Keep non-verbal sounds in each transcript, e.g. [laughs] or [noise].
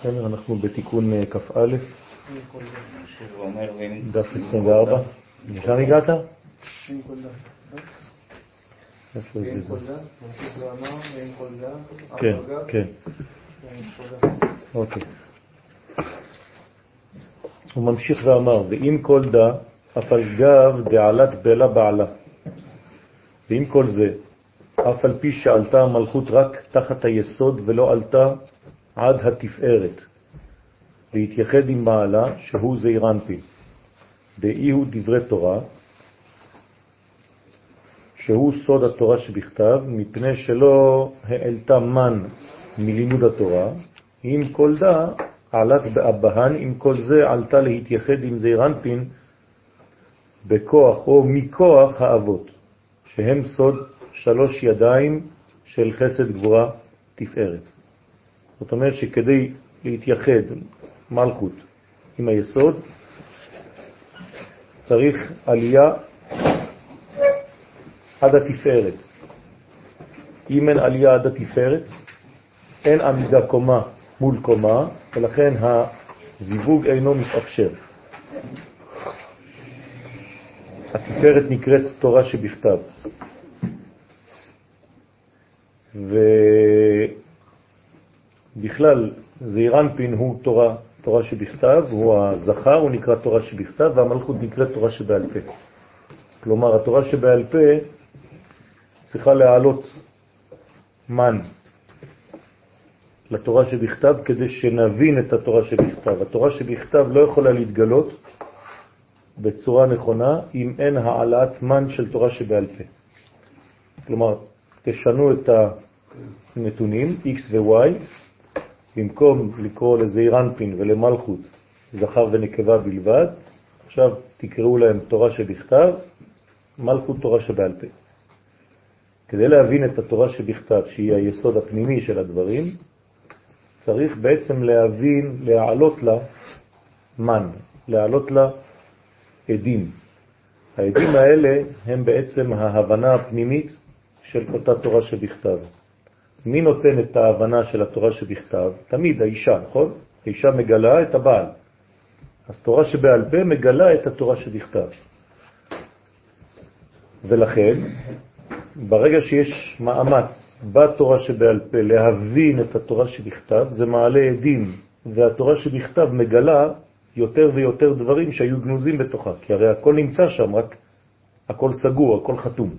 בסדר, אנחנו בתיקון אה, כ"א, דף 24. לשם הגעת? כן, כן. אוקיי. הוא ממשיך ואמר, ואם כל דה, אף על גב דעלת בלה בעלה. ועם כל זה, אף על פי שעלתה המלכות רק תחת היסוד ולא עלתה עד התפארת, להתייחד עם בעלה שהוא זעיר אנפין. דאי הוא דברי תורה, שהוא סוד התורה שבכתב, מפני שלא העלתה מן מלימוד התורה, עם כל דה עלת באבהן, עם כל זה עלתה להתייחד עם זעיר אנפין בכוח או מכוח האבות, שהם סוד שלוש ידיים של חסד גבורה תפארת. זאת אומרת שכדי להתייחד מלכות עם היסוד, צריך עלייה עד התפארת. אם אין עלייה עד התפארת, אין עמידה קומה מול קומה, ולכן הזיווג אינו מתאפשר. התפארת נקראת תורה שבכתב. ובכלל, זעירנפין הוא תורה, תורה שבכתב, הוא הזכר, הוא נקרא תורה שבכתב, והמלכות נקראת תורה שבעל פה. כלומר, התורה שבעל פה צריכה להעלות מן לתורה שבכתב כדי שנבין את התורה שבכתב. התורה שבכתב לא יכולה להתגלות בצורה נכונה אם אין העלאת מן של תורה שבעל פה. כלומר, תשנו את הנתונים, x ו-y, במקום לקרוא לזעירנפין ולמלכות זכר ונקבה בלבד, עכשיו תקראו להם תורה שבכתב, מלכות תורה שבעל פה. כדי להבין את התורה שבכתב, שהיא היסוד הפנימי של הדברים, צריך בעצם להבין, להעלות לה מן, להעלות לה עדים. העדים האלה הם בעצם ההבנה הפנימית של אותה תורה שבכתב. מי נותן את ההבנה של התורה שבכתב? תמיד האישה, נכון? האישה מגלה את הבעל. אז תורה שבעל פה מגלה את התורה שבכתב. ולכן, ברגע שיש מאמץ בתורה שבעל פה להבין את התורה שבכתב, זה מעלה עדים, והתורה שבכתב מגלה יותר ויותר דברים שהיו גנוזים בתוכה, כי הרי הכל נמצא שם, רק הכל סגור, הכל חתום.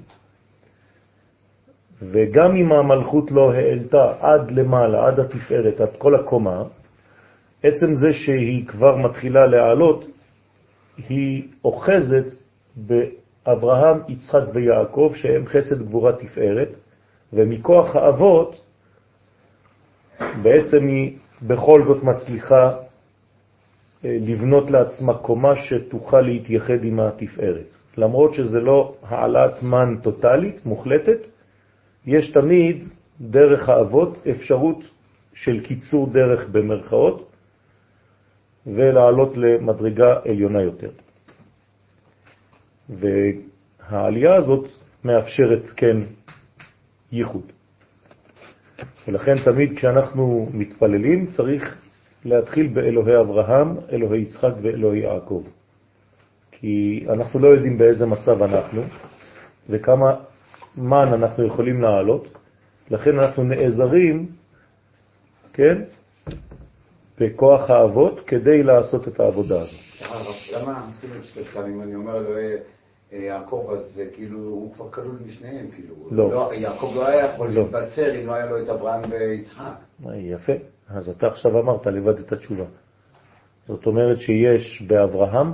וגם אם המלכות לא העלתה עד למעלה, עד התפארת, עד כל הקומה, עצם זה שהיא כבר מתחילה להעלות, היא אוחזת באברהם, יצחק ויעקב, שהם חסד גבורה תפארת, ומכוח האבות, בעצם היא בכל זאת מצליחה אה, לבנות לעצמה קומה שתוכל להתייחד עם התפארת. למרות שזה לא העלאת מן טוטלית, מוחלטת, יש תמיד דרך האבות אפשרות של קיצור דרך במרכאות ולעלות למדרגה עליונה יותר. והעלייה הזאת מאפשרת כן ייחוד. ולכן תמיד כשאנחנו מתפללים צריך להתחיל באלוהי אברהם, אלוהי יצחק ואלוהי יעקב. כי אנחנו לא יודעים באיזה מצב אנחנו וכמה מן אנחנו יכולים לעלות, לכן אנחנו נעזרים, כן, בכוח האבות כדי לעשות את העבודה הזאת. למה אפילו שלושתם, אם אני אומר אלוהי יעקב, אז כאילו הוא כבר כלול משניהם, כאילו. לא. לא. יעקב לא היה יכול לא. להתבצר אם לא היה לו את אברהם ויצחק. יפה, אז אתה עכשיו אמרת לבד את התשובה. זאת אומרת שיש באברהם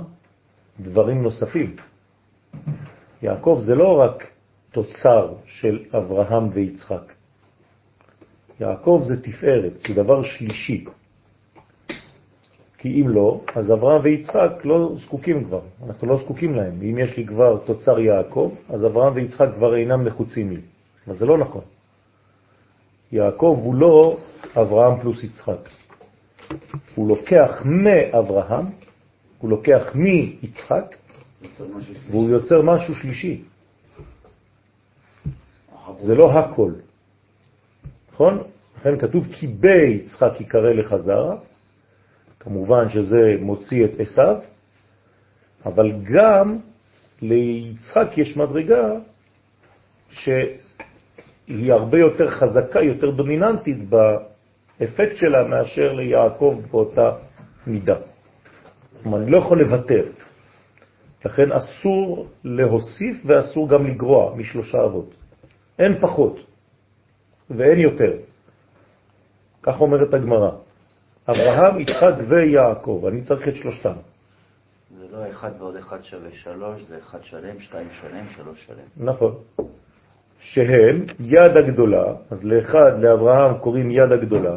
דברים נוספים. יעקב זה לא רק תוצר של אברהם ויצחק. יעקב זה תפארת, זה דבר שלישי. כי אם לא, אז אברהם ויצחק לא זקוקים כבר, אנחנו לא זקוקים להם. אם יש לי כבר תוצר יעקב, אז אברהם ויצחק כבר אינם נחוצים לי. אבל זה לא נכון. יעקב הוא לא אברהם פלוס יצחק. הוא לוקח מאברהם, הוא לוקח מיצחק, והוא יוצר משהו שלישי. זה לא הכל. נכון? לכן כתוב כי ביצחק יקרא לך זרע, כמובן שזה מוציא את עשיו, אבל גם ליצחק יש מדרגה שהיא הרבה יותר חזקה, יותר דומיננטית באפקט שלה מאשר ליעקב באותה מידה. כלומר, אני לא יכול לוותר. לכן אסור להוסיף ואסור גם לגרוע משלושה אבות. אין פחות ואין יותר. כך אומרת הגמרא. אברהם, יצחק ויעקב, אני צריך את שלושתם. זה לא אחד ועוד אחד שווה שלוש, זה אחד שלם, שתיים שלם, שלוש שלם. נכון. שהם יד הגדולה, אז לאחד, לאברהם קוראים יד הגדולה,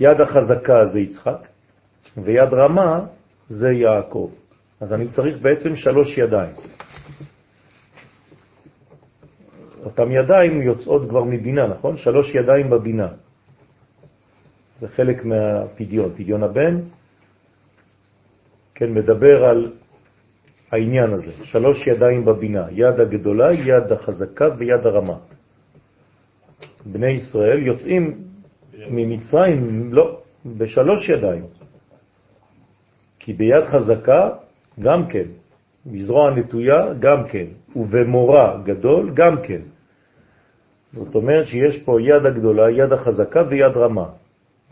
יד החזקה זה יצחק, ויד רמה זה יעקב. אז אני צריך בעצם שלוש ידיים. אותם ידיים יוצאות כבר מבינה, נכון? שלוש ידיים בבינה. זה חלק מהפדיון, פדיון הבן, כן, מדבר על העניין הזה, שלוש ידיים בבינה, יד הגדולה, יד החזקה ויד הרמה. בני ישראל יוצאים ממצרים, לא, בשלוש ידיים. כי ביד חזקה גם כן, בזרוע נטויה גם כן, ובמורה גדול גם כן. זאת אומרת שיש פה יד הגדולה, יד החזקה ויד רמה.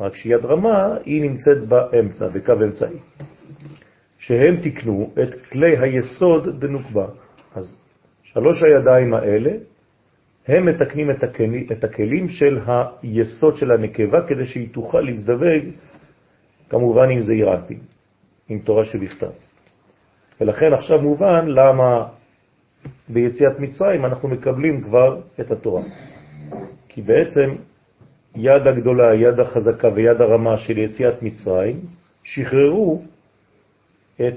רק שיד רמה היא נמצאת באמצע, בקו אמצעי. שהם תקנו את כלי היסוד בנוקבה. אז שלוש הידיים האלה, הם מתקנים את, הכלי, את הכלים של היסוד של הנקבה כדי שהיא תוכל להזדווג, כמובן זעיר אנפין, עם תורה שבכתב. ולכן עכשיו מובן למה ביציאת מצרים אנחנו מקבלים כבר את התורה. כי בעצם יד הגדולה, יד החזקה ויד הרמה של יציאת מצרים שחררו את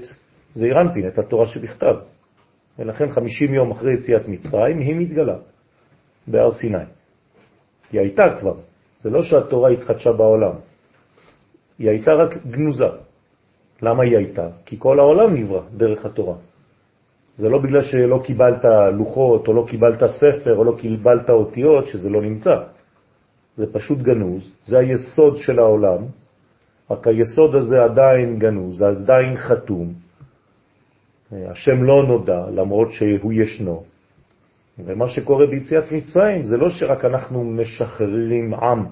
זעירנפין, את התורה שבכתב. ולכן 50 יום אחרי יציאת מצרים היא מתגלה בהר סיני. היא הייתה כבר, זה לא שהתורה התחדשה בעולם, היא הייתה רק גנוזה. למה היא הייתה? כי כל העולם נברא דרך התורה. זה לא בגלל שלא קיבלת לוחות, או לא קיבלת ספר, או לא קיבלת אותיות, שזה לא נמצא. זה פשוט גנוז, זה היסוד של העולם, רק היסוד הזה עדיין גנוז, עדיין חתום. השם לא נודע, למרות שהוא ישנו. ומה שקורה ביציאת מצרים זה לא שרק אנחנו משחררים עם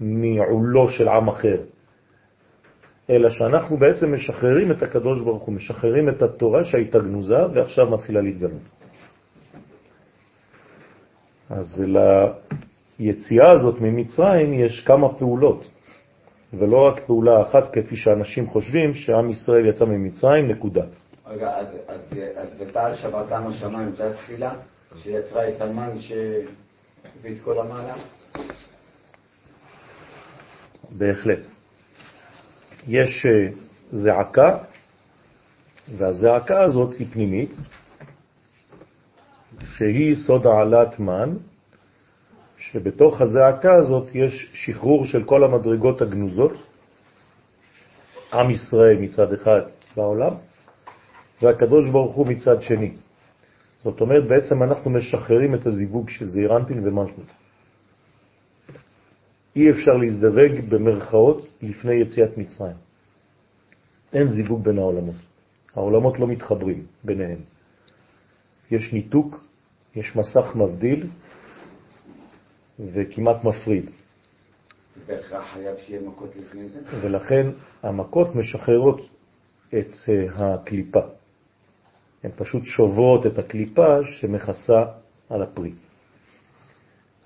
מעולו של עם אחר, אלא שאנחנו בעצם משחררים את הקדוש ברוך הוא, משחררים את התורה שהייתה גנוזה ועכשיו מתחילה להתגלות. אז ליציאה הזאת ממצרים יש כמה פעולות, ולא רק פעולה אחת כפי שאנשים חושבים שעם ישראל יצא ממצרים, נקודה. רגע, אז בתעל שבתם השמיים זה התפילה שיצרה את המן שהביא את כל המעלה? בהחלט. יש אה, זעקה, והזעקה הזאת היא פנימית, שהיא סוד העלת מן, שבתוך הזעקה הזאת יש שחרור של כל המדרגות הגנוזות, עם ישראל מצד אחד בעולם, והקדוש ברוך הוא מצד שני. זאת אומרת, בעצם אנחנו משחררים את הזיווג של זעירנטין ומלכות. אי אפשר להזדווג במרכאות לפני יציאת מצרים. אין זיווג בין העולמות. העולמות לא מתחברים ביניהם. יש ניתוק, יש מסך מבדיל וכמעט מפריד. ולכן המכות משחררות את אה, הקליפה. הן פשוט שוברות את הקליפה שמכסה על הפרי.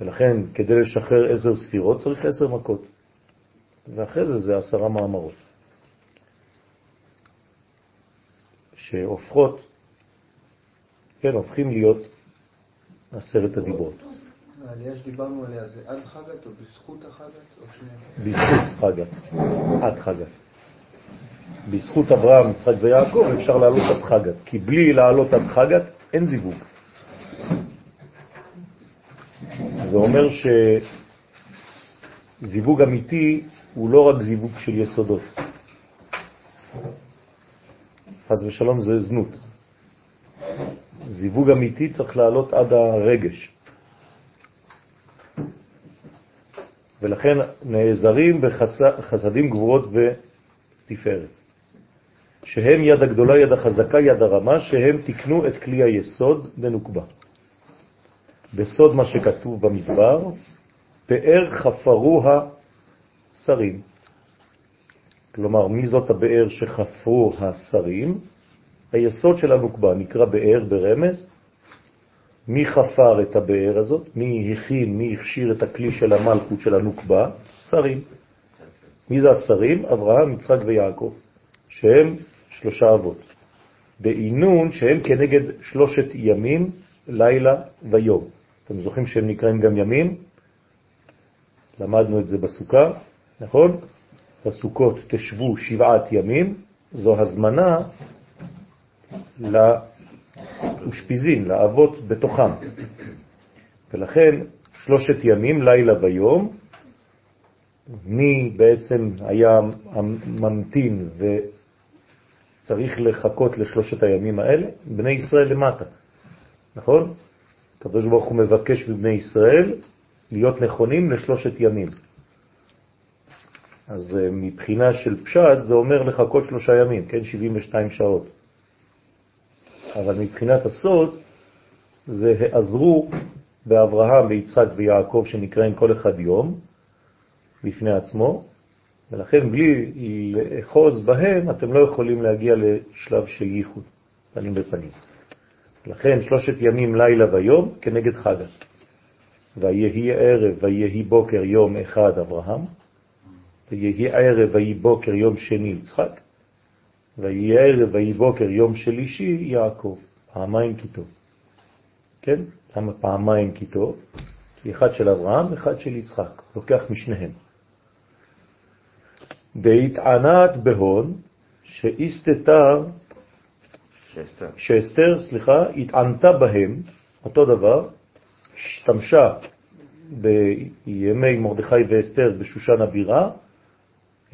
ולכן כדי לשחרר עשר ספירות צריך עשר מכות, ואחרי זה זה עשרה מאמרות, שהופכות, כן, הופכים להיות עשרת הדיברות. העלייה שדיברנו עליה זה עד חגת או בזכות החגת או שנייה? בזכות חגת, עד חגת. בזכות אברהם, יצחק ויעקב אפשר לעלות עד חגת, כי בלי לעלות עד חגת אין זיווג. זה אומר שזיווג אמיתי הוא לא רק זיווג של יסודות. חס ושלום זה זנות. זיווג אמיתי צריך לעלות עד הרגש. ולכן נעזרים בחסדים גבורות ותפארת. שהם יד הגדולה, יד החזקה, יד הרמה, שהם תקנו את כלי היסוד בנוקבה. בסוד מה שכתוב במדבר, פאר חפרו השרים. כלומר, מי זאת הבאר שחפרו השרים? היסוד של הנוקבה נקרא באר ברמז. מי חפר את הבאר הזאת? מי הכין, מי הכשיר את הכלי של המלכות של הנוקבה? שרים. מי זה השרים? אברהם, יצחק ויעקב, שהם שלושה אבות. בעינון שהם כנגד שלושת ימים, לילה ויום. אתם זוכרים שהם נקראים גם ימים? למדנו את זה בסוכה, נכון? בסוכות תשבו שבעת ימים, זו הזמנה לאושפיזין, לאבות בתוכם. ולכן שלושת ימים, לילה ויום, מי בעצם היה ממתין וצריך לחכות לשלושת הימים האלה? בני ישראל למטה, נכון? הקדוש ברוך הוא מבקש מבני ישראל להיות נכונים לשלושת ימים. אז אה, מבחינה של פשט זה אומר לחכות שלושה ימים, כן? 72 שעות. אבל מבחינת הסוד זה העזרו באברהם, ביצחק ויעקב שנקראים כל אחד יום בפני עצמו, ולכן בלי לאחוז בהם אתם לא יכולים להגיע לשלב של ייחוד, פנים בפנים. לכן שלושת ימים לילה ויום כנגד חגה. ויהי ערב ויהי בוקר יום אחד אברהם, ויהי ערב ויהי בוקר יום שני יצחק, ויהי ערב ויהי בוקר יום שלישי יעקב, פעמיים כי. כן? למה פעמיים כי? כי אחד של אברהם, אחד של יצחק, לוקח משניהם. בהתענת בהון, שאיסתתר, שאסתר, שאסתר, סליחה, התענתה בהם, אותו דבר, השתמשה בימי מרדכי ואסתר בשושן הבירה,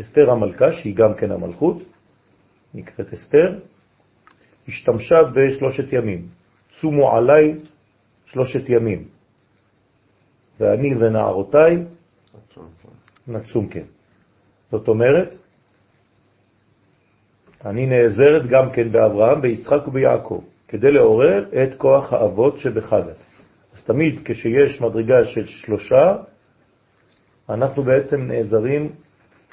אסתר המלכה, שהיא גם כן המלכות, נקראת אסתר, השתמשה בשלושת ימים. צומו עליי שלושת ימים. ואני ונערותיי נצום כן. זאת אומרת, אני נעזרת גם כן באברהם, ביצחק וביעקב, כדי לעורר את כוח האבות שבחגת. אז תמיד כשיש מדרגה של שלושה, אנחנו בעצם נעזרים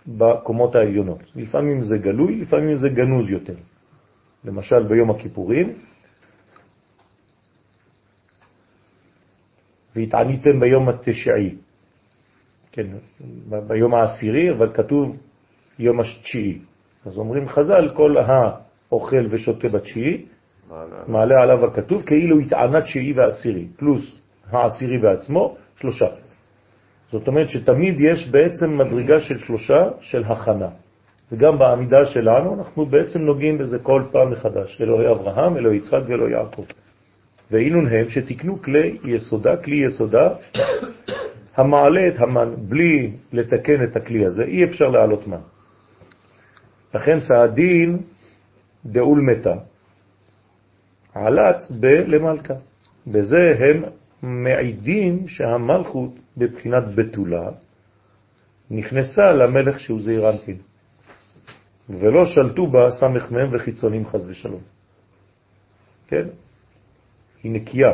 בקומות העליונות. לפעמים זה גלוי, לפעמים זה גנוז יותר. למשל ביום הכיפורים, והתעניתם ביום התשעי, כן, ביום העשירי, אבל כתוב יום השתשיעי. אז אומרים חז"ל, כל האוכל ושותה בתשיעי, מעלה עליו הכתוב, כאילו התענה תשיעי ועשירי, פלוס העשירי בעצמו, שלושה. זאת אומרת שתמיד יש בעצם מדרגה של שלושה של הכנה. וגם בעמידה שלנו אנחנו בעצם נוגעים בזה כל פעם מחדש. אלוהי אברהם, אלוהי יצחק ואלוהי יעקב. ואינון הם שתקנו כלי יסודה, כלי יסודה, המעלה את המן בלי לתקן את הכלי הזה, אי אפשר להעלות מן. לכן סעדין דאול מתה, עלץ בלמלכה. בזה הם מעידים שהמלכות בבחינת בתולה נכנסה למלך שהוא זעיר אנפין, ולא שלטו בה סמך מהם וחיצונים חז ושלום. כן? היא נקייה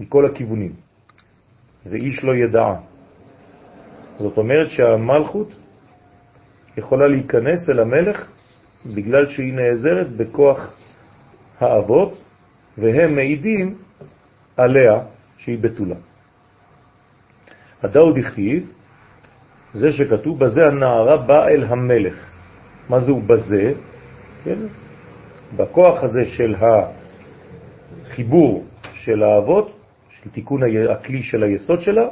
מכל הכיוונים, ואיש לא ידעה. זאת אומרת שהמלכות יכולה להיכנס אל המלך בגלל שהיא נעזרת בכוח האבות, והם מעידים עליה שהיא בתולה. הדאוד הכתיב, זה שכתוב, בזה הנערה באה אל המלך. מה זהו בזה? כן? בכוח הזה של החיבור של האבות, של תיקון הכלי של היסוד שלה,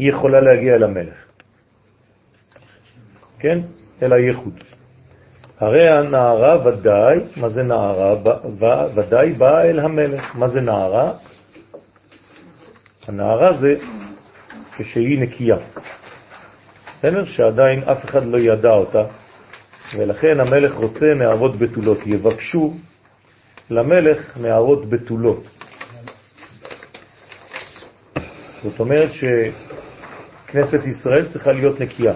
היא יכולה להגיע אל המלך. כן? אל הייחוד. הרי הנערה ודאי, מה זה נערה? ודאי באה אל המלך. מה זה נערה? הנערה זה כשהיא נקייה. בסדר? שעדיין אף אחד לא ידע אותה, ולכן המלך רוצה נערות בתולות. יבקשו למלך נערות בתולות. זאת אומרת שכנסת ישראל צריכה להיות נקייה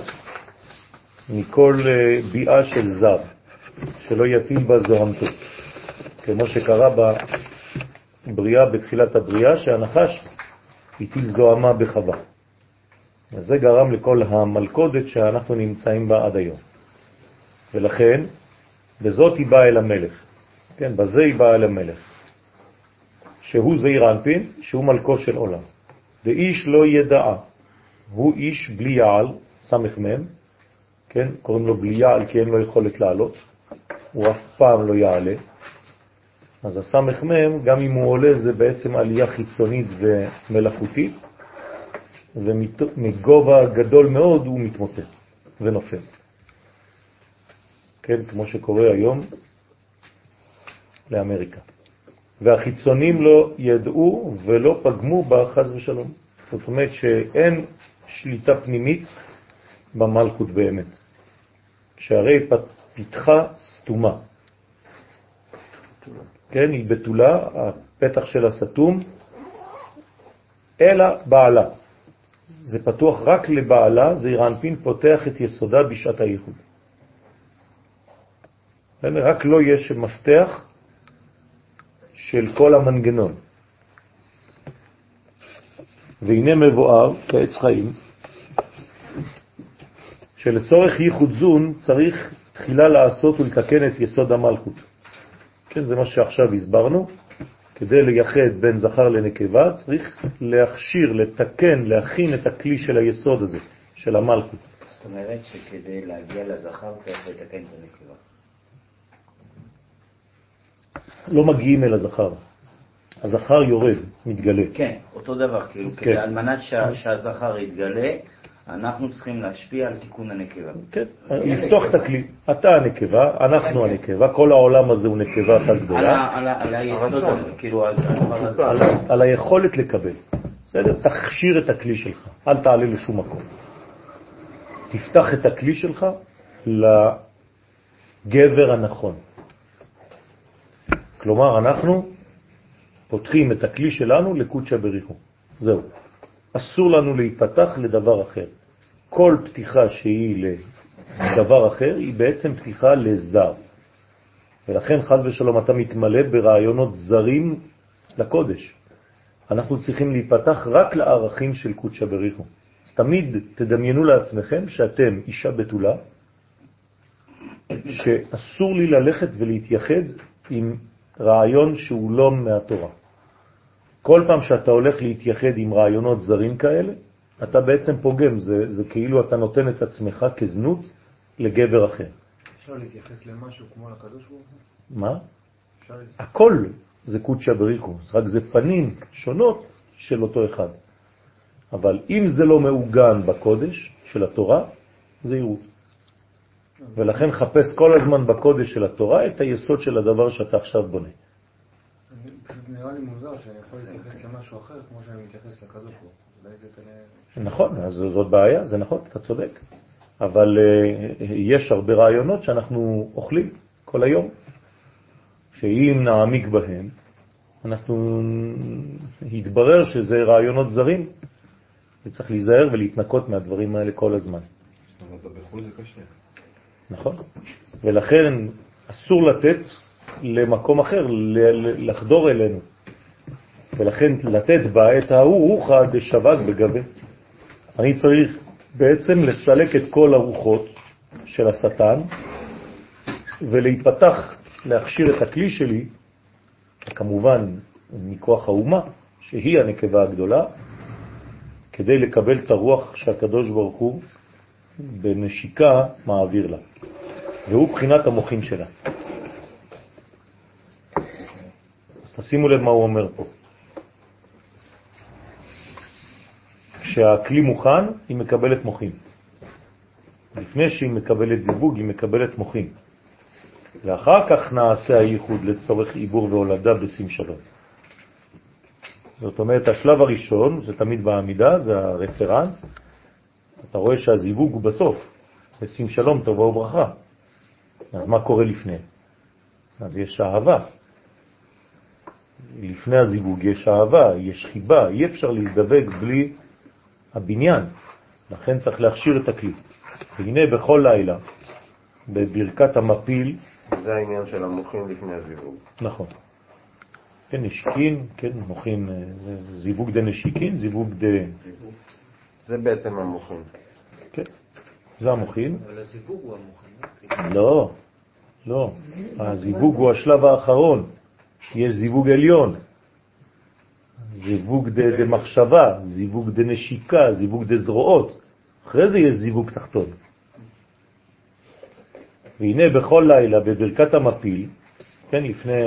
מכל אה, ביאה של זר, שלא יטיל בה זוהמתו, כמו שקרה בבריאה, בתחילת הבריאה, שהנחש הטיל זוהמה בחווה. וזה גרם לכל המלכודת שאנחנו נמצאים בה עד היום. ולכן, בזאת היא באה אל המלך. כן, בזה היא באה אל המלך. שהוא זעיר אנפין, שהוא מלכו של עולם. ואיש לא ידעה, הוא איש בלי יעל, סמך מם, כן, קוראים לו בלי יעל כי אין לו יכולת לעלות, הוא אף פעם לא יעלה. אז הסמך מם, גם אם הוא עולה, זה בעצם עלייה חיצונית ומלאכותית, ומגובה גדול מאוד הוא מתמוטט ונופל. כן, כמו שקורה היום לאמריקה. והחיצונים לא ידעו ולא פגמו בה חז ושלום. זאת אומרת שאין שליטה פנימית במלכות באמת, שהרי פתחה סתומה. כן, היא בתולה, הפתח של הסתום, אלא בעלה. זה פתוח רק לבעלה, זה אירנפין פותח את יסודה בשעת הייחוד. רק לא יש מפתח של כל המנגנון. והנה מבואר כעץ חיים, שלצורך ייחוד זון צריך תחילה לעשות ולתקן את יסוד המלכות. כן, זה מה שעכשיו הסברנו. כדי לייחד בין זכר לנקבה צריך להכשיר, לתקן, להכין את הכלי של היסוד הזה, של המלכות. זאת אומרת שכדי להגיע לזכר צריך לתקן את הנקבה. לא מגיעים אל הזכר. הזכר יורד, מתגלה. כן, אותו דבר, כאילו, כן. כדי על מנת שה, שהזכר יתגלה, אנחנו צריכים להשפיע על תיקון הנקבה. כן, לפתוח את הכלי. אתה הנקבה, אנחנו כן. הנקבה, כל העולם הזה הוא נקבה אחת גדולה. על היסוד הזה, כאילו, על היכולת לקבל. בסדר? תכשיר את הכלי שלך, אל תעלה לשום מקום. תפתח את הכלי שלך לגבר הנכון. כלומר, אנחנו פותחים את הכלי שלנו לקודשא בריחו. זהו. אסור לנו להיפתח לדבר אחר. כל פתיחה שהיא לדבר אחר היא בעצם פתיחה לזר. ולכן חז ושלום אתה מתמלא ברעיונות זרים לקודש. אנחנו צריכים להיפתח רק לערכים של קודשא בריחו. אז תמיד תדמיינו לעצמכם שאתם אישה בתולה, שאסור לי ללכת ולהתייחד עם רעיון שהוא לא מהתורה. כל פעם שאתה הולך להתייחד עם רעיונות זרים כאלה, אתה בעצם פוגם, זה, זה כאילו אתה נותן את עצמך כזנות לגבר אחר. אפשר להתייחס למשהו כמו לקדוש ברוך הוא? מה? הכל זה קודשא בריחו, רק זה פנים שונות של אותו אחד. אבל אם זה לא מעוגן בקודש של התורה, זה ירות. ולכן חפש כל הזמן בקודש של התורה את היסוד של הדבר שאתה עכשיו בונה. נראה לי מוזר שאני יכול להתייחס למשהו אחר כמו שאני מתייחס לקדוש ברוך הוא. נכון, אז זאת בעיה, זה נכון, אתה צודק. אבל uh, יש הרבה רעיונות שאנחנו אוכלים כל היום, שאם נעמיק בהם, אנחנו יתברר שזה רעיונות זרים, וצריך להיזהר ולהתנקות מהדברים האלה כל הזמן. אבל בחו"ל זה קשה. נכון? ולכן אסור לתת למקום אחר לחדור אלינו. ולכן לתת בה את ההוא אוחה דשבת בגבה. אני צריך בעצם לסלק את כל הרוחות של השטן ולהיפתח, להכשיר את הכלי שלי, כמובן מכוח האומה, שהיא הנקבה הגדולה, כדי לקבל את הרוח שהקדוש ברוך הוא בנשיקה מעביר לה. והוא בחינת המוחים שלה. אז תשימו לב מה הוא אומר פה. כשהכלי מוכן, היא מקבלת מוחים. לפני שהיא מקבלת זיווג, היא מקבלת מוחים. ואחר כך נעשה הייחוד לצורך עיבור והולדה בשים שלום. זאת אומרת, השלב הראשון, זה תמיד בעמידה, זה הרפרנס, אתה רואה שהזיווג הוא בסוף, בשים שלום, טובה וברכה. אז מה קורה לפני? אז יש אהבה. לפני הזיווג יש אהבה, יש חיבה, אי אפשר להזדווג בלי הבניין. לכן צריך להכשיר את הכלי. והנה בכל לילה, בברכת המפיל, זה העניין של המוחין לפני הזיווג. נכון. כן, נשיקין, כן, מוחין, אה, זיווג דה נשיקין, זיווג דה... זה בעצם המוחין. כן, זה המוחין. אבל הזיווג הוא המוחין. לא, לא. הזיווג הוא השלב האחרון. יש זיווג עליון. זיווג דה, דה מחשבה, זיווג דה נשיקה, זיווג דה זרועות. אחרי זה יש זיווג תחתון. והנה בכל לילה בברכת המפיל, כן, לפני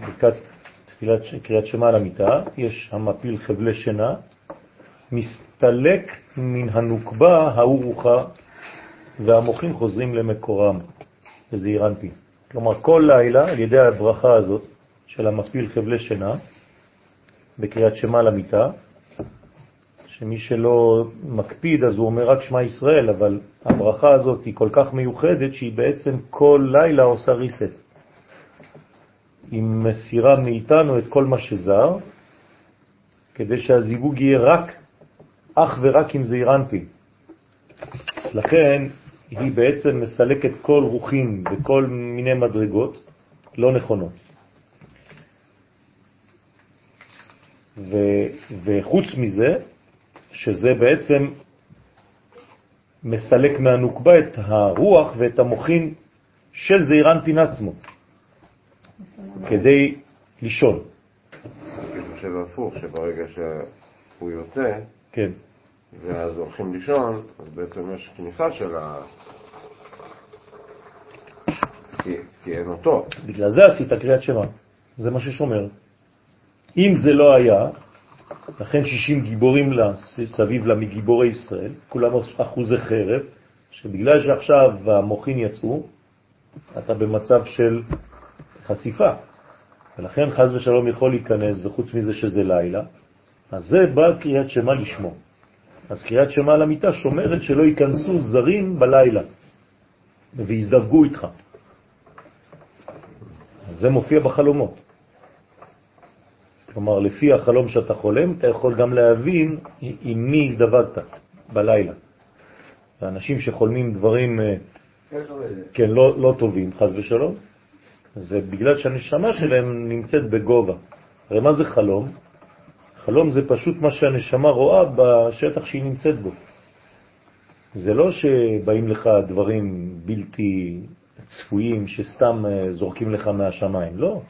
ברכת תפילת קריאת שמע על המיטה, יש המפיל חבלי שינה, מסתלק מן הנוקבה ההוא רוחה, והמוחים חוזרים למקורם, בזעיר אנפין. כלומר, כל לילה, על ידי הברכה הזאת של המפיל חבלי שינה, בקריאת שמע למיטה, שמי שלא מקפיד אז הוא אומר רק שמע ישראל, אבל הברכה הזאת היא כל כך מיוחדת שהיא בעצם כל לילה עושה ריסט. היא מסירה מאיתנו את כל מה שזר, כדי שהזיווג יהיה רק, אך ורק עם זעיר אנפין. לכן היא בעצם מסלקת כל רוחים וכל מיני מדרגות לא נכונות. ו, וחוץ מזה, שזה בעצם מסלק מהנוקבה את הרוח ואת המוחין של זעירן עצמו, כדי לישון. אני חושב הפוך, שברגע שהוא יוצא, כן. ואז הולכים לישון, אז בעצם יש כניסה של ה... כי, כי אין אותו. בגלל זה עשית קריאת שמע, זה מה ששומר. אם זה לא היה, לכן 60 גיבורים סביב לה מגיבורי ישראל, כולם אחוזי חרב, שבגלל שעכשיו המוחין יצאו, אתה במצב של חשיפה, ולכן חז ושלום יכול להיכנס, וחוץ מזה שזה לילה, אז זה בא קריאת שמה לשמו. אז קריאת שמה למיטה שומרת שלא ייכנסו זרים בלילה, ויזדווגו איתך. זה מופיע בחלומות. כלומר, לפי החלום שאתה חולם, אתה יכול גם להבין עם מי הזדווגת בלילה. האנשים שחולמים דברים אה, כן, לא, לא טובים, חז ושלום, זה בגלל שהנשמה שלהם נמצאת בגובה. הרי מה זה חלום? חלום זה פשוט מה שהנשמה רואה בשטח שהיא נמצאת בו. זה לא שבאים לך דברים בלתי צפויים שסתם אה, זורקים לך מהשמיים, לא.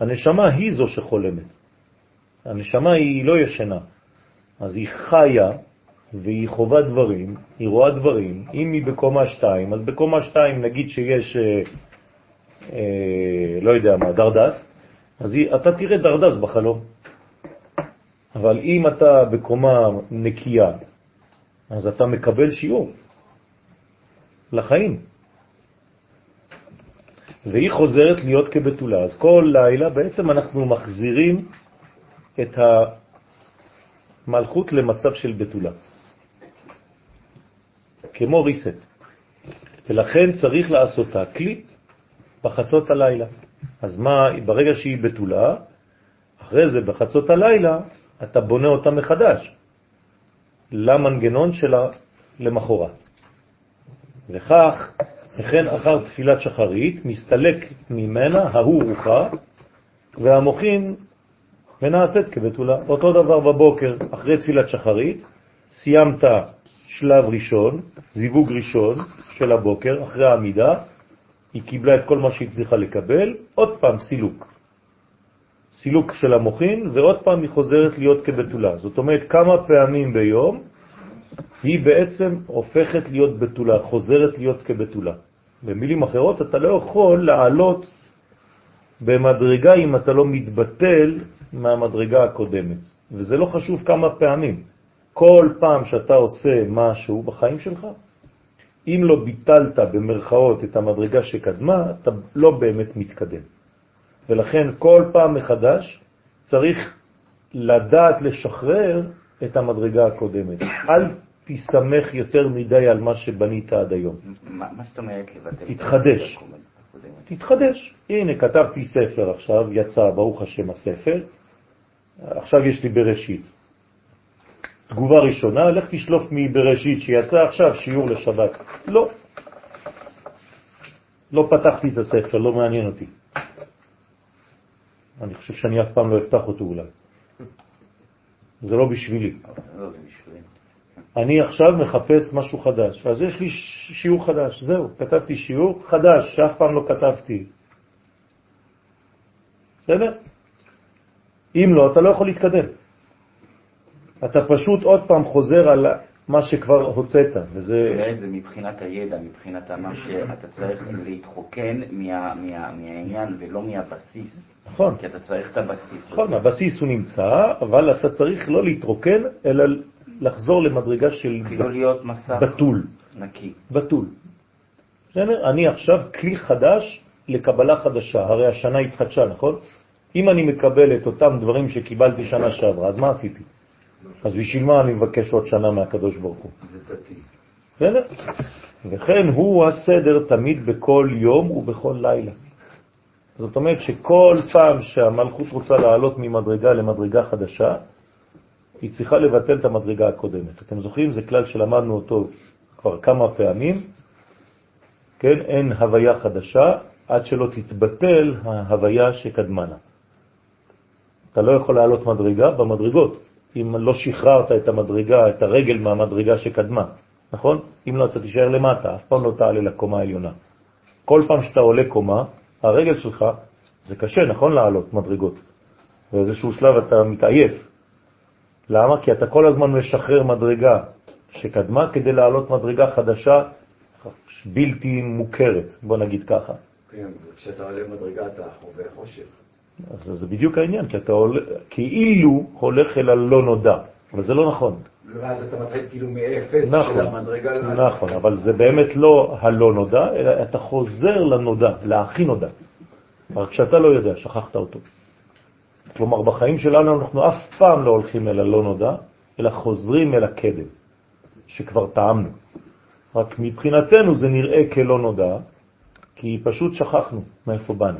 הנשמה היא זו שחולמת. הנשמה היא לא ישנה, אז היא חיה והיא חובה דברים, היא רואה דברים. אם היא בקומה 2, אז בקומה 2 נגיד שיש, אה, אה, לא יודע מה, דרדס, אז היא, אתה תראה דרדס בחלום. אבל אם אתה בקומה נקייה, אז אתה מקבל שיעור לחיים. והיא חוזרת להיות כבתולה. אז כל לילה בעצם אנחנו מחזירים את המלכות למצב של בתולה, כמו ריסט. ולכן צריך לעשות הקליפ בחצות הלילה. אז מה, ברגע שהיא בתולה, אחרי זה בחצות הלילה, אתה בונה אותה מחדש למנגנון שלה למחרת. וכך, וכן אחר תפילת שחרית, מסתלק ממנה ההוא רוחה, והמוחין ונעשית כבתולה. אותו דבר בבוקר, אחרי תפילת שחרית, סיימת שלב ראשון, זיווג ראשון של הבוקר, אחרי העמידה, היא קיבלה את כל מה שהיא צריכה לקבל, עוד פעם סילוק. סילוק של המוחין, ועוד פעם היא חוזרת להיות כבתולה. זאת אומרת, כמה פעמים ביום היא בעצם הופכת להיות בתולה, חוזרת להיות כבתולה. במילים אחרות, אתה לא יכול לעלות במדרגה אם אתה לא מתבטל מהמדרגה הקודמת. וזה לא חשוב כמה פעמים. כל פעם שאתה עושה משהו בחיים שלך, אם לא ביטלת במרכאות את המדרגה שקדמה, אתה לא באמת מתקדם. ולכן כל פעם מחדש צריך לדעת לשחרר את המדרגה הקודמת. אל תסמך יותר מדי על מה שבנית עד היום. מה זאת אומרת לבטל? הקודמת. תתחדש. הנה, כתבתי ספר עכשיו, יצא, ברוך השם, הספר. עכשיו יש לי בראשית. תגובה ראשונה, לך תשלוף מבראשית שיצא עכשיו שיעור לשבת. לא. לא פתחתי את הספר, לא מעניין אותי. אני חושב שאני אף פעם לא אפתח אותו אולי. זה לא בשבילי. לא. אני עכשיו מחפש משהו חדש, אז יש לי שיעור חדש, זהו, כתבתי שיעור חדש שאף פעם לא כתבתי. בסדר? אם לא, אתה לא יכול להתקדם. אתה פשוט עוד פעם חוזר על מה שכבר הוצאת, וזה... זה מבחינת הידע, מבחינת מה שאתה צריך להתחוקן מה, מה, מהעניין ולא מהבסיס. נכון. כי אתה צריך את הבסיס. נכון. הבסיס הוא נמצא, אבל אתה צריך לא להתרוקן, אלא לחזור למדרגה של כאילו להיות מסך בתול. נקי. בתול. בסדר? אני עכשיו כלי חדש לקבלה חדשה, הרי השנה התחדשה, נכון? אם אני מקבל את אותם דברים שקיבלתי שנה שעברה, אז מה עשיתי? אז בשביל מה אני מבקש עוד שנה מהקדוש ברוך הוא? זה דתי. בסדר? וכן הוא הסדר תמיד בכל יום ובכל לילה. זאת אומרת שכל פעם שהמלכות רוצה לעלות ממדרגה למדרגה חדשה, היא צריכה לבטל את המדרגה הקודמת. אתם זוכרים? זה כלל שלמדנו אותו כבר כמה פעמים. כן, אין הוויה חדשה עד שלא תתבטל ההוויה שקדמה לה. אתה לא יכול לעלות מדרגה במדרגות, אם לא שחררת את המדרגה, את הרגל מהמדרגה שקדמה, נכון? אם לא, אתה תישאר למטה, אף פעם לא תעלה לקומה העליונה. כל פעם שאתה עולה קומה, הרגל שלך, זה קשה, נכון לעלות מדרגות. באיזשהו שלב אתה מתעייף. למה? כי אתה כל הזמן משחרר מדרגה שקדמה כדי לעלות מדרגה חדשה בלתי מוכרת, בוא נגיד ככה. כן, כשאתה עולה מדרגה אתה חווה חושך. אז זה בדיוק העניין, כי אתה עולה, כאילו הולך אל הלא נודע, אבל זה לא נכון. ואז אתה מתחיל כאילו מאפס של נכון, המדרגה. נכון, אבל זה באמת לא הלא נודע, אלא אתה חוזר לנודע, להכי נודע. רק כשאתה לא יודע, שכחת אותו. כלומר, בחיים שלנו אנחנו אף פעם לא הולכים אל הלא נודע, אלא חוזרים אל הקדם, שכבר טעמנו. רק מבחינתנו זה נראה כלא נודע, כי פשוט שכחנו מאיפה באנו.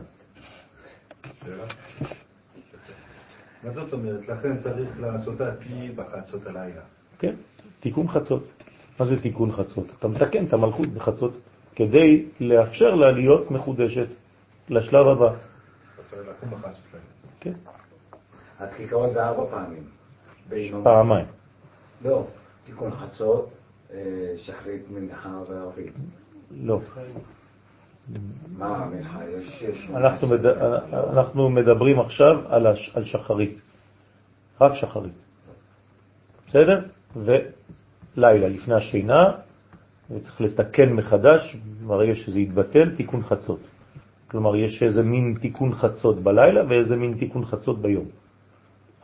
מה זאת אומרת? לכן צריך לעשות עתיד בחצות הלילה. כן, תיקון חצות. מה זה תיקון חצות? אתה מתקן את המלכות בחצות כדי לאפשר לה להיות מחודשת לשלב הבא. צריך לקום בחצות הלילה. כן, אז כעיקרון זה ארבע פעמים. פעמיים. לא, תיקון חצות, אה, שחרית, מנחה וערבית. לא. מה? יש. אנחנו, מד... אנחנו מדברים עכשיו על, שחרית. רק שחרית. בסדר? ולילה, לפני השינה, וצריך לתקן מחדש, ברגע שזה יתבטל, תיקון חצות. כלומר, יש איזה מין תיקון חצות בלילה ואיזה מין תיקון חצות ביום,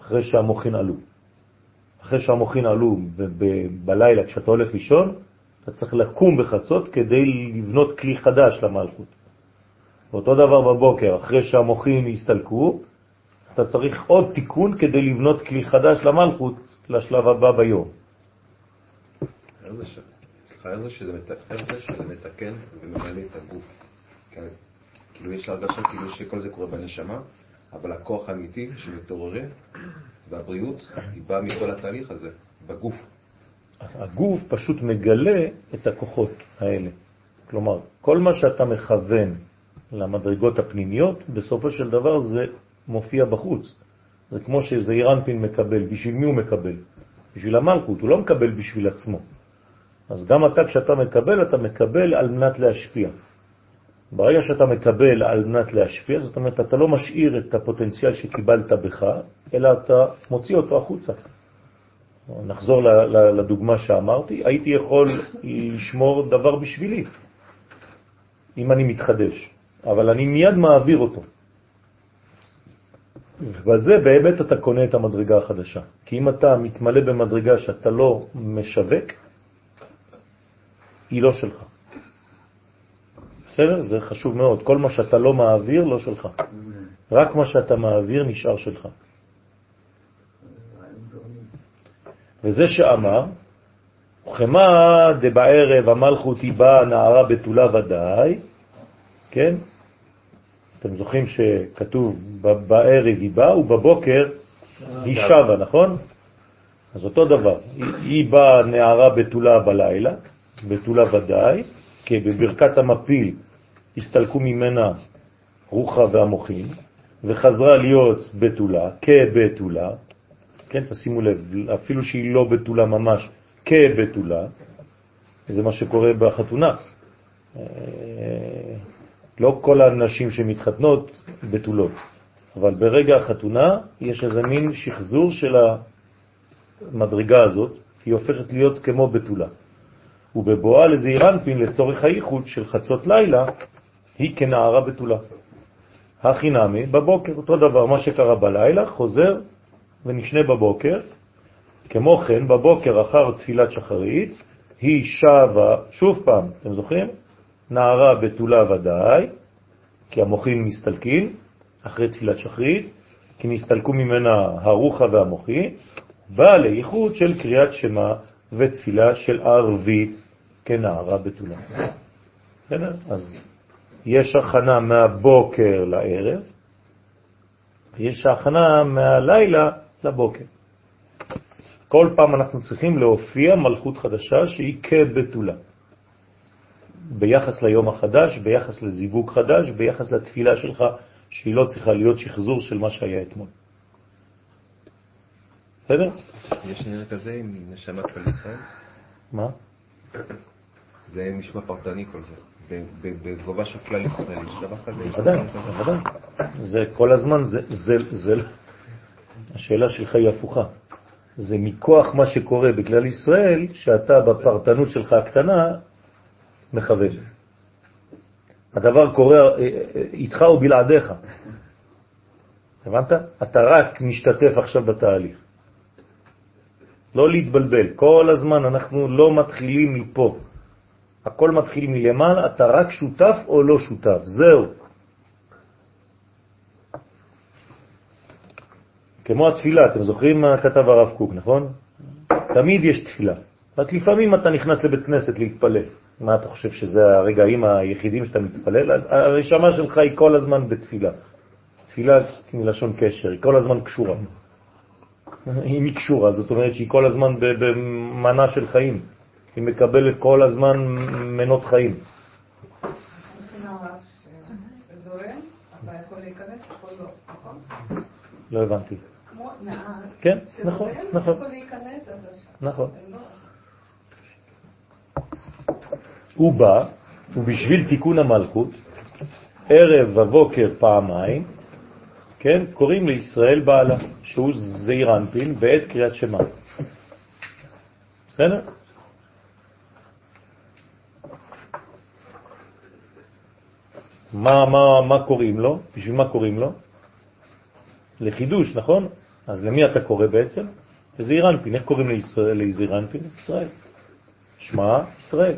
אחרי שהמוחין עלו. אחרי שהמוחין עלו בלילה כשאתה הולך לישון, אתה צריך לקום בחצות כדי לבנות כלי חדש למלכות. ואותו דבר בבוקר, אחרי שהמוחים הסתלקו, אתה צריך עוד תיקון כדי לבנות כלי חדש למלכות לשלב הבא ביום. איך זה שזה מתקן וממלא את הגוף? כן. כאילו יש הרגשה כאילו שכל זה קורה בנשמה, אבל הכוח האמיתי שמתעורר והבריאות היא באה מכל התהליך הזה, בגוף. הגוף פשוט מגלה את הכוחות האלה. כלומר, כל מה שאתה מכוון למדרגות הפנימיות, בסופו של דבר זה מופיע בחוץ. זה כמו שזעיר אנפין מקבל, בשביל מי הוא מקבל? בשביל המלכות, הוא לא מקבל בשביל עצמו. אז גם אתה כשאתה מקבל, אתה מקבל על מנת להשפיע. ברגע שאתה מקבל על מנת להשפיע, זאת אומרת, אתה לא משאיר את הפוטנציאל שקיבלת בך, אלא אתה מוציא אותו החוצה. נחזור לדוגמה שאמרתי, הייתי יכול לשמור דבר בשבילי, אם אני מתחדש, אבל אני מיד מעביר אותו. ובזה באמת אתה קונה את המדרגה החדשה. כי אם אתה מתמלא במדרגה שאתה לא משווק, היא לא שלך. בסדר? זה חשוב מאוד. כל מה שאתה לא מעביר, לא שלך. רק מה שאתה מעביר נשאר שלך. וזה שאמר, וכמה דבערב המלכות היא באה נערה בתולה ודאי, כן? אתם זוכרים שכתוב בערב היא באה ובבוקר היא שבה, נכון? אז אותו דבר, היא באה נערה בתולה בלילה, בתולה ודאי, כי בברכת המפיל הסתלקו ממנה רוחה והמוחים, וחזרה להיות בתולה, כבתולה, כן, תשימו לב, אפילו שהיא לא בתולה ממש, כבתולה, זה מה שקורה בחתונה. אה, לא כל הנשים שמתחתנות בתולות, אבל ברגע החתונה יש איזה מין שחזור של המדרגה הזאת, היא הופכת להיות כמו בתולה. ובבואה לזעיר אנפין לצורך הייחוד של חצות לילה, היא כנערה בתולה. הכי נמי, בבוקר, אותו דבר, מה שקרה בלילה, חוזר ונשנה בבוקר. כמו כן, בבוקר אחר תפילת שחרית, היא שווה, שוב פעם, אתם זוכרים? נערה בתולה ודאי, כי המוחים מסתלקים אחרי תפילת שחרית, כי נסתלקו ממנה הרוחה והמוחי, באה לייחוד של קריאת שמה ותפילה של ערבית כנערה בתולה. בסדר? אז יש הכנה מהבוקר לערב, ויש הכנה מהלילה לבוקר. כל פעם אנחנו צריכים להופיע מלכות חדשה שהיא כבתולה. ביחס ליום החדש, ביחס לזיווג חדש, ביחס לתפילה שלך, שהיא לא צריכה להיות שחזור של מה שהיה אתמול. בסדר? יש עניין כזה עם נשמת כל ישראל? מה? זה נשמע פרטני כל זה. בגובה של כלל ישראל, יש דבר כזה? בוודאי, בוודאי. זה כל הזמן, זה, זה, זה, השאלה שלך היא הפוכה. זה מכוח מה שקורה בכלל ישראל, שאתה בפרטנות שלך הקטנה מכוון. הדבר קורה אה, אה, איתך או בלעדיך. הבנת? אתה רק משתתף עכשיו בתהליך. לא להתבלבל. כל הזמן אנחנו לא מתחילים מפה. הכל מתחיל מלמעלה, אתה רק שותף או לא שותף. זהו. כמו התפילה, אתם זוכרים מה כתב הרב קוק, נכון? תמיד יש תפילה. רק לפעמים אתה נכנס לבית כנסת להתפלל. מה אתה חושב שזה הרגעים היחידים שאתה מתפלל? הרשמה שלך היא כל הזמן בתפילה. תפילה מלשון קשר, היא כל הזמן קשורה. היא קשורה, זאת אומרת שהיא כל הזמן במנה של חיים. היא מקבלת כל הזמן מנות חיים. לא הבנתי. כן, נכון, נכון. נכון. הוא בא, ובשביל תיקון המלכות, ערב ובוקר פעמיים, כן, קוראים לישראל בעלה, שהוא זעיר אנפין בעת קריאת שמה. בסדר? מה, מה, מה קוראים לו? בשביל מה קוראים לו? לחידוש, נכון? אז למי אתה קורא בעצם? לזעיר אנפין. איך קוראים לזעיר אנפין? ישראל. שמע ישראל.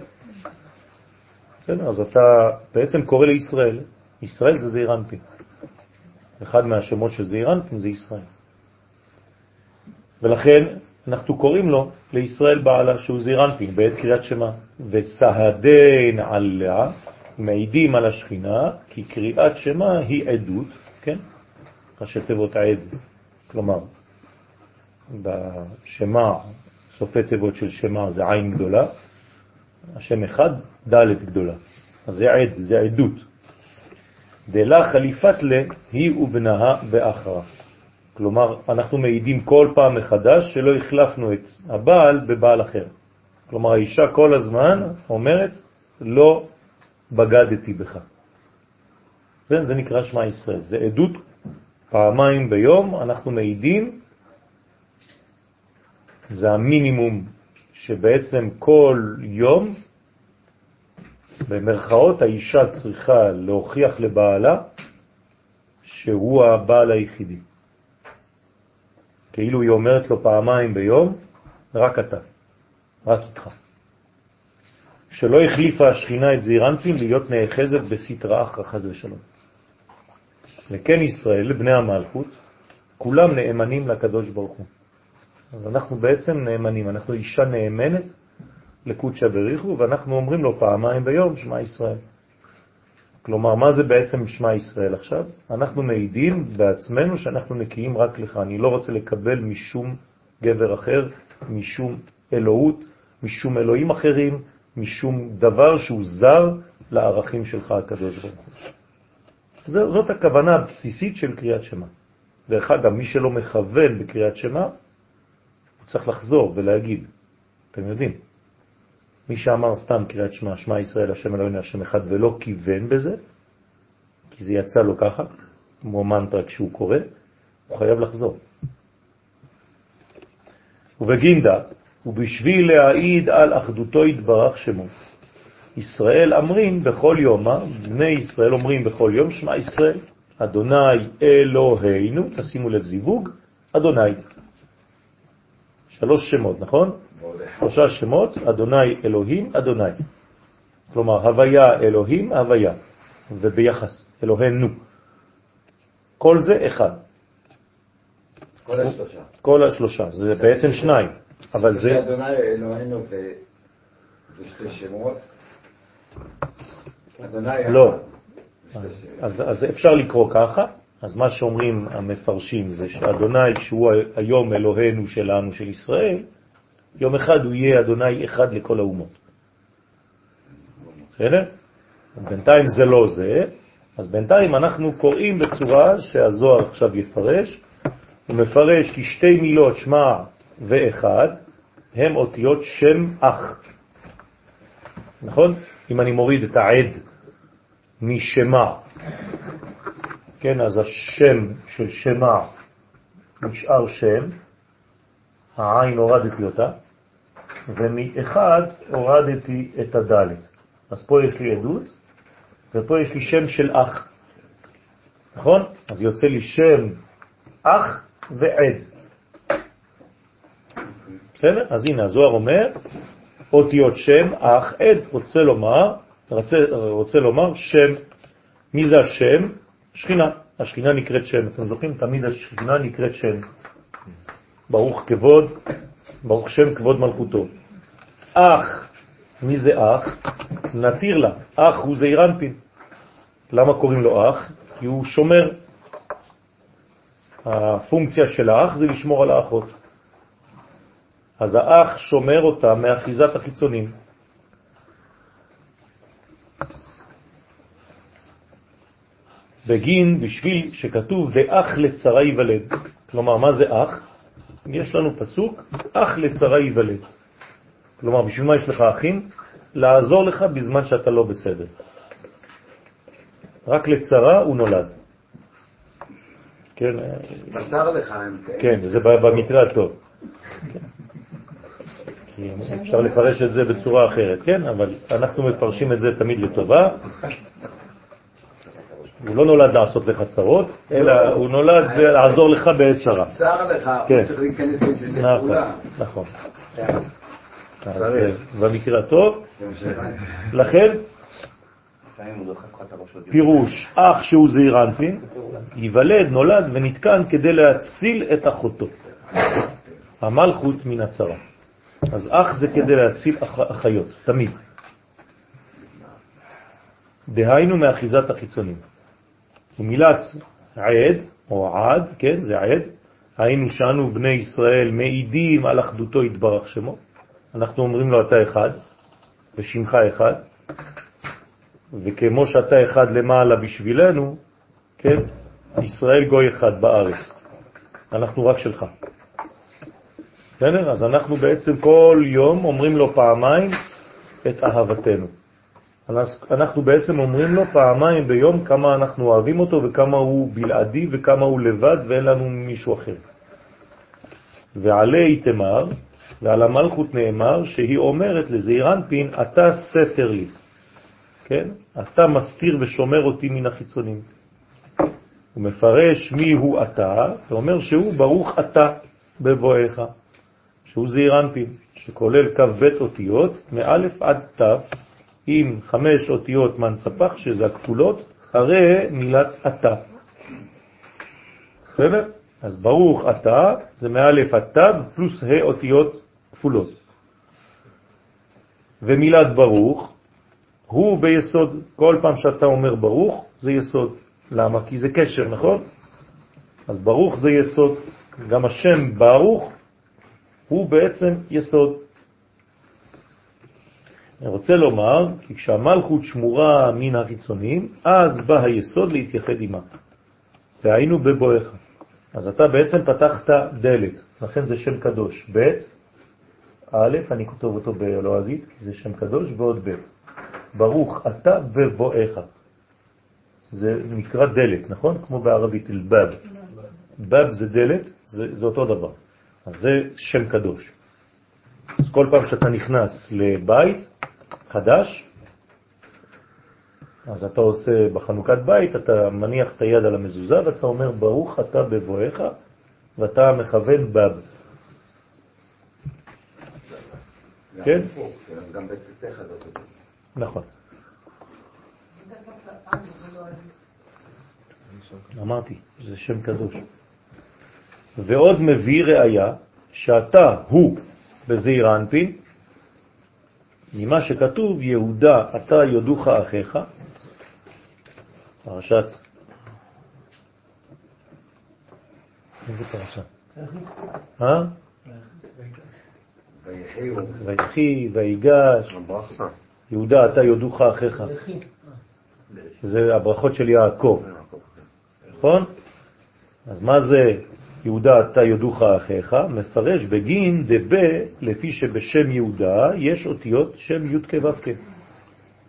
בסדר, אז אתה בעצם קורא לישראל. ישראל זה זעיר אנפין. אחד מהשמות של זעיר אנפין זה ישראל. ולכן אנחנו קוראים לו לישראל בעלה שהוא זעיר אנפין בעת קריאת שמה. וסהדן עליה מעידים על השכינה, כי קריאת שמה היא עדות, כן? ראשי תיבות העד, כלומר, בשמה, סופי תיבות של שמה זה עין גדולה, השם אחד, ד' גדולה. אז זה עד, זה עדות. דלה חליפת לה היא ובנהה באחרה. כלומר, אנחנו מעידים כל פעם מחדש שלא החלפנו את הבעל בבעל אחר. כלומר, האישה כל הזמן אומרת, לא בגדתי בך. זה, זה נקרא שמע ישראל, זה עדות פעמיים ביום, אנחנו מעידים, זה המינימום שבעצם כל יום, במרכאות, האישה צריכה להוכיח לבעלה שהוא הבעל היחידי. כאילו היא אומרת לו פעמיים ביום, רק אתה, רק איתך. שלא החליפה השכינה את זעירנטין להיות נאחזת בסתרה אחר חז ושלום. וכן ישראל, בני המלכות, כולם נאמנים לקדוש ברוך הוא. אז אנחנו בעצם נאמנים, אנחנו אישה נאמנת לקודשא בריחו, ואנחנו אומרים לו פעמיים ביום, שמע ישראל. כלומר, מה זה בעצם שמע ישראל עכשיו? אנחנו מעידים בעצמנו שאנחנו נקיים רק לך. אני לא רוצה לקבל משום גבר אחר, משום אלוהות, משום אלוהים אחרים, משום דבר שהוא זר לערכים שלך, הקדוש ברוך הוא. זאת הכוונה הבסיסית של קריאת שמע. דרך אגב, מי שלא מכוון בקריאת שמע, הוא צריך לחזור ולהגיד, אתם יודעים, מי שאמר סתם קריאת שמע, שמע ישראל, השם אלוהינו, השם אחד, ולא כיוון בזה, כי זה יצא לו ככה, כמו מנטרה כשהוא קורא, הוא חייב לחזור. ובגינדה, ובשביל להעיד על אחדותו יתברך שמו. ישראל אמרים בכל יום, מה? בני ישראל אומרים בכל יום, שמע ישראל, אדוני אלוהינו, תשימו לב זיווג, אדוני. שלוש שמות, נכון? שלושה שמות, אדוני אלוהים, אדוני. כלומר, הוויה אלוהים, הוויה, וביחס, אלוהינו. כל זה אחד. כל השלושה. כל השלושה, זה בעצם שניים, אבל זה... אדוני אלוהינו זה שתי שמות. לא. אז אפשר לקרוא ככה, אז מה שאומרים המפרשים זה שאדוני שהוא היום אלוהינו שלנו, של ישראל, יום אחד הוא יהיה אדוני אחד לכל האומות. בסדר? בינתיים זה לא זה, אז בינתיים אנחנו קוראים בצורה שהזוהר עכשיו יפרש, הוא מפרש כי שתי מילות שמע ואחד הם אותיות שם אח. נכון? אם אני מוריד את העד משמע, כן, אז השם של שמע נשאר שם, העין הורדתי אותה, ומאחד הורדתי את הדלת. אז פה יש לי עדות, ופה יש לי שם של אח. נכון? אז יוצא לי שם אח ועד. בסדר? אז הנה, הזוהר אומר, אותיות שם, אח, עד, רוצה לומר, רוצה, רוצה לומר שם, מי זה השם? שכינה. השכינה נקראת שם. אתם זוכרים? תמיד השכינה נקראת שם. ברוך כבוד, ברוך שם כבוד מלכותו. אח, מי זה אח? נתיר לה. אח הוא זעיר אנפין. למה קוראים לו אח? כי הוא שומר. הפונקציה של האח זה לשמור על האחות. אז האח שומר אותה מאחיזת החיצונים. בגין בשביל שכתוב ואח לצרה ייוולד. כלומר, מה זה אח? יש לנו פסוק, אח לצרה ייוולד. כלומר, בשביל מה יש לך אחים? לעזור לך בזמן שאתה לא בסדר. רק לצרה הוא נולד. כן, בצר לך הם כאלה. כן, זה במקרה הטוב. [laughs] כי אפשר לפרש את זה בצורה אחרת, כן? אבל אנחנו מפרשים את זה תמיד לטובה. הוא לא נולד לעשות לך צרות, אלא הוא נולד לעזור לך בעת צרה. צר לך, כן. הוא צריך להיכנס לזה נכון, לפעולה. נכון. אז אה, במקרה הטוב, לכן. פירוש אח שהוא זעיר אנפין, ייוולד, נולד ונתקן כדי להציל את אחותו. המלכות מן הצרה. אז אח זה כדי להציל אח- אחיות, תמיד. דהיינו מאחיזת החיצונים. ומילת עד, או עד, כן, זה עד, היינו שאנו בני ישראל מעידים על אחדותו יתברך שמו. אנחנו אומרים לו אתה אחד, ושמך אחד, וכמו שאתה אחד למעלה בשבילנו, כן, ישראל גוי אחד בארץ. אנחנו רק שלך. בסדר? אז אנחנו בעצם כל יום אומרים לו פעמיים את אהבתנו. אנחנו בעצם אומרים לו פעמיים ביום כמה אנחנו אוהבים אותו וכמה הוא בלעדי וכמה הוא לבד ואין לנו מישהו אחר. ועלי תמר, ועל המלכות נאמר שהיא אומרת לזעיר אנפין, אתה סתר לי. כן? אתה מסתיר ושומר אותי מן החיצונים. הוא מפרש מי הוא אתה, ואומר שהוא ברוך אתה בבואך, שהוא זעיר אנפין, שכולל כ"ב אותיות, מאלף עד ת', עם חמש אותיות מנצפח, שזה הכפולות, הרי מילת אתה. בסדר? אז ברוך אתה, זה מאלף עד ת', פלוס ה' אותיות כפולות. ומילת ברוך, הוא ביסוד, כל פעם שאתה אומר ברוך זה יסוד. למה? כי זה קשר, נכון? אז ברוך זה יסוד. גם השם ברוך הוא בעצם יסוד. אני רוצה לומר, כי כשהמלכות שמורה מן החיצונים, אז בא היסוד להתייחד עימה. והיינו בבואך. אז אתה בעצם פתחת דלת, לכן זה שם קדוש. ב', א', אני כותב אותו בלועזית, כי זה שם קדוש, ועוד ב'. ברוך אתה בבואך. זה נקרא דלת, נכון? כמו בערבית, אל-בב. בב זה דלת, זה, זה אותו דבר. אז זה שם קדוש. אז כל פעם שאתה נכנס לבית חדש, אז אתה עושה בחנוכת בית, אתה מניח את היד על המזוזה ואתה אומר ברוך אתה בבואך ואתה מכוון בב. כן? גם בצאתך אותו. נכון. אמרתי, זה שם קדוש. ועוד מביא ראיה שאתה הוא בזעיר אנפין, ממה שכתוב יהודה אתה יודוך אחיך, פרשת, איזה פרשה? אה? ויחי, ויגש, יהודה אתה יודוך אחיך. זה הברכות של יעקב, נכון? אז מה זה יהודה אתה יודוך אחיך? מפרש בגין דבה לפי שבשם יהודה יש אותיות שם י' כו'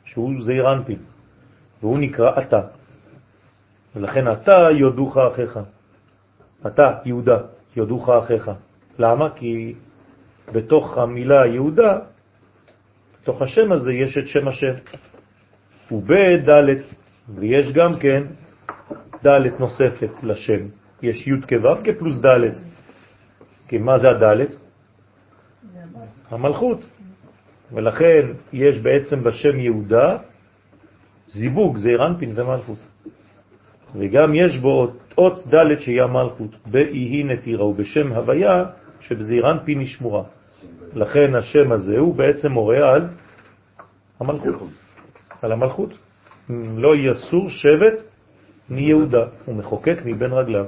שהוא זעיר והוא נקרא אתה. ולכן אתה יודוך אחיך. אתה, יהודה, יודוך אחיך. למה? כי בתוך המילה יהודה, בתוך השם הזה יש את שם השם. ובדלת, ויש גם כן דלת נוספת לשם. יש י' כו' כפלוס ד'. כי מה זה הד'? המלכות. ולכן יש בעצם בשם יהודה זיווג, זה רנפין ומלכות. וגם יש בו אות ד' שהיא המלכות, באי נתירה ובשם הוויה שבזעירן פי נשמורה. לכן השם הזה הוא בעצם מורה על המלכות, על המלכות. לא יסור שבט מיהודה, הוא מחוקק מבין רגליו,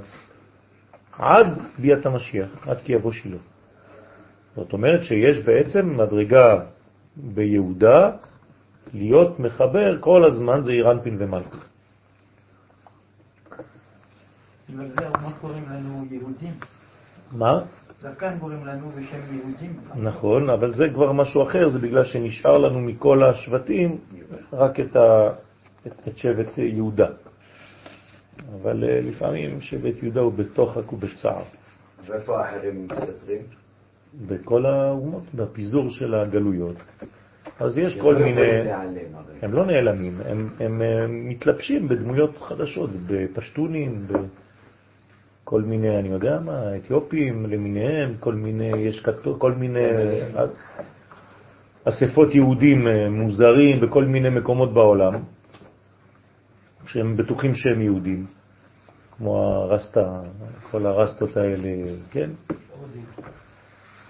עד ביאת המשיח, עד כי יבוא שילה. זאת אומרת שיש בעצם מדרגה ביהודה להיות מחבר כל הזמן זה אירנפין ומלכות. בגלל זה מה קוראים לנו יהודים? מה? לכאן קוראים לנו בשם יהודים. נכון, אבל זה כבר משהו אחר, זה בגלל שנשאר לנו מכל השבטים רק את, ה... את, את שבט יהודה. אבל אה, לפעמים שבט יהודה הוא בתוחק ובצער. ואיפה האחרים מסתתרים? בכל האומות, בפיזור של הגלויות. אז יש כל לא מיני... הם לא נעלמים, הם, הם, הם מתלבשים בדמויות חדשות, בפשטונים, בכל מיני, אני יודע מה, אתיופים למיניהם, כל מיני, יש כתוב, כל מיני אספות יהודים אה, מוזרים בכל מיני מקומות בעולם, שהם בטוחים שהם יהודים, כמו הרסטה, כל הרסטות האלה, כן?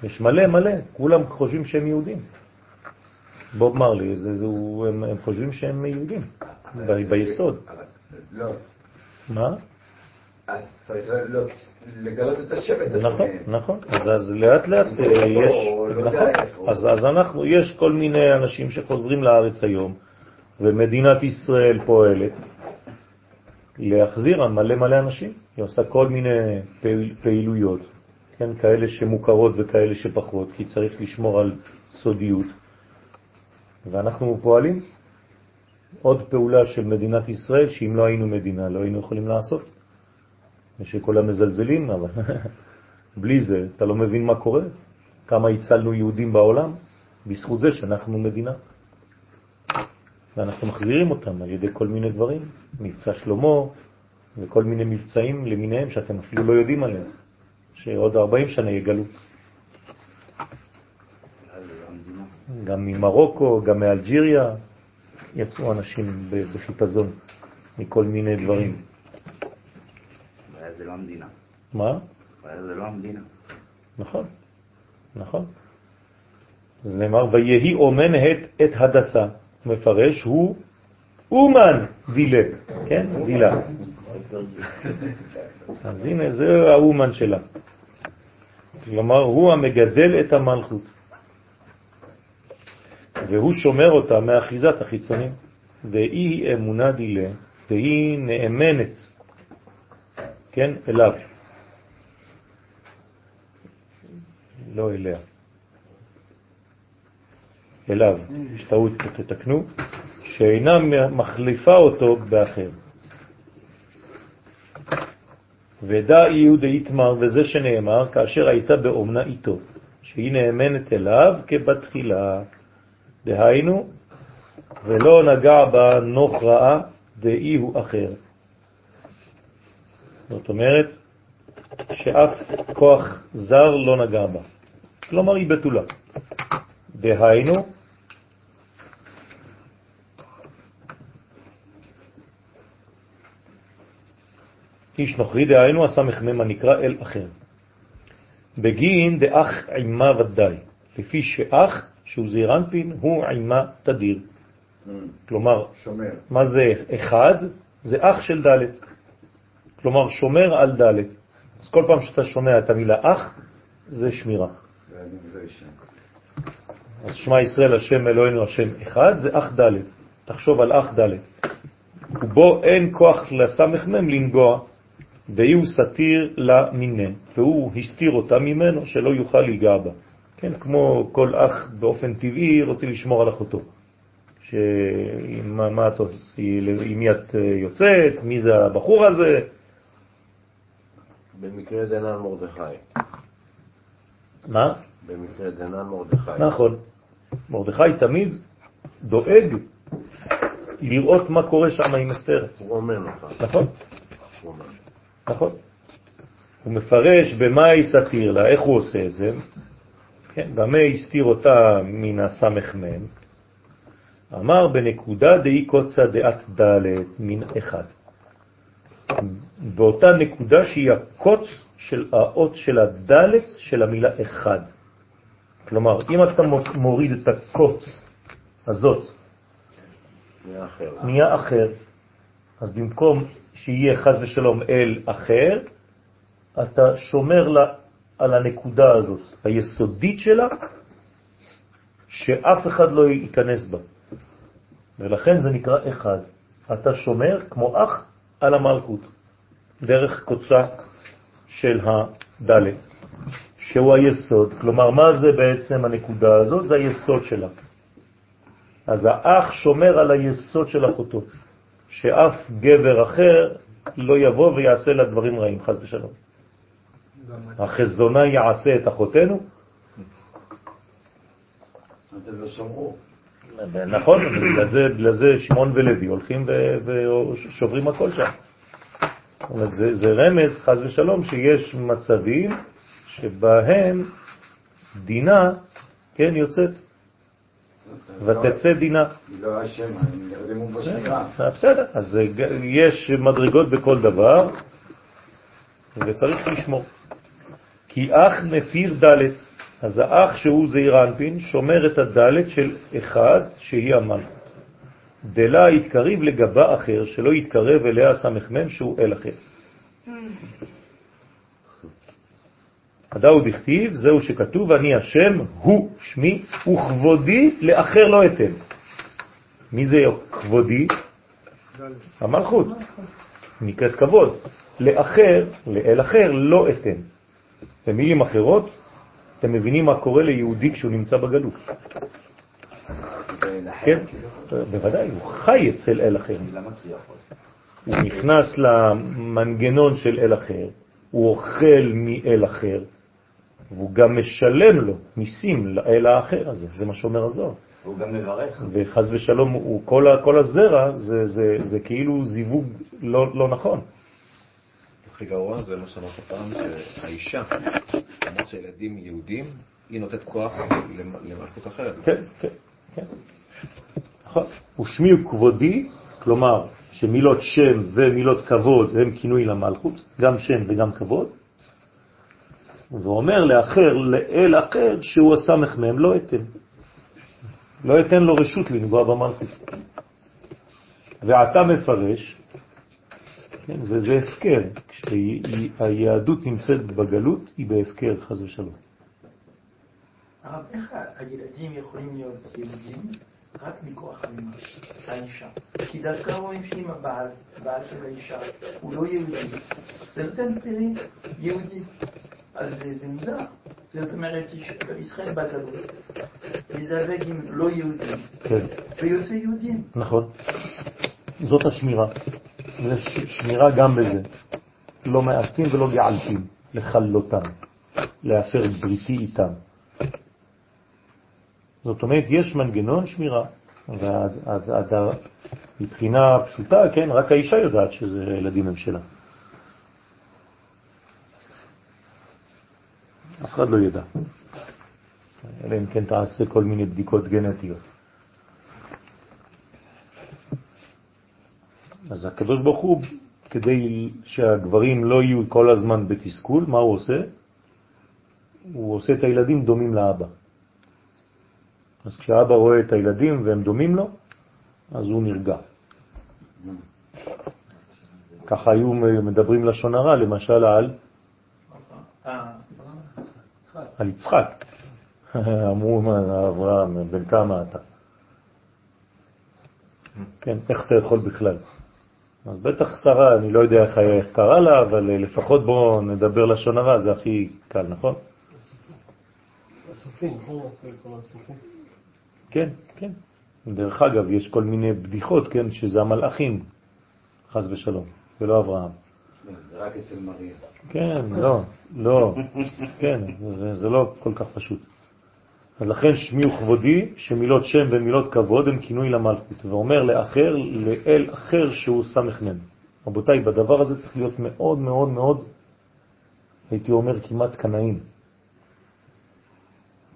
יש מלא מלא, כולם חושבים שהם יהודים. בוב מרלי, זה, זה, הוא, הם, הם חושבים שהם יהודים, ב, ביסוד. לא. מה? אז צריך לגלות את השבט. נכון, נכון. אז, אז לאט לאט אה, יש, לא נכון. אז, אז אנחנו, יש כל מיני אנשים שחוזרים לארץ היום, ומדינת ישראל פועלת להחזיר מלא מלא אנשים. היא עושה כל מיני פעיל, פעילויות, כן, כאלה שמוכרות וכאלה שפחות, כי צריך לשמור על סודיות. ואנחנו פועלים עוד פעולה של מדינת ישראל, שאם לא היינו מדינה, לא היינו יכולים לעשות. ושכולם מזלזלים, אבל [laughs] בלי זה אתה לא מבין מה קורה. כמה הצלנו יהודים בעולם, בזכות זה שאנחנו מדינה. ואנחנו מחזירים אותם על ידי כל מיני דברים, מבצע שלמה וכל מיני מבצעים למיניהם שאתם אפילו לא יודעים עליהם, שעוד 40 שנה יגלו. גם ממרוקו, גם מאלג'יריה, יצאו אנשים בחיפזון מכל מיני דברים. הבעיה זה לא המדינה. מה? הבעיה זה לא המדינה. נכון, נכון. אז נאמר, ויהי אומן את, את הדסה. מפרש, הוא אומן דילה, כן? דילה. אז הנה, זה האומן שלה. כלומר, הוא המגדל את המלכות. והוא שומר אותה מאחיזת החיצונים. והיא אמונה דילה, והיא נאמנת, כן, אליו. לא אליה. אליו, יש טעות, תתקנו, שאינה מחליפה אותו באחר. ודא יהודה יתמר, וזה שנאמר, כאשר הייתה באומנה איתו, שהיא נאמנת אליו כבתחילה. דהיינו, ולא נגע בה נוח רעה, דאי הוא אחר. זאת אומרת, שאף כוח זר לא נגע בה. כלומר, היא בתולה. דהיינו, איש נוכרי דהיינו הסמ"ם הנקרא אל אחר. בגין דאח עימה ודאי, לפי שאח, שהוא זירנפין, הוא עימה תדיר. כלומר, שומר. מה זה אחד? זה אח של ד'. כלומר, שומר על ד'. אז כל פעם שאתה שומע את המילה אח, זה שמירה. אז שמע ישראל השם אלוהינו השם אחד, זה אח ד'. תחשוב על אח ד'. ובו אין כוח לסמ"ם לנגוע, והיא הוא סתיר לה מיניה, והוא הסתיר אותה ממנו שלא יוכל להיגע בה. כן, כמו כל אח באופן טבעי רוצה לשמור על אחותו. שמה, מה את עושה? עם מי את יוצאת? מי זה הבחור הזה? במקרה דנן מרדכי. מה? במקרה דנן מרדכי. נכון. מרדכי תמיד דואג לראות מה קורה שם עם אסתר. הוא אומן אותך. נכון, הוא אומר. נכון. הוא מפרש במה היא סתיר לה, איך הוא עושה את זה. כן, במה הסתיר אותה מן הסמ"ם? אמר בנקודה דאי קוצה דעת ד' מן אחד. באותה נקודה שהיא הקוץ של האות של הד' של המילה אחד. כלומר, אם אתה מוריד את הקוץ הזאת, נהיה אחר. נהיה אחר, אז במקום שיהיה חז ושלום אל אחר, אתה שומר לה על הנקודה הזאת, היסודית שלה, שאף אחד לא ייכנס בה. ולכן זה נקרא אחד. אתה שומר כמו אח על המלכות, דרך קוצה של הדלת, שהוא היסוד. כלומר, מה זה בעצם הנקודה הזאת? זה היסוד שלה. אז האח שומר על היסוד של אחותו, שאף גבר אחר לא יבוא ויעשה לה דברים רעים, חס ושלום. החזונה יעשה את אחותנו? אתם לא שמרו. נכון, בגלל זה, שמעון ולוי הולכים ושוברים הכל שם. זאת אומרת, זה, זה רמז, חז ושלום, שיש מצבים שבהם דינה, כן, יוצאת, ותצא דינה. היא לא אשם, הם נרדמו בשמירה. בסדר, אז ג- יש מדרגות בכל דבר, וצריך לשמור. כי אח מפיר ד' אז האח שהוא זעיר אנפין שומר את הדלת של אחד שהיא המלכות. דלה יתקריב לגבה אחר, שלא יתקרב אליה סמ"ם שהוא אל אחר. הדאו דכתיב, זהו שכתוב, אני השם, הוא שמי, וכבודי לאחר לא אתן. מי זה כבודי? המלכות. נקראת כבוד. לאחר, לאל אחר, לא אתן. במילים אחרות, אתם מבינים מה קורה ליהודי כשהוא נמצא בגלות. כן, בוודאי, הוא חי אצל אל אחר. הוא נכנס למנגנון של אל אחר, הוא אוכל מאל אחר, והוא גם משלם לו מיסים לאל האחר הזה, זה מה שאומר הזוהר. והוא גם מברך. וחז ושלום, הוא, כל, ה- כל הזרע זה, זה, זה כאילו זיווג לא, לא נכון. הכי גרוע זה מה שאמרת פעם, שהאישה, למרות שילדים יהודים, היא נותנת כוח למ- למלכות אחרת. כן, כן, כן. נכון. ושמי הוא כבודי, כלומר שמילות שם ומילות כבוד הם כינוי למלכות, גם שם וגם כבוד. ואומר לאחר, לאל אחר, שהוא הסמ"ם, לא אתן. לא אתן לו רשות לנגוע במלכות. ואתה מפרש, כן, זה, זה הפקר, כשהיהדות נמצאת בגלות היא בהפקר, חז ושלום. הרב, איך הילדים יכולים להיות יהודים רק מכוח האישה? כי דווקא רואים שאם הבעל, הבעל של האישה, הוא לא יהודי, זה נותן פרי יהודי. אז זה, זה מוזר. זאת אומרת, ישראל בגלות, מזלג עם לא יהודים, כן. ויוצא יהודים. נכון. זאת השמירה. ויש שמירה גם בזה. לא מאסתים ולא געלתים, לחלותם, להפר בריתי איתם. זאת אומרת, יש מנגנון שמירה. מבחינה פשוטה, כן, רק האישה יודעת שזה ילדים הם שלה. אף אחד לא ידע. אלא אם כן תעשה כל מיני בדיקות גנטיות. אז הקדוש ברוך הוא, כדי שהגברים לא יהיו כל הזמן בתסכול, מה הוא עושה? הוא עושה את הילדים דומים לאבא. אז כשאבא רואה את הילדים והם דומים לו, אז הוא נרגע. ככה היו מדברים לשון הרע, למשל על על יצחק. [laughs] אמרו, אברהם, בן כמה אתה? כן, איך אתה יכול בכלל? אז בטח שרה, אני לא יודע איך קרה לה, אבל לפחות בואו נדבר לשון הרע, זה הכי קל, נכון? נכון? כן, כן. דרך אגב, יש כל מיני בדיחות, כן, שזה המלאכים, חז ושלום, ולא אברהם. זה רק אצל מריה. כן, לא, לא, כן, זה, זה לא כל כך פשוט. אז לכן שמי וכבודי, שמילות שם ומילות כבוד הם כינוי למלכות, ואומר לאחר, לאל אחר שהוא סמך מם. רבותיי, בדבר הזה צריך להיות מאוד מאוד מאוד, הייתי אומר כמעט קנאים.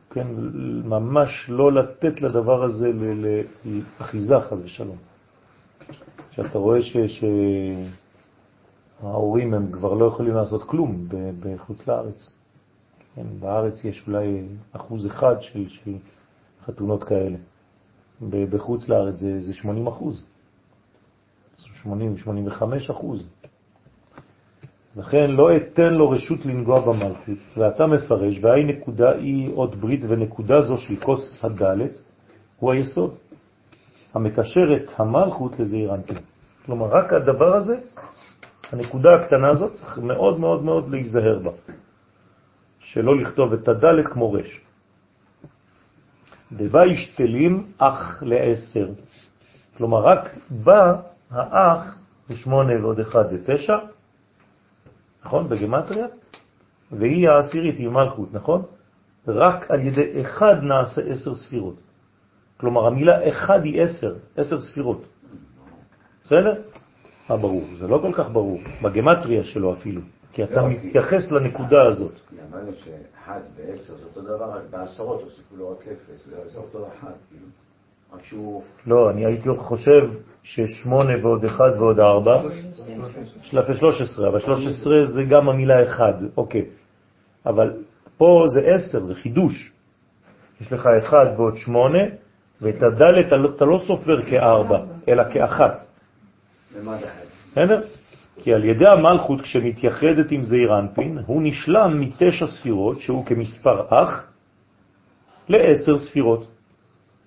כן, ממש לא לתת לדבר הזה לאחיזה, חז ושלום. כשאתה רואה ש... ש... ההורים הם כבר לא יכולים לעשות כלום בחוץ לארץ. כן, בארץ יש אולי אחוז אחד של, של חתונות כאלה. בחוץ לארץ זה, זה 80 אחוז. 80-85 אחוז. לכן לא אתן לו רשות לנגוע במלכות, ואתה מפרש, והאי נקודה היא עוד ברית, ונקודה זו של כוס הדלת הוא היסוד, המקשר את המלכות לזעיר אנפין. כלומר, רק הדבר הזה הנקודה הקטנה הזאת צריך מאוד מאוד מאוד להיזהר בה, שלא לכתוב את הדלת כמו רש. דבה ישתלים אח לעשר. כלומר, רק בא האח, ושמונה ועוד אחד זה תשע, נכון? בגמטריה, והיא העשירית, היא מלכות, נכון? רק על ידי אחד נעשה עשר ספירות. כלומר, המילה אחד היא עשר, עשר ספירות. בסדר? מה ברור? זה לא כל כך ברור, בגמטריה שלו אפילו, כי אתה לא, מתייחס לנקודה הזאת. למדנו שאחד ועשר זה אותו דבר, רק בעשרות הוסיפו לו רק אפס, זה אותו אחד, כאילו. רק שהוא... לא, אני הייתי חושב ששמונה ועוד אחד ועוד ארבע, שלפי שלוש עשרה, אבל שלוש עשרה זה גם המילה אחד, אוקיי. אבל פה זה עשר, זה חידוש. יש לך אחד ועוד שמונה, ואת הדלת אתה לא סופר כארבע, אלא כאחת. בסדר? כי על ידי המלכות, כשמתייחדת עם זעיר אנפין, הוא נשלם מתשע ספירות, שהוא כמספר אח, לעשר ספירות.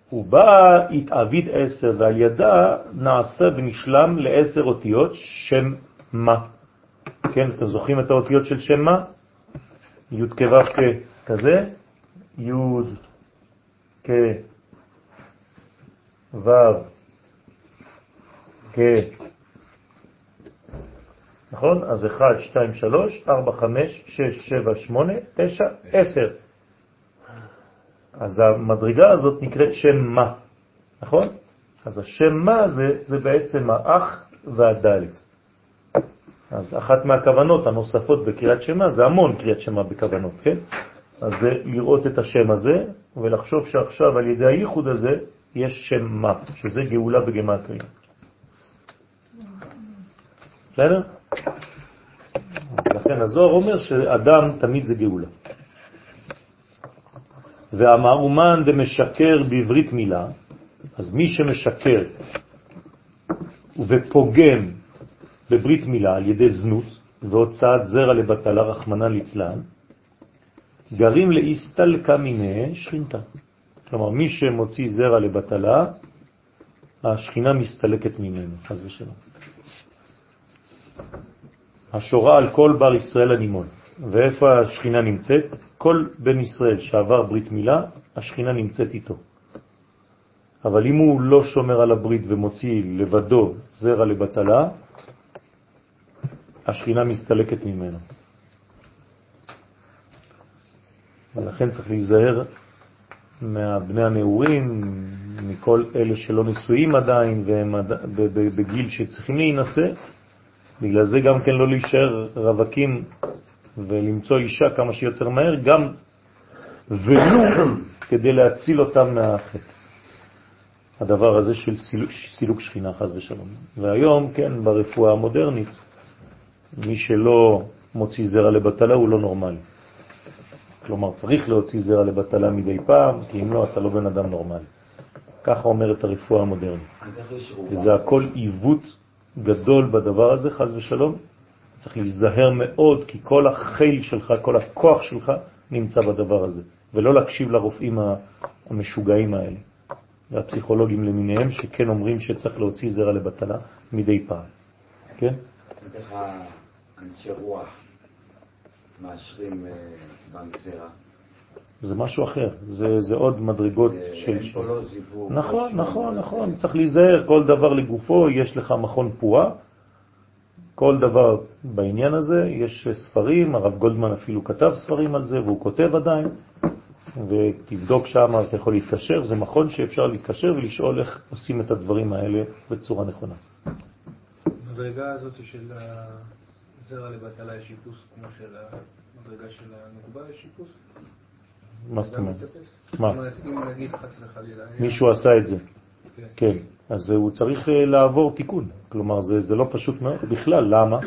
הוא בא התאביד עשר, ועל ידה נעשה ונשלם לעשר אותיות שם מה. כן, אתם זוכרים את האותיות של שם מה? י' כו' כזה, י' כ' כ' נכון? אז 1, 2, 3, 4, 5, 6, 7, 8, 9, 10. אז המדרגה הזאת נקראת שם מה, נכון? אז השם מה זה, זה בעצם האח והדלת. אז אחת מהכוונות הנוספות בקריאת שמה זה המון קריאת שמה בכוונות, כן? אז זה לראות את השם הזה ולחשוב שעכשיו על ידי הייחוד הזה יש שם מה, שזה גאולה בגמטריה. בסדר? לכן הזוהר אומר שאדם תמיד זה גאולה. ואמר אומן דמשקר בעברית מילה, אז מי שמשקר ופוגם בברית מילה על ידי זנות והוצאת זרע לבטלה רחמנה ליצלן, גרים לאיסטלקה מיני שכינתה. כלומר, מי שמוציא זרע לבטלה, השכינה מסתלקת ממנו, חז ושלום. השורה על כל בר ישראל הנימון. ואיפה השכינה נמצאת? כל בן ישראל שעבר ברית מילה, השכינה נמצאת איתו. אבל אם הוא לא שומר על הברית ומוציא לבדו זרע לבטלה, השכינה מסתלקת ממנו. ולכן צריך להיזהר מהבני הנעורים, מכל אלה שלא נשואים עדיין והם בגיל שצריכים להינשא, בגלל זה גם כן לא להישאר רווקים ולמצוא אישה כמה שיותר מהר, גם ולו [coughs] כדי להציל אותם מהחטא. הדבר הזה של סילוק, סילוק שכינה, חז ושלום. והיום, כן, ברפואה המודרנית, מי שלא מוציא זרע לבטלה הוא לא נורמלי. כלומר, צריך להוציא זרע לבטלה מדי פעם, כי אם לא, אתה לא בן אדם נורמלי. ככה אומרת הרפואה המודרנית. וזה הכל עיוות גדול בדבר הזה, חז ושלום. צריך להיזהר מאוד, כי כל החיל שלך, כל הכוח שלך נמצא בדבר הזה, ולא להקשיב לרופאים המשוגעים האלה, והפסיכולוגים למיניהם, שכן אומרים שצריך להוציא זרע לבטלה מדי פעם. כן? איך האנשי רוח מאשרים אה, בנק זרע? זה משהו אחר, זה, זה עוד מדרגות של... אין פה לא זיווג. נכון, נכון, נכון, צריך להיזהר, כל דבר לגופו, יש לך מכון פועה, כל דבר בעניין הזה, יש ספרים, הרב גולדמן אפילו כתב ספרים על זה, והוא כותב עדיין, ותבדוק שם, אתה יכול להתקשר, זה מכון שאפשר להתקשר ולשאול איך עושים את הדברים האלה בצורה נכונה. המדרגה הזאת של הזרע לבטלה יש שיפוס כמו של המדרגה של הנוגבה יש שיפוס? מה זאת אומרת? מה? אם נגיד חס וחלילה... מישהו עשה את זה. כן. כן. אז הוא צריך אה, לעבור תיקון. כלומר, זה, זה לא פשוט מאוד בכלל. למה?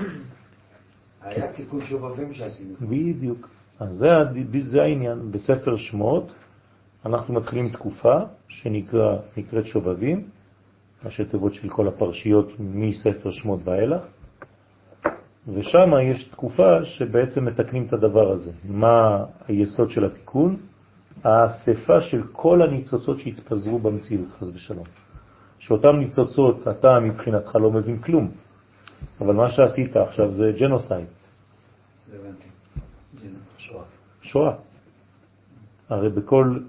היה תיקון שובבים שעשינו. בדיוק. אז זה, זה העניין. בספר שמות אנחנו מתחילים תקופה שנקראת שובבים, ראשי תיבות של כל הפרשיות מספר שמות ואילך, ושם יש תקופה שבעצם מתקנים את הדבר הזה. מה היסוד של התיקון? האספה של כל הניצוצות שהתפזרו במציאות, חז ושלום. שאותם ניצוצות אתה מבחינתך לא מבין כלום, אבל מה שעשית עכשיו זה ג'נוסייד. שואה. שואה. הרי בכל,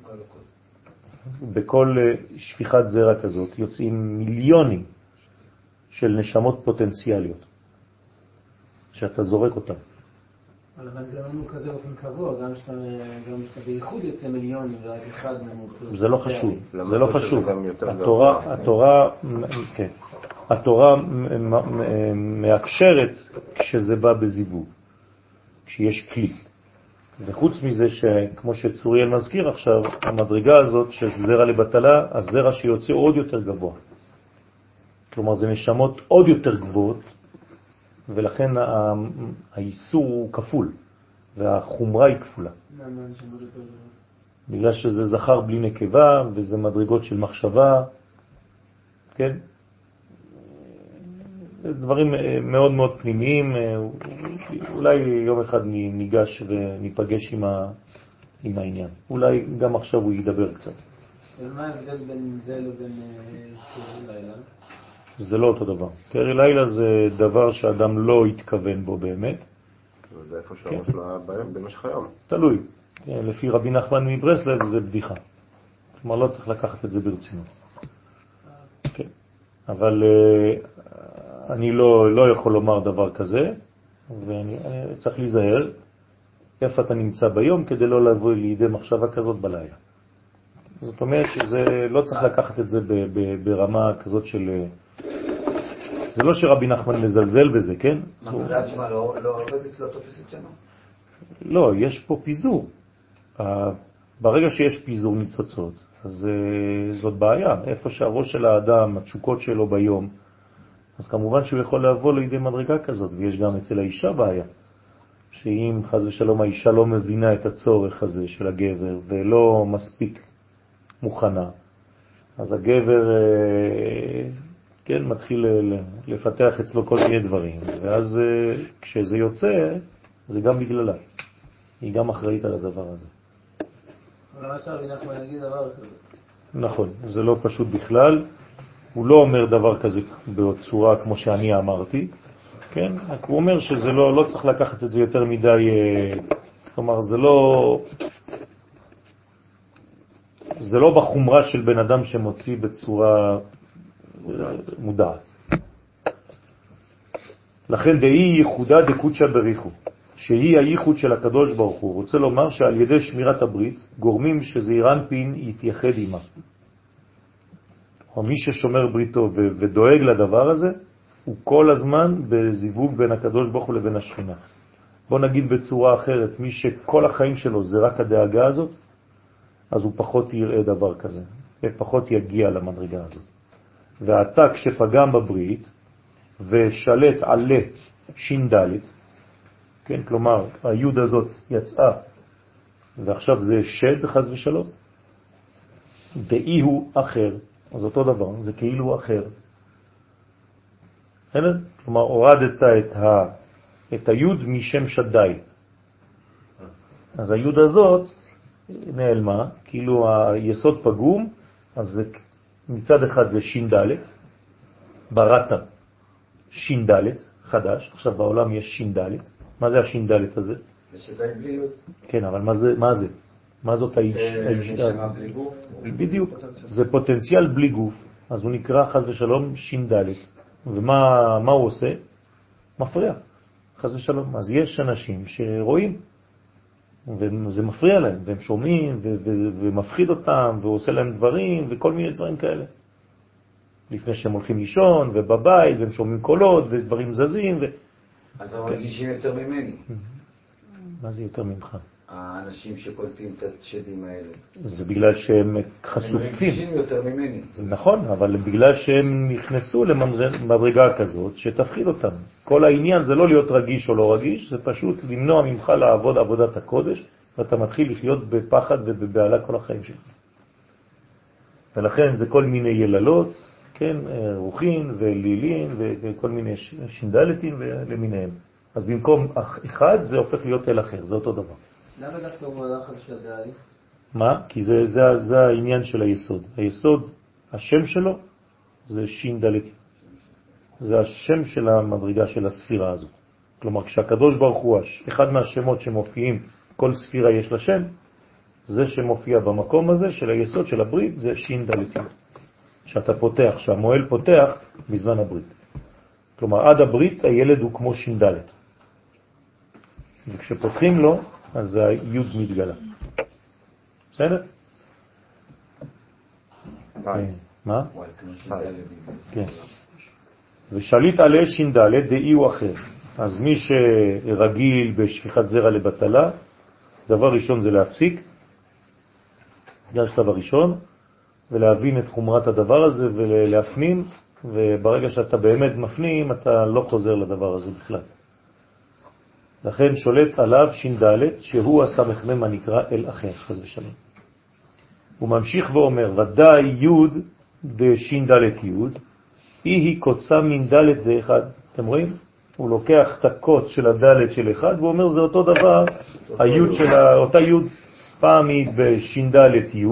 בכל אה, שפיכת זרע כזאת יוצאים מיליונים של נשמות פוטנציאליות, שאתה זורק אותן. אבל זה לא כזה באופן קבוע, גם שאתה בייחוד יוצא מיליונים ורק אחד מהם זה לא חשוב, זה לא חשוב. התורה, התורה, כן, התורה מאפשרת כשזה בא בזיווג, כשיש כלי. וחוץ מזה שכמו שצוריאל מזכיר עכשיו, המדרגה הזאת של זרע לבטלה, הזרע שיוצא עוד יותר גבוה. כלומר, זה נשמות עוד יותר גבוהות, ולכן האיסור הוא כפול, והחומרה היא כפולה. בגלל שזה זכר בלי נקבה, וזה מדרגות של מחשבה, כן? דברים מאוד מאוד פנימיים, אולי יום אחד ניגש וניפגש עם, ה, עם העניין. אולי גם עכשיו הוא ידבר קצת. ומה ההבדל בין זה לבין אה, לילה? זה לא אותו דבר. קרי לילה זה דבר שאדם לא התכוון בו באמת. זה איפה שהראש כן. שלו היה במשך היום. תלוי. כן, לפי רבי נחמן מברסלב זה בדיחה. כלומר, לא צריך לקחת את זה ברצינות. כן. אבל אה, אני לא, לא יכול לומר דבר כזה, ואני צריך להיזהר איפה אתה נמצא ביום כדי לא לבוא לידי מחשבה כזאת בלילה. זאת אומרת שזה לא צריך לקחת את זה ברמה כזאת של אה, זה לא שרבי נחמן מזלזל בזה, כן? לא, לא? לא, יש פה פיזור. ברגע שיש פיזור ניצוצות, אז אה, זאת בעיה. איפה שהראש של האדם, התשוקות שלו ביום, אז כמובן שהוא יכול לבוא לידי מדרגה כזאת, ויש גם אצל האישה בעיה. שאם חז ושלום האישה לא מבינה את הצורך הזה של הגבר ולא מספיק מוכנה, אז הגבר אה, כן, מתחיל לפתח אצלו כל מיני דברים, ואז אה, כשזה יוצא, זה גם בגללה. היא גם אחראית על הדבר הזה. נכון, זה לא פשוט בכלל. הוא לא אומר דבר כזה בצורה כמו שאני אמרתי, כן? רק הוא אומר שזה לא, לא צריך לקחת את זה יותר מדי, אה, כלומר זה לא, זה לא בחומרה של בן אדם שמוציא בצורה אה, מודעת. לכן דאי ייחודה דקודשא בריחו, שהיא הייחוד של הקדוש ברוך הוא. רוצה לומר שעל ידי שמירת הברית גורמים שזעירנפין יתייחד עימה. או מי ששומר בריתו ודואג לדבר הזה, הוא כל הזמן בזיווג בין הקדוש ברוך הוא לבין השכינה. בוא נגיד בצורה אחרת, מי שכל החיים שלו זה רק הדאגה הזאת, אז הוא פחות יראה דבר כזה, ופחות יגיע למדרגה הזאת. ואתה כשפגם בברית ושלט עלה ש"ד, כן, כלומר היוד הזאת יצאה ועכשיו זה שד חז ושלום, דאי הוא אחר, אז אותו דבר, זה כאילו אחר. בסדר? כלומר, הורדת את, ה, את היוד משם שדי. אז היוד הזאת נעלמה, כאילו היסוד פגום, אז זה, מצד אחד זה ש"ד, בראת ש"ד, חדש, עכשיו בעולם יש ש"ד, מה זה הש"ד הזה? זה שדי בלי יוד. כן, אבל מה זה? מה, זה? מה זאת האיש? זה נשמה בלי גוף. בדיוק, זה פוטנציאל בלי גוף, אז הוא נקרא חז ושלום ש"ד. ומה הוא עושה? מפריע, חז ושלום. אז יש אנשים שרואים, וזה מפריע להם, והם שומעים, ומפחיד אותם, ועושה להם דברים, וכל מיני דברים כאלה. לפני שהם הולכים לישון, ובבית, והם שומעים קולות, ודברים זזים. ו... אז הם מרגישים יותר ממני. מה זה יותר ממך? האנשים שקולטים את השדים האלה. זה בגלל שהם הם חשופים. מרגישים יותר ממני. נכון, אבל בגלל שהם נכנסו למדרגה כזאת שתפחיד אותם. כל העניין זה לא להיות רגיש או לא רגיש, זה פשוט למנוע ממך לעבוד עבודת הקודש, ואתה מתחיל לחיות בפחד ובבעלה כל החיים שלך. ולכן זה כל מיני יללות, כן, רוחין ולילין וכל מיני שינדלתים למיניהם. אז במקום אחד זה הופך להיות אל אחר, זה אותו דבר. למה דווקא הוא הלך על? מה? כי זה, זה, זה העניין של היסוד. היסוד, השם שלו זה דלת. זה השם של המדרגה של הספירה הזו. כלומר, כשהקדוש ברוך הוא, אחד מהשמות שמופיעים, כל ספירה יש לה שם, זה שמופיע במקום הזה של היסוד של הברית זה דלת. שאתה פותח, שהמועל פותח בזמן הברית. כלומר, עד הברית הילד הוא כמו דלת. וכשפותחים לו, אז היוד מתגלה. בסדר? מה? כן. ושליט עלי ש"ד דאי הוא אחר. אז מי שרגיל בשפיכת זרע לבטלה, דבר ראשון זה להפסיק, זה השלב הראשון, ולהבין את חומרת הדבר הזה ולהפנים, וברגע שאתה באמת מפנים, אתה לא חוזר לדבר הזה בכלל. לכן שולט עליו ש"ד, שהוא הסמ"ם הנקרא אל אחר, חז ושלום. הוא ממשיך ואומר, ודאי י' בש"ד י', היא היא קוצה מן ד' ואחד. אתם רואים? הוא לוקח את הקוץ של הד' של אחד, והוא אומר, זה אותו דבר, הי' של אותה י', פעם היא בש"ד י',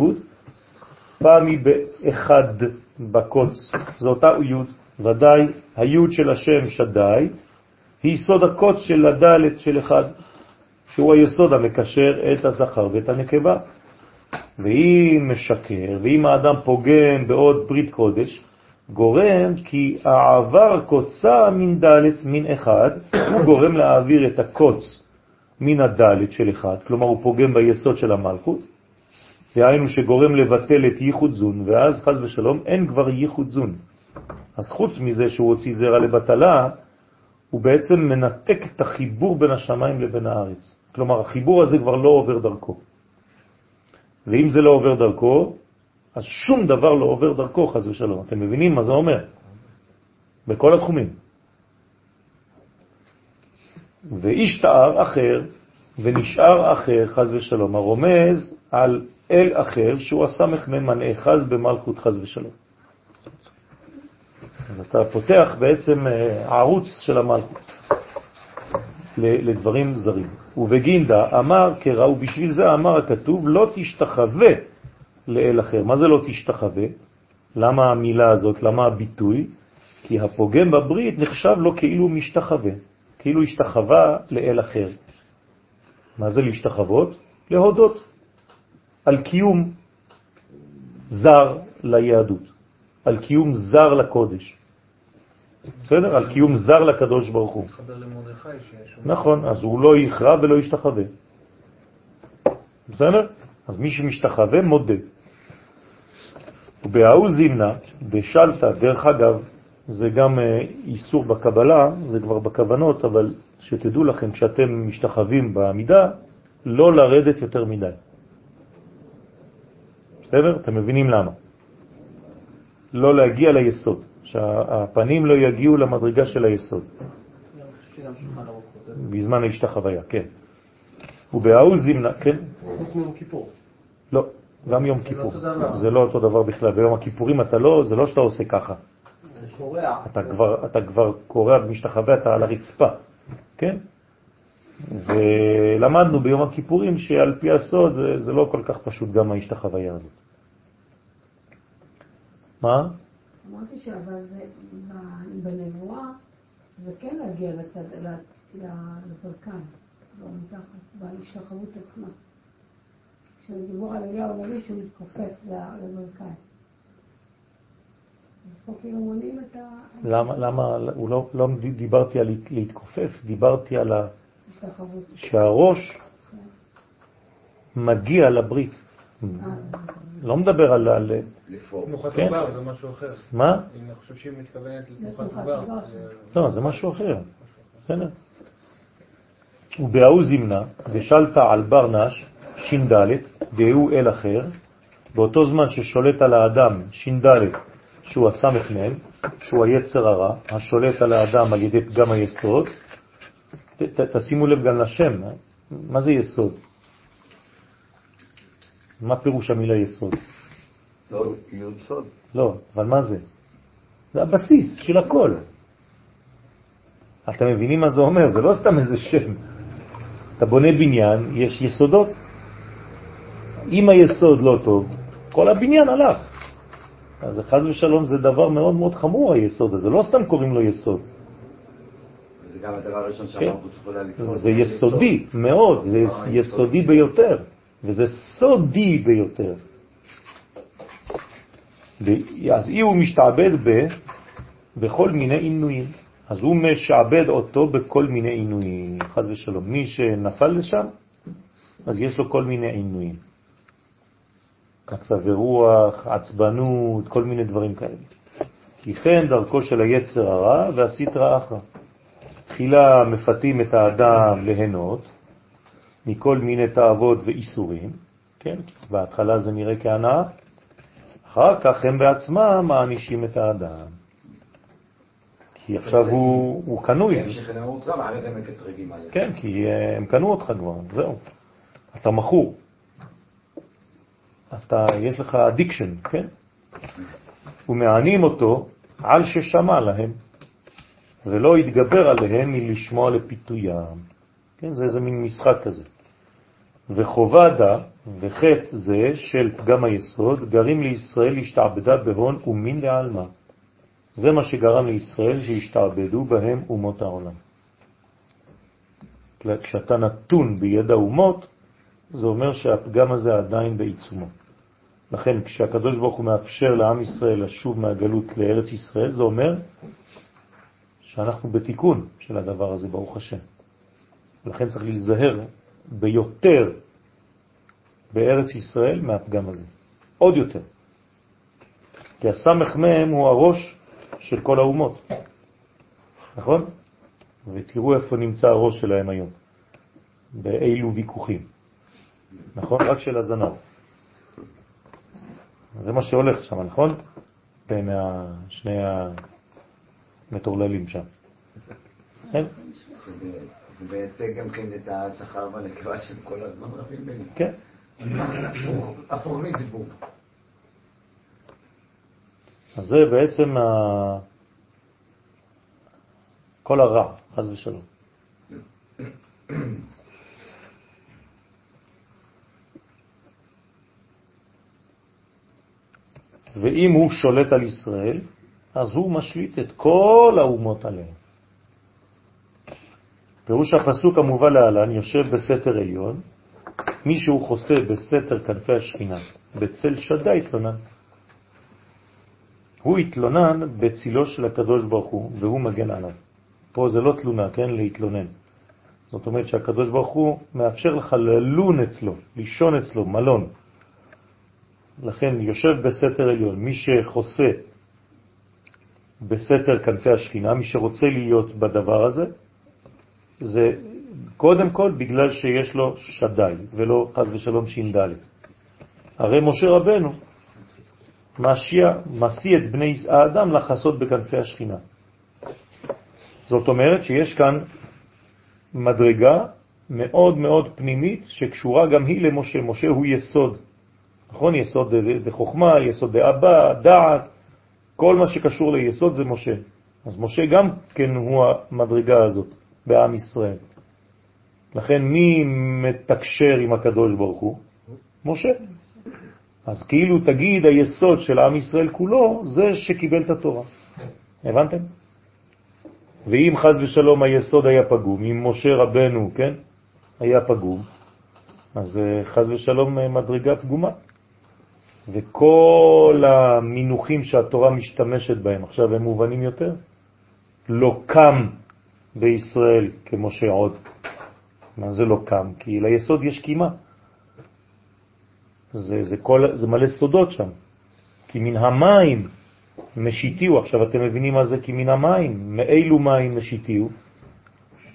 פעם היא באחד בקוץ, זו אותה י', ודאי הי' של השם שדי, היא סוד הקוץ של הדלת של אחד, שהוא היסוד המקשר את הזכר ואת הנקבה. ואם משקר, ואם האדם פוגם בעוד ברית קודש, גורם כי העבר קוצה מן דלת מן אחד, הוא גורם להעביר את הקוץ מן הדלת של אחד, כלומר הוא פוגם ביסוד של המלכות, והיינו שגורם לבטל את ייחוד זון, ואז חז ושלום אין כבר ייחוד זון. אז חוץ מזה שהוא הוציא זרע לבטלה, הוא בעצם מנתק את החיבור בין השמיים לבין הארץ. כלומר, החיבור הזה כבר לא עובר דרכו. ואם זה לא עובר דרכו, אז שום דבר לא עובר דרכו, חז ושלום. אתם מבינים מה זה אומר? בכל התחומים. והשתער אחר, ונשאר אחר, חז ושלום, הרומז על אל אחר שהוא הסמך ממנעה חז במלכות חז ושלום. אז אתה פותח בעצם אה, ערוץ של המלכות לדברים זרים. ובגינדה אמר קרא, ובשביל זה אמר הכתוב, לא תשתחווה לאל אחר. מה זה לא תשתחווה? למה המילה הזאת? למה הביטוי? כי הפוגם בברית נחשב לו כאילו משתחווה, כאילו השתחווה לאל אחר. מה זה להשתחוות? להודות על קיום זר ליהדות, על קיום זר לקודש. בסדר? על קיום זר לקדוש ברוך הוא. נכון, אז הוא לא יכרע ולא ישתחווה. בסדר? אז מי שמשתחווה מודה. ובהאו זימנה, בשלטה, דרך אגב, זה גם אה, איסור בקבלה, זה כבר בכוונות, אבל שתדעו לכם, כשאתם משתחווים בעמידה, לא לרדת יותר מדי. בסדר? אתם מבינים למה. לא להגיע ליסוד, שהפנים לא יגיעו למדרגה של היסוד. בזמן ההשתחוויה, כן. ובהאו זימנה, כן? חוץ מיום כיפור. לא, גם יום כיפור. זה לא אותו דבר בכלל. ביום הכיפורים אתה לא, זה לא שאתה עושה ככה. אתה כבר, אתה כבר קורא ומשתחווה, אתה על הרצפה, כן? ולמדנו ביום הכיפורים שעל פי הסוד זה לא כל כך פשוט גם ההשתחוויה הזאת. מה? אמרתי שאבל זה בנבואה זה כן להגיע לברכיים, לא מתחת, בהשתחוות עצמה. כשדיבור על אליהו הנביא שהוא מתכופף לברכיים. כאילו למה, למה, הוא לא, לא דיברתי על להתכופף, דיברתי על ה... שהראש מגיע לברית. לא מדבר על... על... תנוחת כן? עובר זה משהו אחר. מה? אני חושב שהיא מתכוונת לתנוחת עובר. לא, זה משהו אחר. בסדר. ובהאו זימנה, ושלת על ברנש, ש"ד, והוא אל אחר, באותו זמן ששולט על האדם ש"ד, שהוא הסמך מם, שהוא היצר הרע, השולט על האדם על ידי פגם היסוד, ת, תשימו לב גם לשם? מה זה יסוד? מה פירוש המילה יסוד? סוד, יוד סוד. לא, אבל מה זה? זה הבסיס של הכל. אתם מבינים מה זה אומר? זה לא סתם איזה שם. אתה בונה בניין, יש יסודות. אם היסוד לא טוב, כל הבניין הלך. אז חז ושלום זה דבר מאוד מאוד חמור היסוד הזה, לא סתם קוראים לו יסוד. זה גם הדבר הראשון כן. לתפוס. זה יסודי מאוד, זה יסודי ביותר, וזה סודי ביותר. אז אי הוא משתעבד ב, בכל מיני עינויים. אז הוא משעבד אותו בכל מיני עינויים, חז ושלום. מי שנפל לשם, אז יש לו כל מיני עינויים. מצבי רוח, עצבנות, כל מיני דברים כאלה. כי כן דרכו של היצר הרע והסטרא אחרא. תחילה מפתים את האדם להנות מכל מיני תאוות ואיסורים, כן? בהתחלה זה נראה כהנאה, אחר כך הם בעצמם מענישים את האדם. כי עכשיו הוא, הוא קנוי. כן, כי הם קנו אותך כבר, זהו. אתה מכור. אתה, יש לך addiction, כן? ומענים אותו על ששמע להם, ולא התגבר עליהם מלשמוע לפיתוים. כן, זה איזה מין משחק כזה. וחובדה וחטא זה של פגם היסוד גרים לישראל להשתעבדה בהון ומין לעלמה. זה מה שגרם לישראל שהשתעבדו בהם אומות העולם. כשאתה נתון ביד האומות, זה אומר שהפגם הזה עדיין בעיצומו. לכן כשהקדוש ברוך הוא מאפשר לעם ישראל לשוב מהגלות לארץ ישראל, זה אומר שאנחנו בתיקון של הדבר הזה, ברוך השם. לכן צריך להיזהר ביותר בארץ ישראל מהפגם הזה. עוד יותר. כי הסמך מהם הוא הראש של כל האומות. נכון? ותראו איפה נמצא הראש שלהם היום. באילו ויכוחים. נכון? רק של הזנב. זה מה שהולך שם, נכון? בין שני המטורללים שם. כן? ומייצג גם כן את השכר והנקבה שהם כל הזמן רבים ביניהם. כן. הפוך- מזיווג. אז זה בעצם ה... כל הרע, חז ושלום. ואם הוא שולט על ישראל, אז הוא משליט את כל האומות עליהם. פירוש הפסוק המובא להלן, יושב בסתר עליון, מי שהוא חוסה בסתר כנפי השכינה, בצל שדה התלונן. הוא התלונן בצילו של הקדוש ברוך הוא, והוא מגן עליו. פה זה לא תלונה, כן? להתלונן. זאת אומרת שהקדוש ברוך הוא מאפשר לך ללון אצלו, לישון אצלו, מלון. לכן יושב בסתר עליון, מי שחוסה בסתר כנפי השכינה, מי שרוצה להיות בדבר הזה, זה קודם כל בגלל שיש לו שדאי, ולא חז ושלום ש"ד. הרי משה רבנו משיע, משיא את בני האדם לחסות בכנפי השכינה. זאת אומרת שיש כאן מדרגה מאוד מאוד פנימית שקשורה גם היא למשה. משה הוא יסוד, נכון? יסוד בחוכמה, יסוד באבא, דעת, כל מה שקשור ליסוד זה משה. אז משה גם כן הוא המדרגה הזאת בעם ישראל. לכן מי מתקשר עם הקדוש ברוך הוא? משה. אז כאילו תגיד היסוד של עם ישראל כולו זה שקיבל את התורה. הבנתם? ואם חז ושלום היסוד היה פגום, אם משה רבנו, כן, היה פגום, אז אה, חז ושלום אה, מדרגה פגומה. וכל המינוחים שהתורה משתמשת בהם, עכשיו הם מובנים יותר, לא קם בישראל כמשה עוד. מה זה לא קם? כי ליסוד יש קימה. זה, זה, כל, זה מלא סודות שם. כי מן המים משיתיו, עכשיו אתם מבינים מה זה כי מן המים, מאילו מים משיתיו?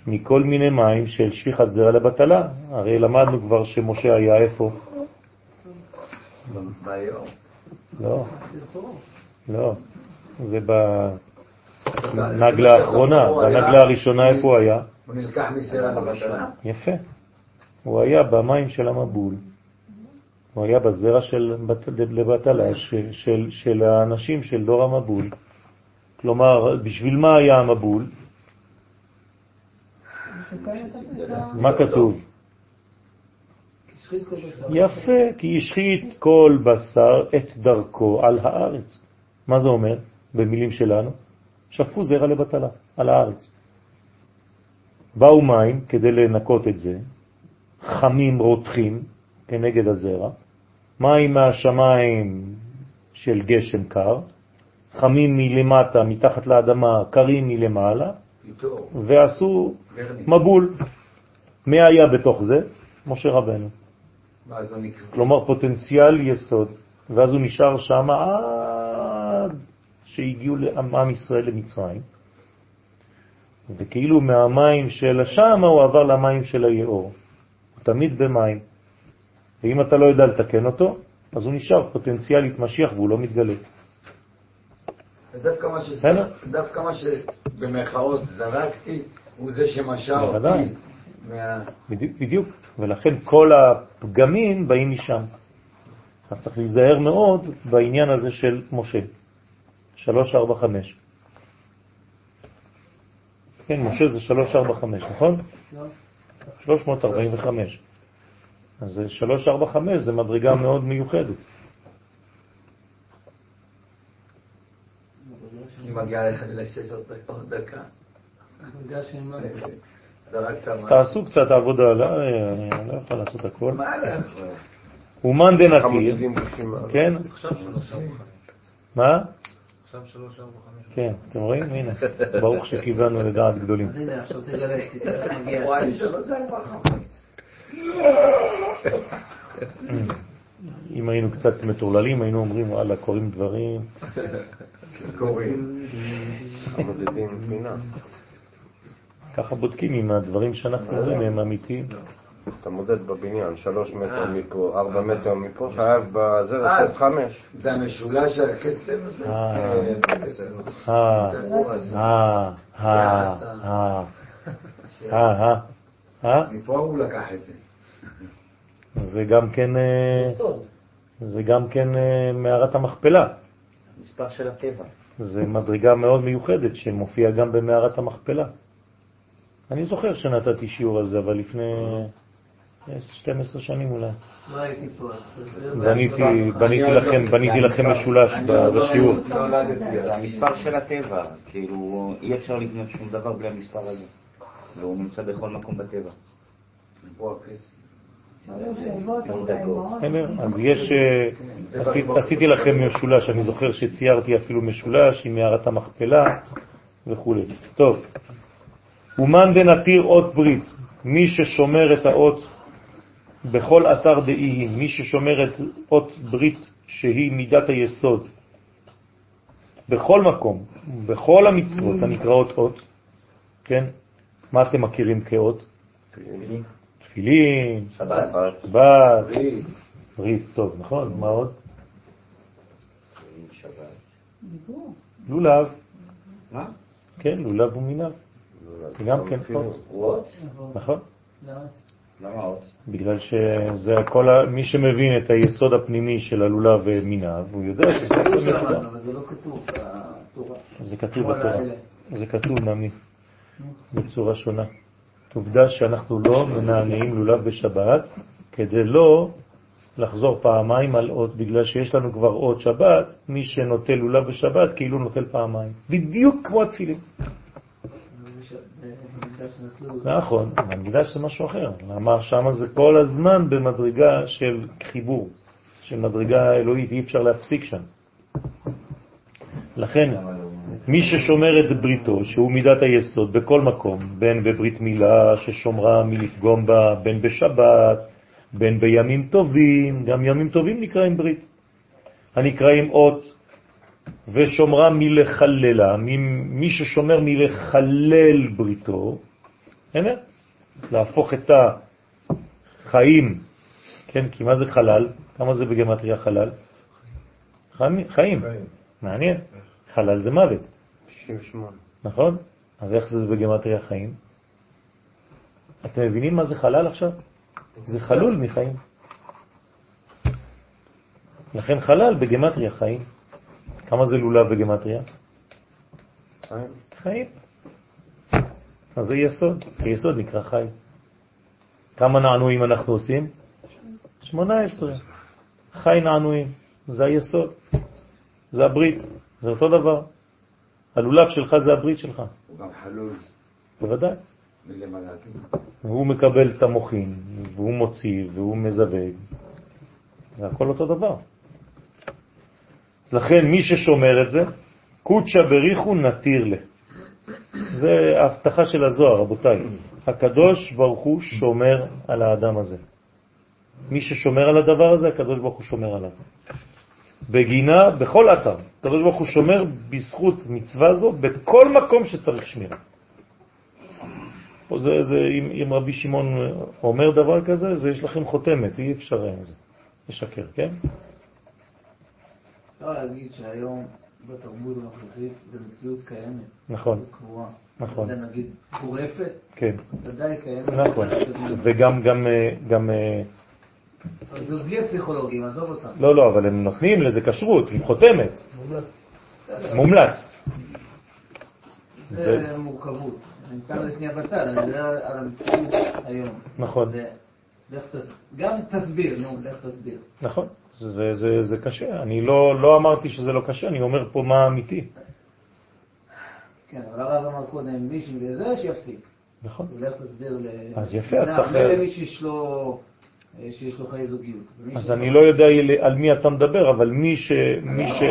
מכל מיני מים של שפיכת זרע לבטלה. הרי למדנו כבר שמשה היה איפה? ביום. לא, לא, זה בנגלה האחרונה, בנגלה הראשונה איפה הוא היה? הוא נלקח מסלע לבטלה. יפה. הוא היה במים של המבול. הוא היה בזרע של לבטלה, של, של, של האנשים של דור המבול. כלומר, בשביל מה היה המבול? מה כתוב? יפה, כי השחית כל בשר את דרכו על הארץ. מה זה אומר במילים שלנו? שפכו זרע לבטלה על הארץ. באו מים כדי לנקות את זה, חמים רותחים כנגד הזרע, מים מהשמיים של גשם קר, חמים מלמטה, מתחת לאדמה, קרים מלמעלה. ועשו. מבול. מי היה בתוך זה? משה רבנו. כלומר פוטנציאל יסוד, ואז הוא נשאר שם עד שהגיעו לעם ישראל למצרים, וכאילו מהמים של שם הוא עבר למים של היאור. הוא תמיד במים, ואם אתה לא יודע לתקן אותו, אז הוא נשאר פוטנציאלית משיח והוא לא מתגלה. ודווקא מה ש... דווקא מה שבמרכאות זרקתי, הוא זה בוודאי. אותי. מה- בדיוק, ולכן כל הפגמים באים משם. אז צריך להיזהר מאוד בעניין הזה של משה. 3, 4, 5. כן, משה זה 3, 4, 5, נכון? 345. אז זה 3, 4, 5 זה מדרגה מאוד מיוחדת. תעשו קצת עבודה, לא, אני לא יכול לעשות הכל. לא? אומן בשביל כן? ארבע חמש. מה? כן, אתם רואים? הנה, ברוך שכיוונו לדעת גדולים. אז הנה, עכשיו תגלה, תצטרך להגיע. וואי, שלוש ארבע חמש. אם היינו קצת מטורללים, היינו אומרים, וואלה, קוראים דברים. קוראים. [laughs] ככה בודקים אם הדברים שאנחנו אומרים הם אמיתיים. אתה מודד בבניין, שלוש מטר מפה, ארבע מטר מפה, חייב בזה אה, לתת חמש. זה המשולש של הקסם הזה? אה. אה. אה, אה, אה, [laughs] אה, אה. אה? מפה הוא לקח את זה. זה גם כן, אה, זה גם כן אה, מערת המכפלה. מספר של הטבע. זה מדרגה מאוד מיוחדת שמופיעה גם במערת המכפלה. אני זוכר שנתתי שיעור על זה, אבל לפני 12 שנים אולי. לא הייתי פה. בניתי, בניתי לכם, בניתי לכם משולש לא בשיעור. זה המספר של הטבע, כאילו אי אפשר לבנות שום דבר בלי המספר הזה. והוא נמצא בכל מקום בטבע. אז יש, אה, עשית- עשיתי לכם משולש, אני זוכר שציירתי אפילו משולש עם מערת המכפלה וכו'. טוב, אומן דנתיר אות ברית, מי ששומר את האות בכל אתר דאי, מי ששומר את אות ברית שהיא מידת היסוד, בכל מקום, בכל המצוות הנקראות אות, כן? מה אתם מכירים כאות? תפילין, שבת. שבת, ברית. ברית, טוב, נכון, מה עוד? לולב, מה? כן, לולב ומינב, זה גם כן אות, רות? נכון? למה? עוד? בגלל שזה הכל, מי שמבין את היסוד הפנימי של הלולב ומינב, הוא יודע שזה בעצם נקודה. אבל זה לא כתוב בתורה. זה כתוב בתורה. זה כתוב נמי, בצורה שונה. עובדה שאנחנו לא מנענעים לולב בשבת, כדי לא לחזור פעמיים על אות, בגלל שיש לנו כבר אות שבת, מי שנוטל לולב בשבת כאילו נוטל פעמיים. בדיוק כמו התפילין. נכון, במקדש זה משהו אחר. למה שמה זה כל הזמן במדרגה של חיבור, של מדרגה אלוהית, אי אפשר להפסיק שם. לכן, מי ששומר את בריתו, שהוא מידת היסוד, בכל מקום, בין בברית מילה ששומרה מלפגום בה, בין בשבת, בין בימים טובים, גם ימים טובים נקראים ברית, הנקראים אות, ושומרה מלחללה, מי ששומר מלחלל בריתו, הנה, להפוך את החיים, כן, כי מה זה חלל? כמה זה בגמטריה חלל? חיים. חיים. מעניין. חלל זה מוות, 98. נכון? אז איך זה בגמטריה חיים? אתם מבינים מה זה חלל עכשיו? זה חלול מחיים. לכן חלל בגמטריה חיים. כמה זה לולב בגמטריה? חיים. חיים. אז זה יסוד, כי יסוד נקרא חי. כמה נענועים אנחנו עושים? 18. חי נענועים, זה היסוד, זה הברית, זה אותו דבר. הלולב שלך זה הברית שלך, הוא גם חלול בוודאי. הוא מקבל את המוחין, והוא מוציא, והוא מזווג. זה הכל אותו דבר. לכן מי ששומר את זה, קודשא בריחו נתיר לה. זה ההבטחה של הזוהר, רבותיי. הקדוש ברוך הוא שומר על האדם הזה. מי ששומר על הדבר הזה, הקדוש ברוך הוא שומר עליו. בגינה, בכל אתר. הקדוש ברוך הוא שומר בזכות מצווה זו בכל מקום שצריך שמירה. זה, זה, אם, אם רבי שמעון אומר דבר כזה, זה יש לכם חותמת, אי אפשר לשקר, כן? אפשר להגיד שהיום בתרבות הנוכחית זה מציאות קיימת. נכון, קבועה. נכון. זה נגיד גורפת, כן, ודאי קיימת. נכון. וגם, גם, אה, גם, אה, אבל זה בלי הפסיכולוגים, עזוב אותם. לא, לא, אבל הם נותנים לזה כשרות, עם חותמת. מומלץ. זה מורכבות. אני שם את זה שנייה בצד, אני מדבר על המציאות היום. נכון, גם תסביר, נו, לך תסביר. נכון, זה, זה, זה קשה, אני לא, לא אמרתי שזה לא קשה, אני אומר פה מה אמיתי, כן, אבל הרב אמר קודם, מי שזה, שיפסיק. נכון? ולך תסביר ל... אז יפה, אז לא, תחזור. מילא מי שיש לו... אה, שיש לו חיי זוגיות. אז אני לא יודע על מי אתה מדבר, אבל מי ש... מי ש...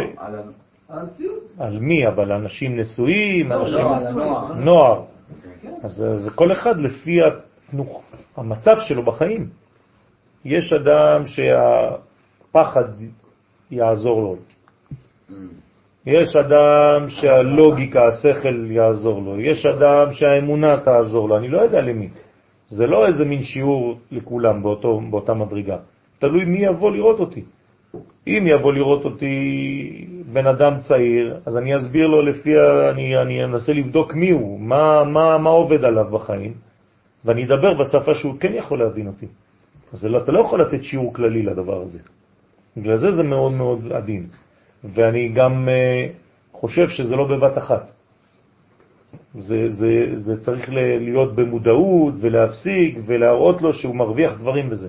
על מי? אבל אנשים נשואים, לא, אנשים... לא. נוער. אז זה כל אחד לפי המצב שלו בחיים. יש אדם שהפחד יעזור לו. יש אדם שהלוגיקה, השכל יעזור לו. יש אדם שהאמונה תעזור לו. אני לא יודע למי. זה לא איזה מין שיעור לכולם באותו, באותה מדרגה. תלוי מי יבוא לראות אותי. אם יבוא לראות אותי בן אדם צעיר, אז אני אסביר לו לפי, אני, אני אנסה לבדוק מי הוא, מה, מה, מה עובד עליו בחיים, ואני אדבר בשפה שהוא כן יכול להבין אותי. אז לא, אתה לא יכול לתת שיעור כללי לדבר הזה. בגלל זה זה מאוד מאוד עדין. ואני גם uh, חושב שזה לא בבת אחת. זה, זה, זה צריך להיות במודעות ולהפסיק ולהראות לו שהוא מרוויח דברים בזה.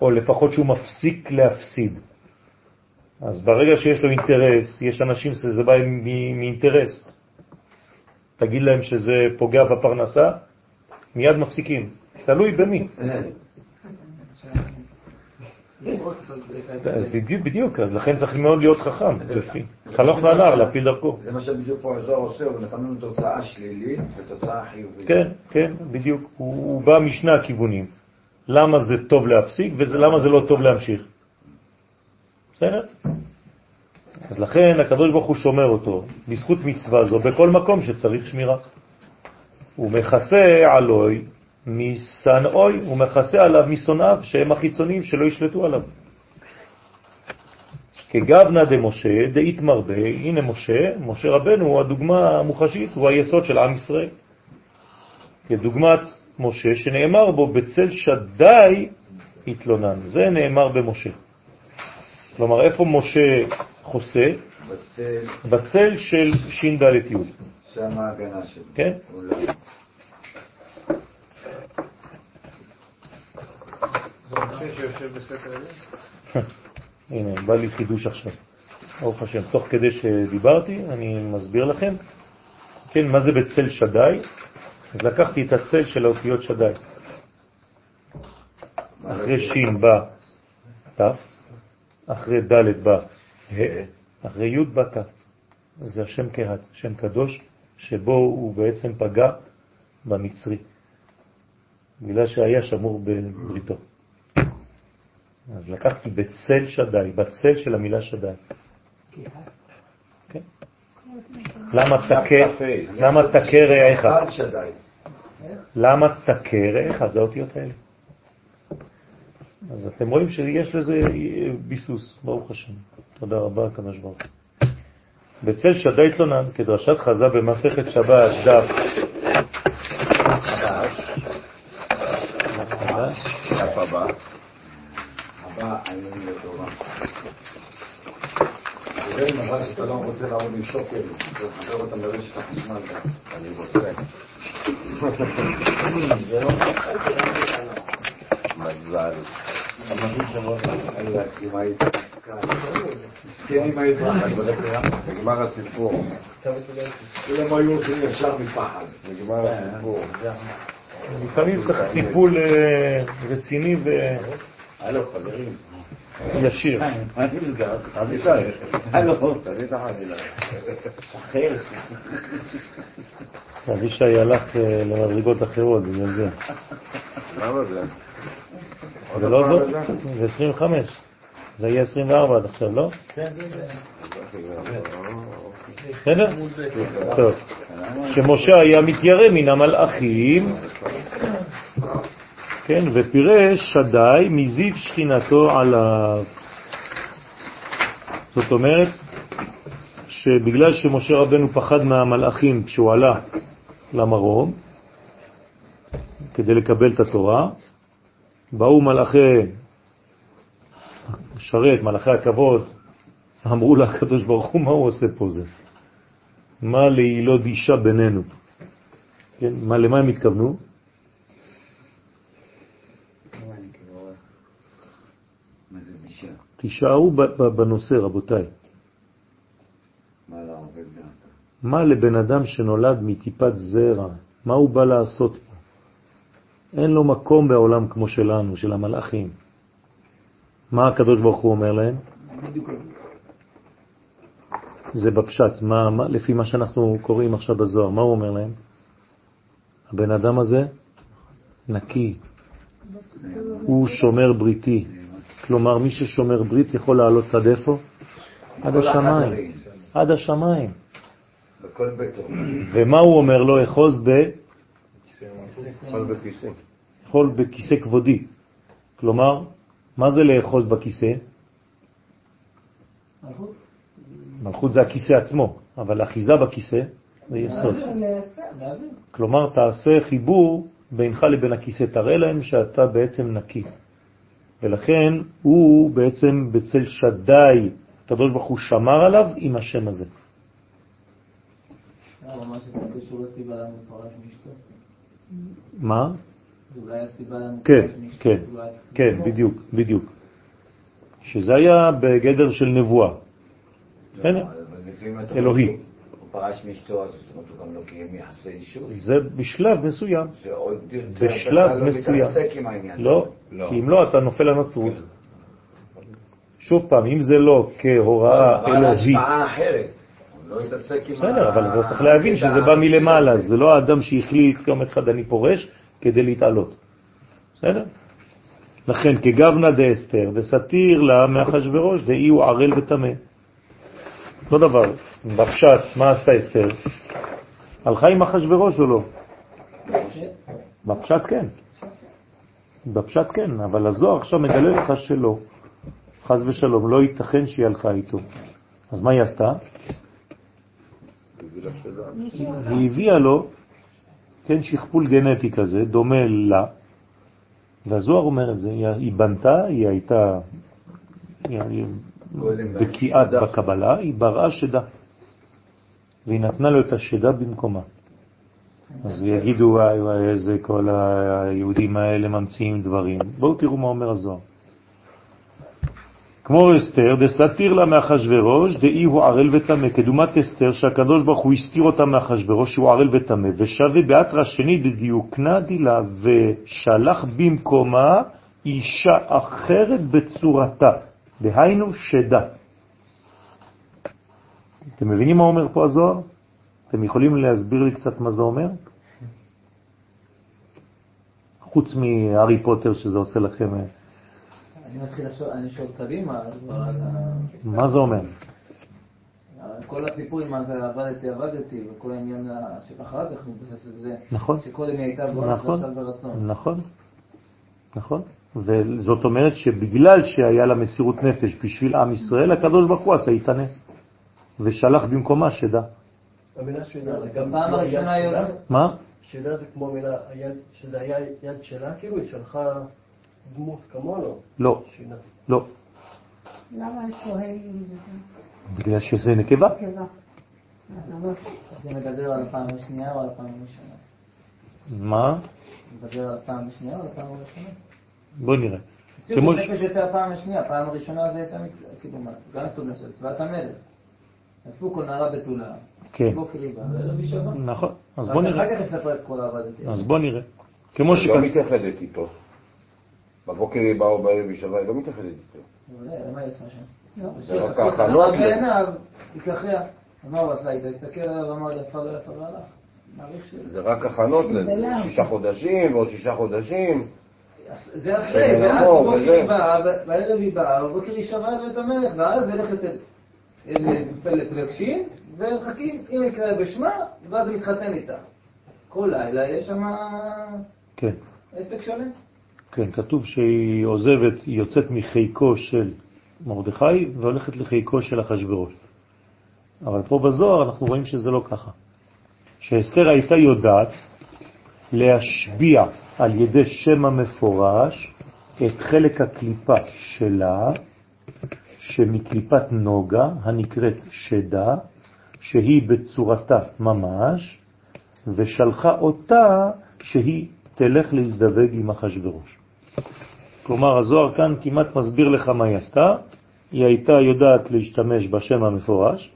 או לפחות שהוא מפסיק להפסיד. אז ברגע שיש לו אינטרס, יש אנשים שזה בא מאינטרס, תגיד להם שזה פוגע בפרנסה, מיד מפסיקים. תלוי במי. בדיוק, בדיוק, אז לכן צריך מאוד להיות חכם, לפי. חלוך לנער, להפיל דרכו. זה מה שבדיוק פה הזוהר עושה, הוא נתן לנו תוצאה שלילית ותוצאה חיובית. כן, כן, בדיוק. הוא בא משני הכיוונים. למה זה טוב להפסיק ולמה זה לא טוב להמשיך. בסדר? אז לכן הקדוש ברוך הוא שומר אותו, בזכות מצווה זו, בכל מקום שצריך שמירה. הוא מכסה עלוי משנאוי, הוא מכסה עליו משונאיו שהם החיצוניים שלא ישלטו עליו. כגבנה דמשה דאית מרבה, הנה משה, משה רבנו הוא הדוגמה המוחשית, הוא היסוד של עם ישראל. כדוגמת משה שנאמר בו בצל שדי התלונן, זה נאמר במשה. כלומר, איפה משה חוסה? בצל, בצל של שין ד' י'. שם ההגנה שלו. כן? [laughs] הנה, בא לי חידוש עכשיו. ברוך השם. תוך כדי שדיברתי, אני מסביר לכם. כן, מה זה בצל שדי? אז לקחתי את הצל של האותיות שדי. אחרי שין בא ת', אחרי ד' בא ה', אחרי י' בא ת'. זה השם קהת, שם קדוש, שבו הוא בעצם פגע במצרי, בגלל שהיה שמור בבריתו. אז לקחתי בצל שדי, בצל של המילה שדי. כן. למה תכה, רעיך? למה תכה רעיך? זה האותיות האלה. אז אתם רואים שיש לזה ביסוס, ברוך השם. תודה רבה, הקדוש ברוך בצל שדי תלונן, כדרשת חזה במסכת שבת, דף. דף הבא. הבא, אני לתורה. זה מזל שאתה לא רוצה לעבוד עם שוקר, לחבר אותם לרשת החשמל. אני רוצה. מזל. מסכן עם האזרח, נגמר הסיפור. כולם היו הולכים ישר מפחד. נגמר הסיפור. לפעמים צריך טיפול אה, רציני הלו, חברים. וישיר. מה נסגר? הלו, תביא את החבילה. אחר. אבישי הלך אה, למדרגות אחרות בגלל זה. למה זה? זה לא זאת? זה 25. זה יהיה 24 עד עכשיו, לא? כן, בסדר? טוב. שמשה היה מתיירא מן המלאכים, כן, ופירש שדי מזיו שכינתו עליו. זאת אומרת, שבגלל שמשה רבנו פחד מהמלאכים כשהוא עלה למרום, כדי לקבל את התורה, באו מלאכי שרת, מלאכי הכבוד, אמרו לקדוש ברוך הוא, מה הוא עושה פה זה? מה להילוד אישה בינינו? כן, מה, למה הם התכוונו? תישארו בנושא, רבותיי. מה לבן אדם שנולד מטיפת זרע, מה הוא בא לעשות פה? אין לו מקום בעולם כמו שלנו, של המלאכים. מה הקדוש ברוך הוא אומר להם? זה בפשט, מה, מה, לפי מה שאנחנו קוראים עכשיו בזוהר, מה הוא אומר להם? הבן אדם הזה נקי, הוא שומר בריתי. כלומר, מי ששומר ברית יכול לעלות עד איפה? עד השמיים. עד השמיים. בכל ביתו. ומה הוא אומר לו? אחוז ב... בכיסא. יכול בכיסא כבודי. כלומר, מה זה לאחוז בכיסא? מלכות זה הכיסא עצמו, אבל אחיזה בכיסא זה יסוד. כלומר, תעשה חיבור בינך לבין הכיסא, תראה להם שאתה בעצם נקי. ולכן הוא בעצם בצל שדאי, הקדוש ברוך הוא שמר עליו עם השם הזה. מה? זה אולי הסיבה לנו... כן, כן, כן, בדיוק, בדיוק. שזה היה בגדר של נבואה. בסדר? אלוהי. הוא פרש מאשתו, אז זאת אומרת, הוא גם לא קיים יחסי אישות. זה בשלב מסוים. זה עוד יותר, בשלב אתה לא מסוים. מתעסק עם העניין. לא, כי אם לא, אתה נופל לנצרות. שוב פעם, אם זה לא כהוראה אבל אלוהית, השפעה אחרת. לא התעסק עם בסדר, אבל אתה צריך להבין שזה בא מלמעלה. זה לא האדם שהחליט יום אחד אני פורש כדי להתעלות. בסדר? לכן כגבנה דאסתר וסתיר לה מאחשוורוש דאי הוא ערל וטמא. לא דבר, בפשט, מה עשתה אסתר? הלכה עם אחשוורוש או לא? בפשט כן. בפשט כן, אבל הזוהר עכשיו מגלה לך שלא. חז ושלום, לא ייתכן שהיא הלכה איתו. אז מה היא עשתה? היא הביאה לו, כן, שכפול גנטי כזה, דומה לה, והזוהר אומר את זה, היא, בנתה, היא הייתה שדה. בקבלה, היא בראה שדה, והיא נתנה לו את השדה במקומה. אז יגידו, וואי וואי, איזה כל היהודים האלה ממציאים דברים. בואו תראו מה אומר הזוהר. כמו אסתר, דסתיר לה מאחשוורוש, דאי הוא ערל וטמא, כדומת אסתר, שהקדוש ברוך הוא הסתיר אותה מאחשוורוש, שהוא ערל וטמא, ושווה באתרא שני דדיוקנה דילה, ושלח במקומה אישה אחרת בצורתה, דהיינו שדה. אתם מבינים מה אומר פה הזוהר? אתם יכולים להסביר לי קצת מה זה אומר? חוץ מהארי פוטר שזה עושה לכם... אה, אני מתחיל לחשוב, אני שואל קדימה, מה זה אומר? כל הסיפור עם עבדתי, עבדתי, וכל העניין שאחר כך מתבסס על זה, נכון. שקודם היא הייתה בורחת נכון, ברצון. נכון, נכון. וזאת אומרת שבגלל שהיה לה מסירות נפש בשביל עם ישראל, הקדוש ברוך הוא עשה איתה נס, ושלח במקומה שדה. המילה שדה זה גם היד הראשונה היא שלה? מה? שדה זה כמו מילה, היד, שזה היה יד שלה, כאילו היא שלחה דמות כמונו. לא. לא, למה יש פה ה' עם זה? בגלל שזה נקבה. אבל זה מדבר על הפעם השנייה או על הפעם הראשונה? מה? מדבר על הפעם השנייה או על הפעם הראשונה? בוא נראה. כמו ש... ש- נפש הייתה הפעם השנייה, הפעם הראשונה זה הייתה כאילו מה, גם סוגיה של צבאת המלך. אספו כל נערה בתולה, כן. שבה. נכון, אז רק בוא נראה. אחר כך יספר את כל העבדתי. אז בוא נראה. כמו היא לא מתייחדת איתו. בבוקר היא באה או בערב היא שווה, היא לא מתייחדת איתו. מה היא עושה שם? לא. זה רק לקחו את ההכנות הנערה ל- בעיניו. אז מה הוא עשה איתה? הסתכל עליו ואמר לי, יפה לא יפה והלך. שזה. זה רק הכנות. לשישה חודשים ועוד שישה חודשים. זה אחרי, ואז בבוקר. היא באה, בערב היא באה, בבוקר היא שבה את בית המלך, ואז הולכת לפלגשים, ומחכים, אם יקרא בשמה, ואז מתחתן איתה. כל לילה יש שם כן, עסק שלם. כן, כתוב שהיא עוזבת, היא יוצאת מחיקו של מרדכי והולכת לחיקו של אחשוורוש. אבל פה בזוהר אנחנו רואים שזה לא ככה. שאסתר הייתה יודעת להשביע על ידי שם המפורש את חלק הקליפה שלה, שמקליפת נוגה, הנקראת שדה, שהיא בצורתה ממש, ושלחה אותה שהיא תלך להזדווג עם אחשוורוש. כלומר, הזוהר כאן כמעט מסביר לך מה היא עשתה. היא הייתה יודעת להשתמש בשם המפורש,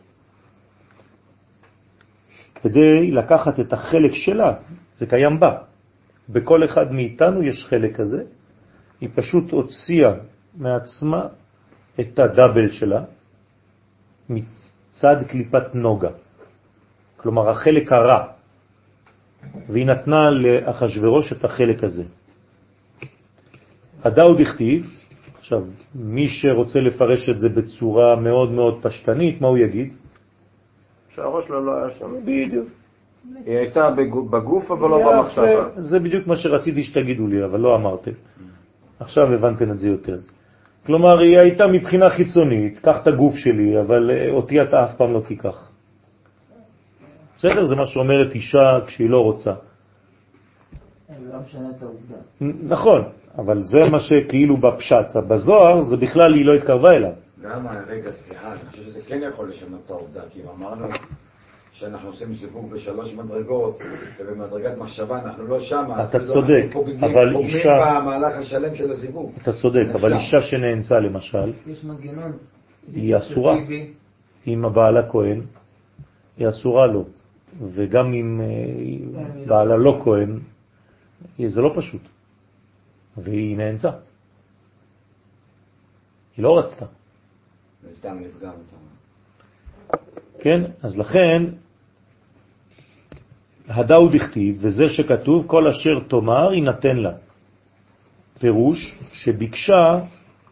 כדי לקחת את החלק שלה, זה קיים בה. בכל אחד מאיתנו יש חלק כזה. היא פשוט הוציאה מעצמה את הדאבל שלה מצד קליפת נוגה. כלומר, החלק הרע. והיא נתנה לאחשוורוש את החלק הזה. הדאו דכתיב, עכשיו, מי שרוצה לפרש את זה בצורה מאוד מאוד פשטנית, מה הוא יגיד? שהראש שלה לא היה שם. בדיוק. היא הייתה בגו- בגוף אבל לא במחשבה. זה בדיוק מה שרציתי שתגידו לי, אבל לא אמרתם. עכשיו הבנתם את זה יותר. כלומר, היא הייתה מבחינה חיצונית, קח את הגוף שלי, אבל אה, אותי אתה אף פעם לא תיקח. בסדר? זה מה שאומרת אישה כשהיא לא רוצה. לא משנה את העובדה. נכון, אבל זה מה שכאילו בפשט. בזוהר זה בכלל היא לא התקרבה אליו. למה, רגע, סליחה, אני חושב שזה כן יכול לשנות את העובדה, כי אם אמרנו שאנחנו עושים סיווג בשלוש מדרגות, ובמדרגת מחשבה אנחנו לא שם, אתה צודק, אבל אישה... במהלך השלם של הזיווג. אתה צודק, אבל אישה שנאנסה למשל, יש מנגנון. היא אסורה. אם הבעלה כהן, היא אסורה לו. וגם אם אה, בעלה לא כהן, זה לא פשוט. והיא נאנסה. היא לא רצתה. כן? אז לכן, הדאו דכתיב, וזה שכתוב, כל אשר תאמר יינתן לה. פירוש שביקשה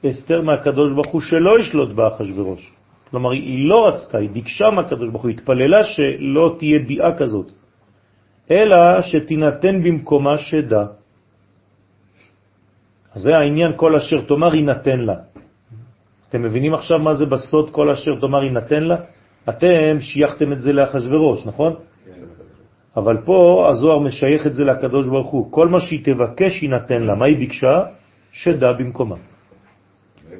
אסתר מהקדוש ברוך הוא שלא ישלוט בה אחשוורוש. כלומר, היא לא רצתה, היא ביקשה מהקדוש ברוך הוא, התפללה שלא תהיה ביאה כזאת, אלא שתינתן במקומה שדה. אז זה העניין, כל אשר תאמר יינתן לה. אתם מבינים עכשיו מה זה בסוד כל אשר תאמר יינתן לה? אתם שייכתם את זה לאחשוורוש, נכון? אבל פה הזוהר משייך את זה לקדוש ברוך הוא. כל מה שהיא תבקש יינתן לה. מה היא ביקשה? שדה במקומה.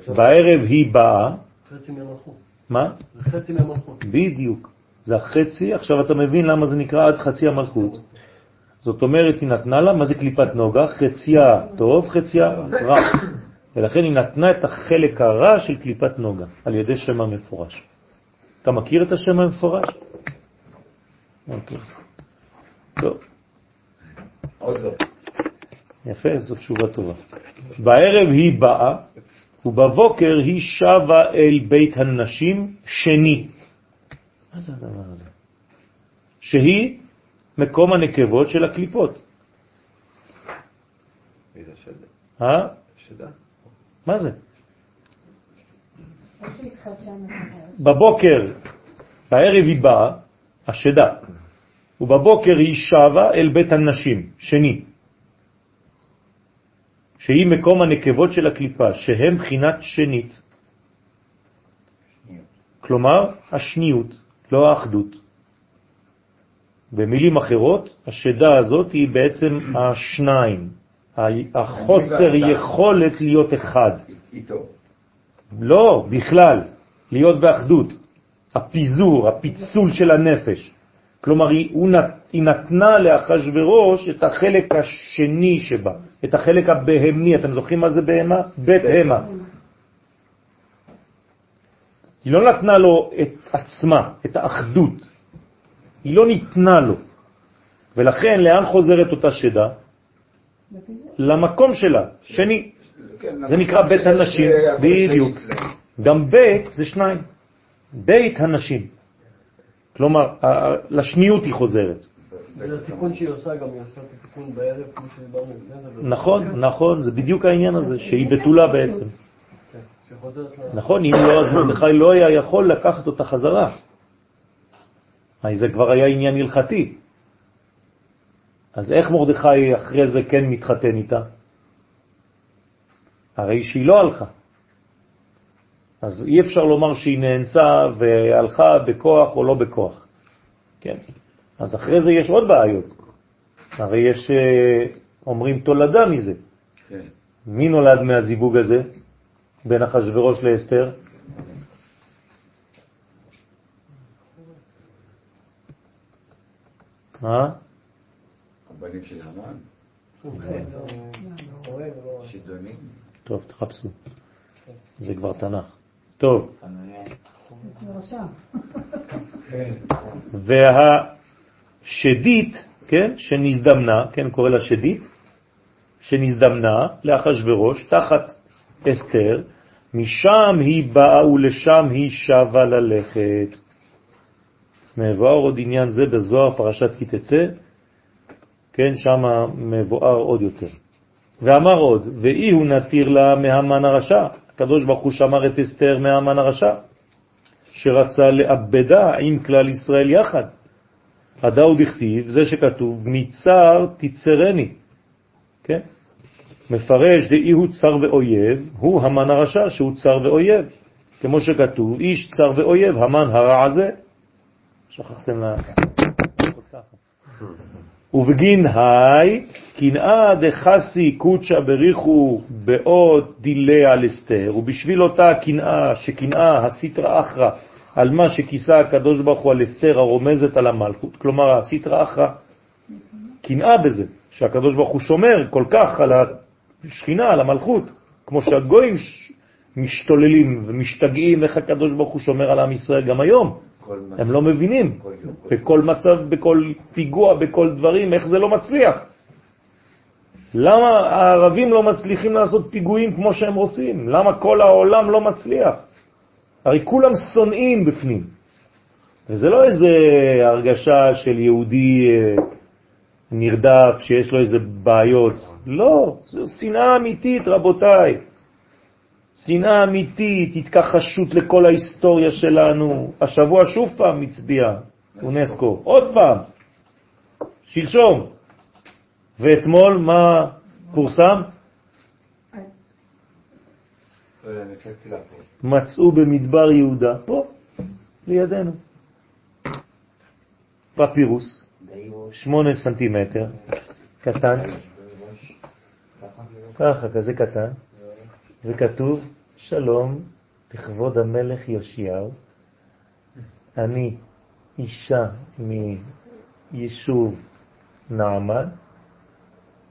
בערב היא באה. חצי מהמלכות. מה? חצי מהמלכות. בדיוק. זה החצי, עכשיו אתה מבין למה זה נקרא עד חצי המלכות. זאת אומרת, היא נתנה לה, מה זה קליפת נוגה? חציה טוב, חציה רע. ולכן היא נתנה את החלק הרע של קליפת נוגה, על ידי שם המפורש. אתה מכיר את השם המפורש? אוקיי. טוב. עוד לא. יפה, זו תשובה טובה. בערב היא באה, ובבוקר היא שבה אל בית הנשים שני. מה זה הדבר הזה? שהיא מקום הנקבות של הקליפות. איזה שדה? אה? שדה? מה זה? בבוקר, בערב היא באה, השדה, ובבוקר היא שבה אל בית הנשים, שני, שהיא מקום הנקבות של הקליפה, שהם בחינת שנית. כלומר, השניות, לא האחדות. במילים אחרות, השדה הזאת היא בעצם השניים, החוסר יכולת להיות אחד. איתו. לא, בכלל, להיות באחדות. הפיזור, הפיצול של הנפש. כלומר, היא, נת, היא נתנה לאחשוורוש את החלק השני שבה, את החלק הבהמי. אתם זוכרים מה זה בהמה? בית המה. היא לא נתנה לו את עצמה, את האחדות. היא לא ניתנה לו. ולכן, לאן חוזרת אותה שדה? למקום שלה, שני. כן, זה נקרא בית הנשים, בדיוק. גם בית זה שניים. בית הנשים. כלומר, לשניות היא חוזרת. ולתיקון שהיא עושה גם היא עושה את התיקון בערב, כמו שדיברנו לפני זה. נכון, נכון, זה בדיוק העניין הזה, שהיא בתולה בעצם. כן. נכון, אם לא, אז מרדכי לא היה יכול לקחת אותה חזרה. זה כבר היה עניין הלכתי. אז איך מרדכי אחרי זה כן מתחתן איתה? הרי שהיא לא הלכה. אז אי אפשר לומר שהיא נאנסה והלכה בכוח או לא בכוח. כן? אז אחרי זה יש עוד בעיות. הרי יש, אה, אומרים, תולדה מזה. כן. מי נולד מהזיווג הזה בין אחשוורוש לאסתר? מה? הבנים של המן? שידונים? טוב, תחפשו. זה כבר תנ"ך. טוב. והשדית, כן, שנזדמנה, כן, קורא לה שדית, שנזדמנה לאחשוורוש תחת אסתר, משם היא באה ולשם היא שווה ללכת. מבואר עוד עניין זה בזוהר פרשת כי תצא, כן, שם מבואר עוד יותר. ואמר עוד, ואי הוא נתיר לה מהמן הרשע. הקדוש ברוך הוא שמר את אסתר מהמן הרשע, שרצה לאבדה עם כלל ישראל יחד. הדאו דכתיב, זה שכתוב, מצר תצרני, כן? מפרש דאי הוא צר ואויב, הוא המן הרשע שהוא צר ואויב. כמו שכתוב, איש צר ואויב, המן הרע הזה. שכחתם לה... ובגין היי, קנאה דחסי קוצ'ה בריחו דילי על אסתר, ובשביל אותה קנאה, שקנאה הסיטרא אחרא, על מה שכיסה הקדוש ברוך הוא על אסתר הרומזת על המלכות, כלומר הסיטרא אחרא, קנאה בזה, שהקדוש ברוך הוא שומר כל כך על השכינה, על המלכות, כמו שהגויים משתוללים ומשתגעים איך הקדוש ברוך הוא שומר על עם ישראל גם היום. הם לא מבינים בכל מצב, בכל פיגוע, בכל דברים, איך זה לא מצליח. למה הערבים לא מצליחים לעשות פיגועים כמו שהם רוצים? למה כל העולם לא מצליח? הרי כולם שונאים בפנים. וזה לא איזה הרגשה של יהודי אה, נרדף שיש לו איזה בעיות. לא, זו שנאה אמיתית, רבותיי. שנאה אמיתית, התכחשות לכל ההיסטוריה שלנו. השבוע שוב פעם מצביע אונסקו, עוד פעם, שלשום. ואתמול מה פורסם? מצאו במדבר יהודה, פה, לידינו. פפירוס, שמונה סנטימטר, קטן, ככה, כזה קטן, וכתוב, שלום לכבוד המלך יאשיהו, אני אישה מיישוב נעמן,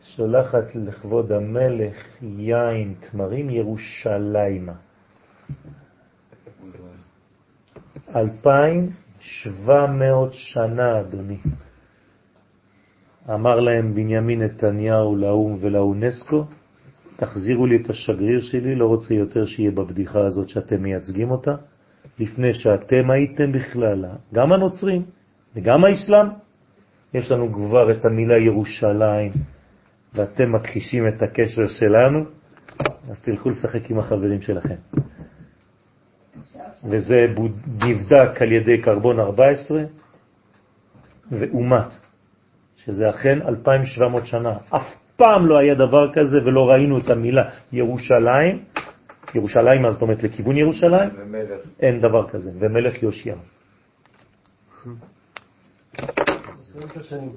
שולחת לכבוד המלך יין תמרים ירושלימה. 2,700 שנה, אדוני. אמר להם בנימין נתניהו לאו"ם ולאונסקו, תחזירו לי את השגריר שלי, לא רוצה יותר שיהיה בבדיחה הזאת שאתם מייצגים אותה, לפני שאתם הייתם בכלל, גם הנוצרים וגם האסלאם, יש לנו כבר את המילה ירושלים, ואתם מכחישים את הקשר שלנו, אז תלכו לשחק עם החברים שלכם. וזה נבדק על ידי קרבון 14 ואומת, שזה אכן 2,700 שנה. אף פעם לא היה דבר כזה ולא ראינו את המילה ירושלים. ירושלים, מה זאת אומרת לכיוון ירושלים? ומלך. אין דבר כזה, ומלך יושיע.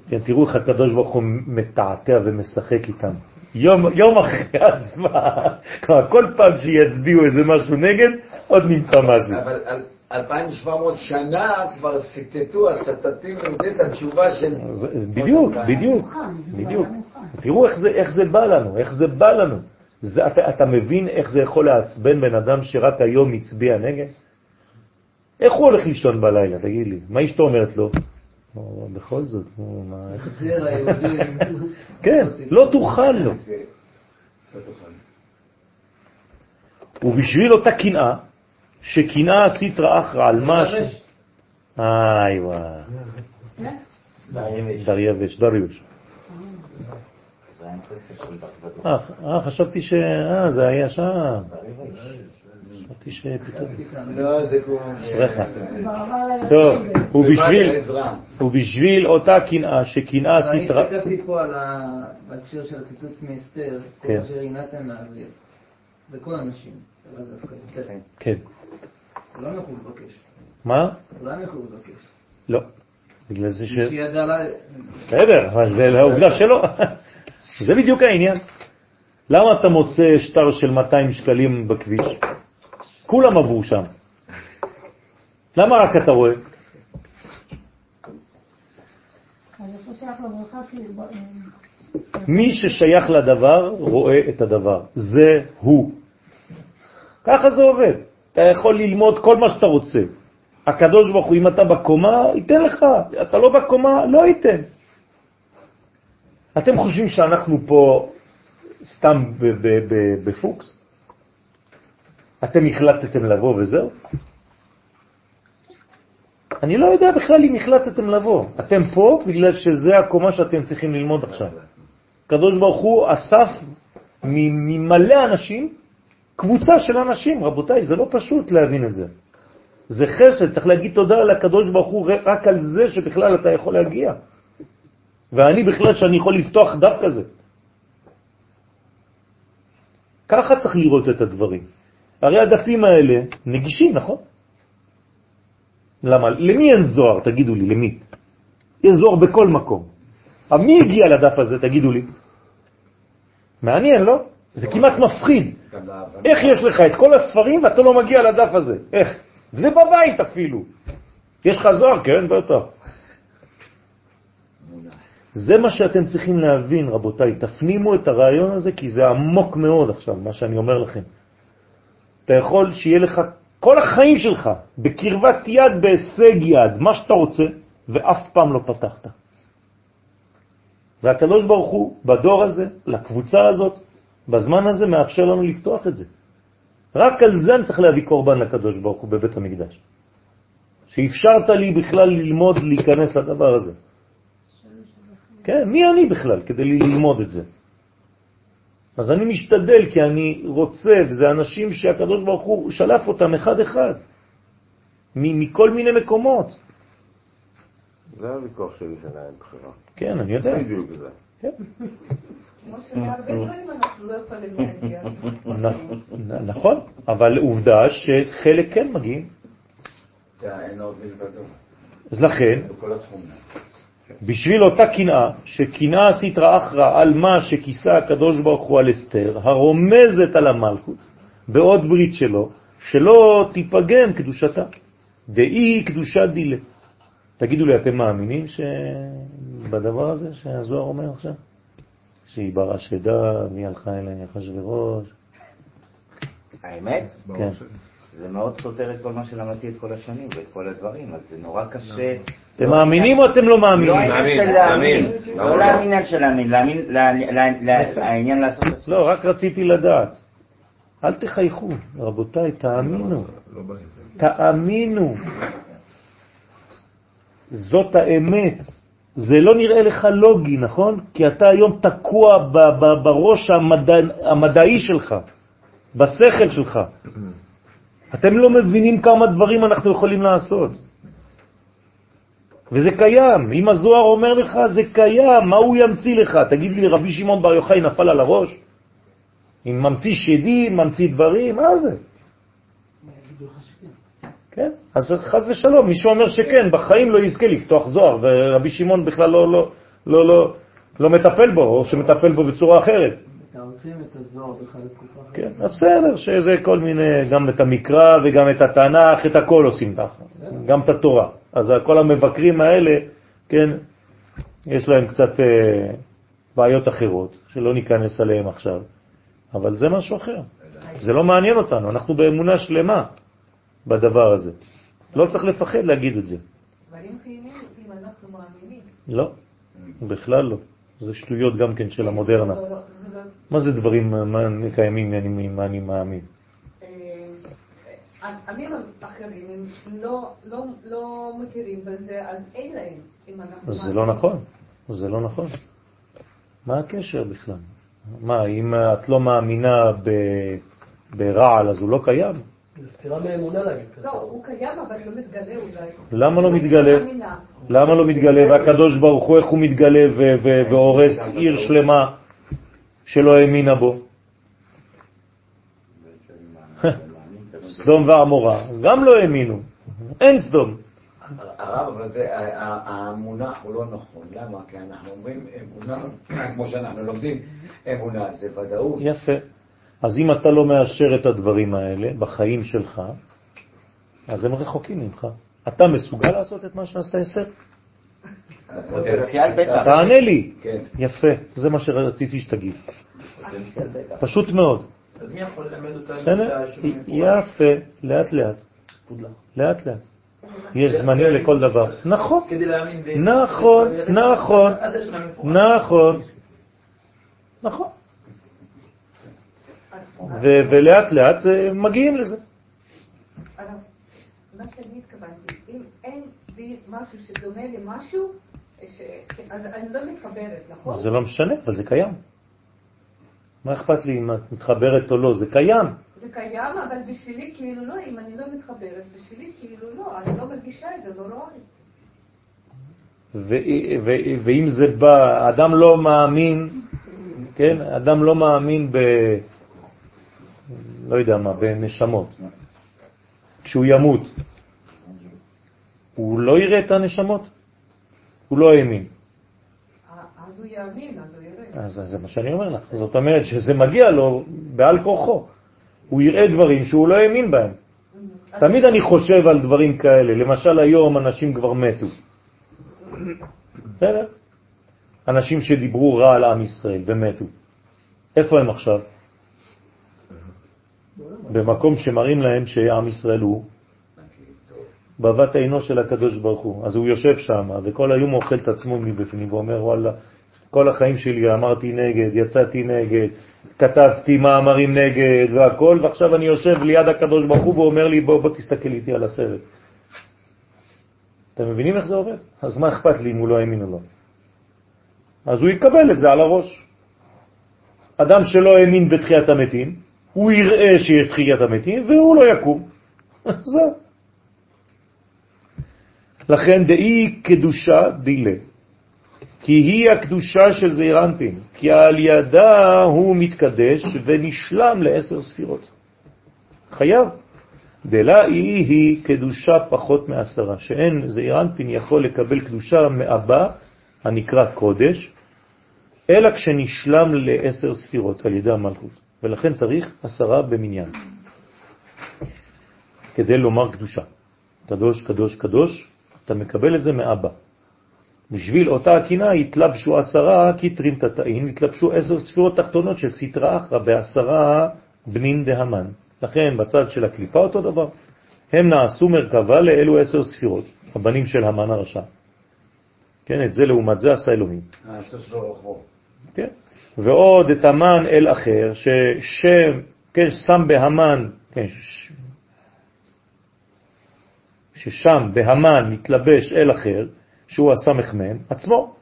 כן, תראו איך הקדוש ברוך הוא מתעתע ומשחק איתם. יום, יום אחרי ההצבעה, כלומר [laughs] כל פעם שיצביעו איזה משהו נגד, עוד נמצא משהו. אבל 2,700 שנה כבר סיטטו הסטטים ונותנים את התשובה של... בדיוק, בדיוק, בדיוק. תראו איך זה, איך זה בא לנו, איך זה בא לנו. זה, אתה, אתה מבין איך זה יכול לעצבן בן אדם שרק היום הצביע נגד? איך הוא הולך לישון בלילה, תגיד לי? מה אשתו אומרת לו? בכל זאת, מה... [laughs] כן, לא תוכל לו. ובשביל אותה קנאה, שקנאה סטרא אחרא על משהו... איי וואי. דריווש, דריווש. אה, חשבתי ש... אה, זה היה שם. חשבתי שפתאום... לא, זה כבר... סליחה. טוב, ובשביל אותה קנאה, שקנאה סטרא... אני הסתכלתי פה על בהקשר של הציטוט מאסתר, כן. אשר יינתן להעביר. זה כל הנשים, לאו דווקא אסתר. כן. כולם יכלו לבקש. מה? כולם יכלו לבקש. לא. בגלל זה ש... בסדר, אבל זה העובדה שלא. זה בדיוק העניין. למה אתה מוצא שטר של 200 שקלים בכביש? כולם עברו שם. למה רק אתה רואה? כי... מי ששייך לדבר רואה את הדבר. זה הוא. ככה זה עובד. אתה יכול ללמוד כל מה שאתה רוצה. הקדוש ברוך הוא, אם אתה בקומה, ייתן לך. אתה לא בקומה, לא ייתן. אתם חושבים שאנחנו פה סתם בפוקס? אתם החלטתם לבוא וזהו? אני לא יודע בכלל אם החלטתם לבוא. אתם פה בגלל שזה הקומה שאתם צריכים ללמוד עכשיו. הקדוש ברוך הוא אסף ממלא אנשים, קבוצה של אנשים. רבותיי, זה לא פשוט להבין את זה. זה חסד, צריך להגיד תודה לקדוש ברוך הוא רק על זה שבכלל אתה יכול להגיע. ואני בכלל שאני יכול לפתוח דף כזה. ככה צריך לראות את הדברים. הרי הדפים האלה נגישים, נכון? למה? למי אין זוהר? תגידו לי, למי? יש זוהר בכל מקום. אבל מי הגיע לדף הזה, תגידו לי? מעניין, לא? זה כמעט מפחיד. איך יש לך את כל הספרים ואתה לא מגיע לדף הזה? איך? זה בבית אפילו. יש לך זוהר? כן, בטח. זה מה שאתם צריכים להבין, רבותיי. תפנימו את הרעיון הזה, כי זה עמוק מאוד עכשיו, מה שאני אומר לכם. אתה יכול שיהיה לך כל החיים שלך בקרבת יד, בהישג יד, מה שאתה רוצה, ואף פעם לא פתחת. והקדוש ברוך הוא, בדור הזה, לקבוצה הזאת, בזמן הזה, מאפשר לנו לפתוח את זה. רק על זה אני צריך להביא קורבן לקדוש ברוך הוא בבית המקדש. שאפשרת לי בכלל ללמוד להיכנס לדבר הזה. כן, מי אני בכלל כדי ללמוד את זה? אז אני משתדל כי אני רוצה, וזה אנשים שהקדוש ברוך הוא שלף אותם אחד אחד, מכל מיני מקומות. זה הוויכוח שלי שלהם בחירה. כן, אני יודע. בדיוק זה. כן. לא נכון, אבל עובדה שחלק כן מגיעים. זה אין עוד מלבדו. אז לכן, בכל התחומים. בשביל אותה קנאה, שקנאה סטרא אחרא על מה שכיסה הקדוש ברוך הוא על אסתר, הרומזת על המלכות, בעוד ברית שלו, שלא תיפגם קדושתה, דאי קדושה דילה. תגידו לי, אתם מאמינים שבדבר הזה שהזוהר אומר עכשיו? שהיא ברא שדה, והיא הלכה אל אחשוורוש? האמת, כן. זה מאוד סותר את כל מה שלמדתי את כל השנים ואת כל הדברים, אז זה נורא קשה. אתם מאמינים או אתם לא לא מאמינים? העניין של להאמין, לא לעניין של להאמין, להאמין, לה- לה- לה- העניין לעשות את לא, רק רציתי לדעת. אל תחייכו, רבותיי, תאמינו. לא. תאמינו. זאת האמת. זה לא נראה לך לוגי, נכון? כי אתה היום תקוע בראש המדע, המדעי שלך, בשכל שלך. אתם לא מבינים כמה דברים אנחנו יכולים לעשות. וזה קיים. אם הזוהר אומר לך, זה קיים, מה הוא ימציא לך? תגיד לי, רבי שמעון בר יוחאי נפל על הראש? אם ממציא שדים, ממציא דברים, מה זה? כן, אז חז ושלום, מישהו אומר שכן, בחיים לא יזכה לפתוח זוהר, ורבי שמעון בכלל לא, לא, לא, לא, לא מטפל בו, או שמטפל בו בצורה אחרת. כן, בסדר, שזה כל מיני, גם את המקרא וגם את התנ"ך, את הכל עושים ככה, גם את התורה. אז כל המבקרים האלה, כן, יש להם קצת אה, בעיות אחרות, שלא ניכנס עליהם עכשיו, אבל זה משהו אחר. זה לא מעניין אותנו, אנחנו באמונה שלמה בדבר הזה. לא צריך לפחד להגיד את זה. דברים חיוניים אם אנחנו מאמינים. לא, בכלל לא. זה שטויות גם כן של המודרנה. לא, לא, לא- מה זה דברים מה קיימים מה אני מאמין? אה, עמים אחרים הם לא- לא- לא מכירים בזה, אז אין להם, אם אנחנו אז זה. לא נכון, זה לא נכון. מה הקשר בכלל? מה, אם את לא מאמינה ברעל אז הוא לא קיים? זה סתירה מאמונה להגיד ככה. לא, הוא קיים אבל לא מתגלה אולי. למה לא אני מתגלה? מאמינה. למה לא מתגלה? והקדוש ברוך הוא, איך הוא מתגלה והורס עיר שלמה שלא האמינה בו? סדום ועמורה, גם לא האמינו. אין סדום. הרב, אבל המונח הוא לא נכון. למה? כי אנחנו אומרים אמונה, [clears throat] כמו שאנחנו לומדים, אמונה זה ודאות. יפה. אז אם אתה לא מאשר את הדברים האלה בחיים שלך, אז הם רחוקים ממך. אתה מסוגל לעשות את מה שעשתה אסתר? תענה לי. כן. יפה, זה מה שרציתי שתגיד. פשוט מאוד. אז מי יכול ללמד אותנו בסדר? יפה, לאט לאט. לאט לאט. יש זמנים לכל דבר. נכון, כדי להאמין ב... נכון, נכון, מפורט. נכון, נכון. ו- ולאט לאט אה, מגיעים לזה. מה שאני התכוונתי, אם אין בי משהו שדומה למשהו, ש... אז אני לא מתחברת, נכון? זה לא משנה, אבל זה קיים. מה אכפת לי אם את מתחברת או לא? זה קיים. זה קיים, אבל בשבילי כאילו לא, אם אני לא מתחברת, בשבילי כאילו לא, אני לא מרגישה את זה, לא רואה את זה. ואם זה בא, אדם לא מאמין, כן? אדם לא מאמין ב... לא יודע מה, בנשמות. כשהוא ימות, הוא לא יראה את הנשמות? הוא לא האמין. אז יראה. אז זה מה שאני אומר לך. זאת אומרת שזה מגיע לו בעל כורחו. הוא יראה דברים שהוא לא האמין בהם. תמיד אני חושב על דברים כאלה. למשל היום אנשים כבר מתו. בסדר? אנשים שדיברו רע על עם ישראל ומתו. איפה הם עכשיו? במקום שמראים להם שעם ישראל הוא בבת עינו של הקדוש ברוך הוא. אז הוא יושב שם, וכל היום אוכל את עצמו מבפנים, ואומר, וואלה, כל החיים שלי אמרתי נגד, יצאתי נגד, כתבתי מאמרים נגד והכל, ועכשיו אני יושב ליד הקדוש ברוך הוא ואומר לי, בוא, בוא תסתכל איתי על הסרט. אתם מבינים איך זה עובד? אז מה אכפת לי אם הוא לא האמין או לא? אז הוא יקבל את זה על הראש. אדם שלא האמין בתחיית המתים, הוא יראה שיש תחיית המתים והוא לא יקום. [laughs] זהו. לכן דאי קדושה דילה, כי היא הקדושה של זעיר אנפין, כי על ידה הוא מתקדש ונשלם לעשר ספירות. חייב. דלה היא היא קדושה פחות מעשרה, שאין זעיר אנפין יכול לקבל קדושה מאבא, הנקרא קודש, אלא כשנשלם לעשר ספירות על ידי המלכות. ולכן צריך עשרה במניין, כדי לומר קדושה. קדוש, קדוש, קדוש, אתה מקבל את זה מאבא. בשביל אותה הקינה התלבשו עשרה כתרים תתאים, התלבשו עשר ספירות תחתונות של סטרה אחרא בעשרה בנין דהמן. לכן בצד של הקליפה אותו דבר. הם נעשו מרכבה לאלו עשר ספירות, הבנים של המן הרשע. כן, את זה לעומת זה עשה אלוהים. אה, כן. ועוד את המן אל אחר, ששם, כן, שם בהמן, כן, ש... ששם בהמן מתלבש אל אחר, שהוא הסמ"ם עצמו.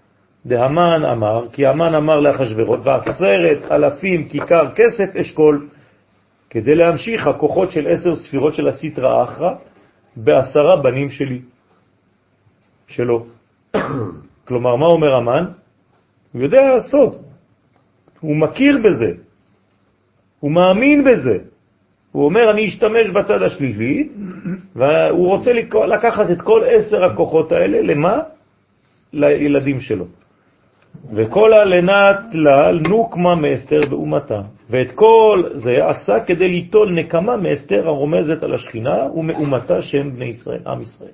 דהמן אמר, כי המן אמר לאחשוורות, ועשרת אלפים כיכר כסף אשכול, כדי להמשיך הכוחות של עשר ספירות של הסטרא אחרא בעשרה בנים שלי, שלו. [coughs] כלומר, מה אומר המן? הוא יודע סוד, הוא מכיר בזה, הוא מאמין בזה. הוא אומר, אני אשתמש בצד השלילי, והוא רוצה לקחת את כל עשר הכוחות האלה, למה? לילדים שלו. וכל הלנת לה נוקמה מאסתר ואומתה. ואת כל זה עשה כדי ליטול נקמה מאסתר הרומזת על השכינה ומאומתה שהם בני ישראל, עם ישראל.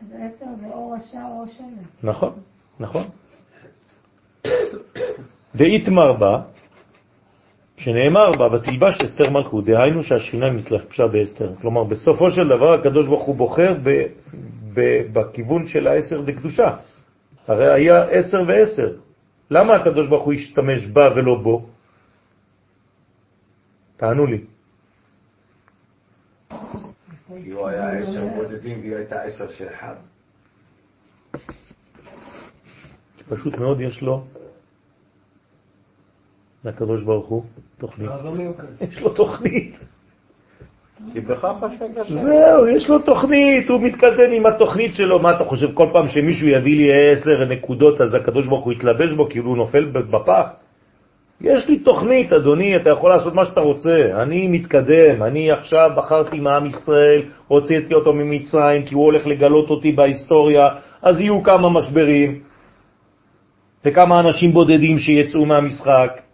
אז עשר זה אור רשע או שלם. נכון, נכון. דאיתמר בה, שנאמר בה, ותלבש אסתר מלכות, דהיינו שהשכינה מתלבשה באסתר. כלומר, בסופו של דבר הקדוש ברוך הוא בוחר ב, ב, בכיוון של העשר בקדושה. הרי היה עשר ועשר. למה הקדוש ברוך הוא השתמש בה ולא בו? תענו לי. כי הוא היה עשר בודדים והיא הייתה עשר של אחד. פשוט מאוד יש לו, לקדוש ברוך הוא, תוכנית. יש לו תוכנית. זהו, יש לו תוכנית, הוא מתקדם עם התוכנית שלו. מה אתה חושב, כל פעם שמישהו יביא לי עשר נקודות, אז הקדוש ברוך הוא יתלבש בו כאילו הוא נופל בפח? יש לי תוכנית, אדוני, אתה יכול לעשות מה שאתה רוצה. אני מתקדם, אני עכשיו בחרתי מעם ישראל, הוצאתי אותו ממצרים, כי הוא הולך לגלות אותי בהיסטוריה, אז יהיו כמה משברים, וכמה אנשים בודדים שיצאו מהמשחק.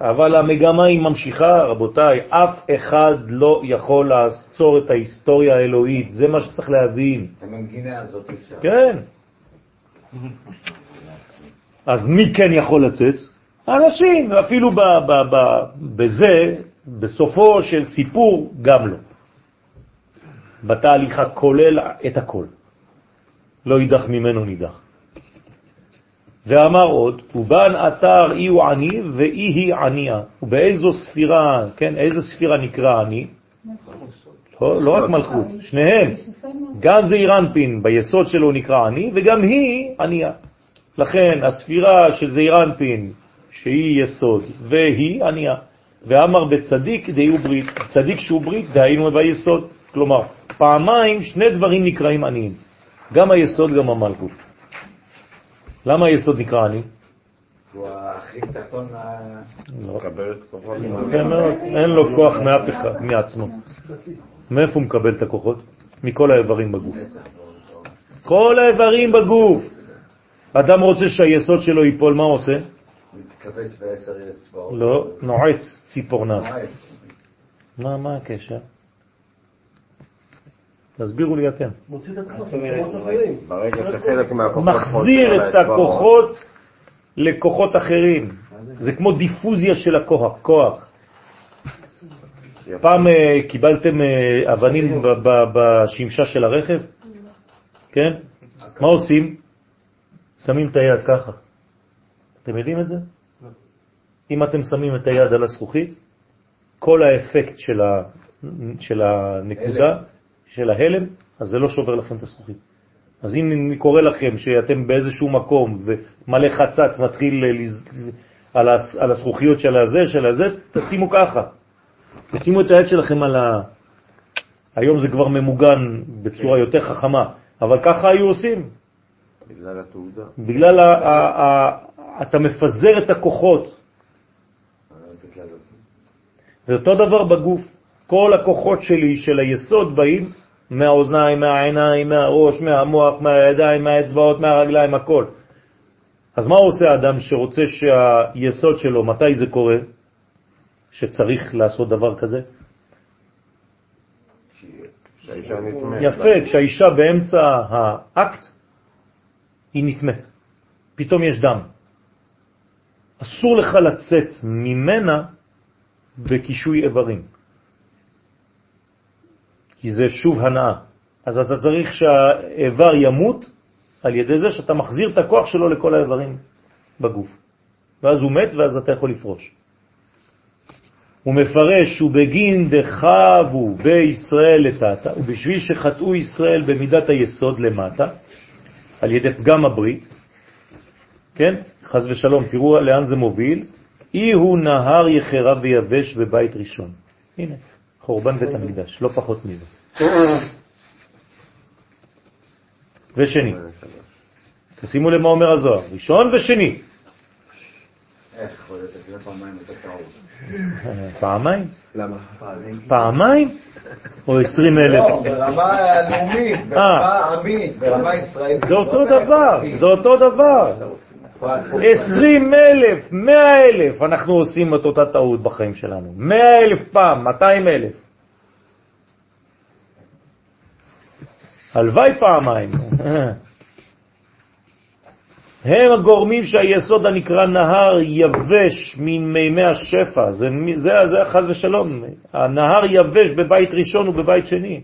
אבל המגמה היא ממשיכה, רבותיי, אף אחד לא יכול לעצור את ההיסטוריה האלוהית, זה מה שצריך להבין. המנגינה הזאת אפשר. כן. אז מי כן יכול לצאת? האנשים, ואפילו ב, ב, ב, בזה, בסופו של סיפור, גם לא. בתהליך הכולל את הכל. לא יידח ממנו נידח. ואמר עוד, ובן אתר אי הוא עני ואי היא ענייה. ובאיזו ספירה, כן, איזו ספירה נקרא עני? לא, לא רק מלכות, שניהם. גם זה אירנפין ביסוד שלו נקרא עני, וגם היא ענייה. לכן הספירה של זעירנפין, שהיא יסוד, והיא ענייה. ואמר בצדיק דהיו ברית, צדיק שהוא ברית, דהיינו ביסוד. כלומר, פעמיים שני דברים נקראים עניים, גם היסוד, גם המלכות. למה היסוד נקרא עני? הוא הכי תחתון. לא. מאוד, אין לו כוח מאף אחד, מעצמו. מאיפה הוא מקבל את הכוחות? מכל האיברים בגוף. כל האיברים בגוף. אדם רוצה שהיסוד שלו ייפול, מה הוא עושה? מתכווץ בעשר אצבעות. לא, נועץ ציפורניו. נועץ. מה, מה הקשר? תסבירו לי אתם. מחזיר את הכוחות לכוחות אחרים. זה כמו דיפוזיה של הכוח. כוח. פעם אה, קיבלתם אה, אבנים בשמשה של הרכב? כן? מה עושים? שמים את היד ככה. אתם יודעים את זה? אם אתם שמים את היד על הזכוכית, כל האפקט של, ה, של הנקודה, של ההלם, אז זה לא שובר לכם את הזכוכית. אז אם אני קורא לכם שאתם באיזשהו מקום ומלא חצץ מתחיל לז- על, הס, על הזכוכיות של הזה, של הזה, תשימו ככה. תשימו את היד שלכם על ה... היום זה כבר ממוגן בצורה יותר חכמה, אבל ככה היו עושים. בגלל התעודה. בגלל ה... ה, ה אתה מפזר את הכוחות. זה אותו דבר בגוף. כל הכוחות שלי, של היסוד, באים מהאוזניים, מהעיניים, מהראש, מהמוח, מהידיים, מהאצבעות, מהרגליים, הכל. אז מה עושה האדם שרוצה שהיסוד שלו, מתי זה קורה? שצריך לעשות דבר כזה? יפה, כשהאישה באמצע האקט, היא נטמאת. פתאום יש דם. אסור לך לצאת ממנה בקישוי איברים. כי זה שוב הנאה. אז אתה צריך שהאיבר ימות על ידי זה שאתה מחזיר את הכוח שלו לכל האיברים בגוף. ואז הוא מת ואז אתה יכול לפרוש. הוא מפרש, ובגין דחבו בישראל לטאטה, ובשביל שחטאו ישראל במידת היסוד למטה, על ידי פגם הברית, כן? חז ושלום, תראו לאן זה מוביל, אי הוא נהר יחרה ויבש בבית ראשון. הנה, חורבן בית המקדש, לא פחות מזה. ושני. תשימו למה אומר הזוהר, ראשון ושני. פעמיים? למה? פעמיים? או עשרים אלף? לא, ברמה לאומית, ברמה עמית, ברמה ישראלית. זה אותו דבר, זה אותו דבר. עשרים אלף, מאה אלף, אנחנו עושים את אותה טעות בחיים שלנו. מאה אלף פעם, מאתיים אלף. הלוואי פעמיים. הם הגורמים שהיסוד הנקרא נהר יבש מן מימי השפע, זה, זה, זה חז ושלום, הנהר יבש בבית ראשון ובבית שני.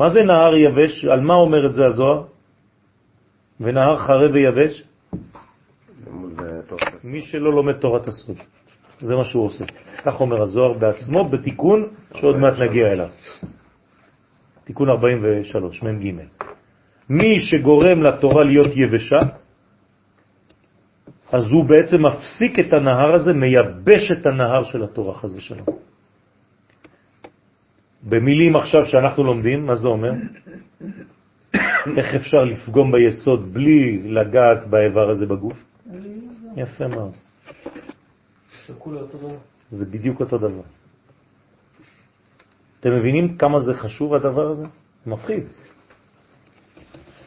מה זה נהר יבש? על מה אומר את זה הזוהר? ונהר חרב ויבש? מי שלא לומד תורת הסוד. זה מה שהוא עושה. כך אומר הזוהר בעצמו בתיקון שעוד מעט נגיע אליו. תיקון 43, מ"ג. מי שגורם לתורה להיות יבשה, אז הוא בעצם מפסיק את הנהר הזה, מייבש את הנהר של התורה, חז ושלום. במילים עכשיו שאנחנו לומדים, מה זה אומר? איך אפשר לפגום ביסוד בלי לגעת באיבר הזה בגוף? יפה מאוד. זה בדיוק אותו דבר. אתם מבינים כמה זה חשוב הדבר הזה? מפחיד.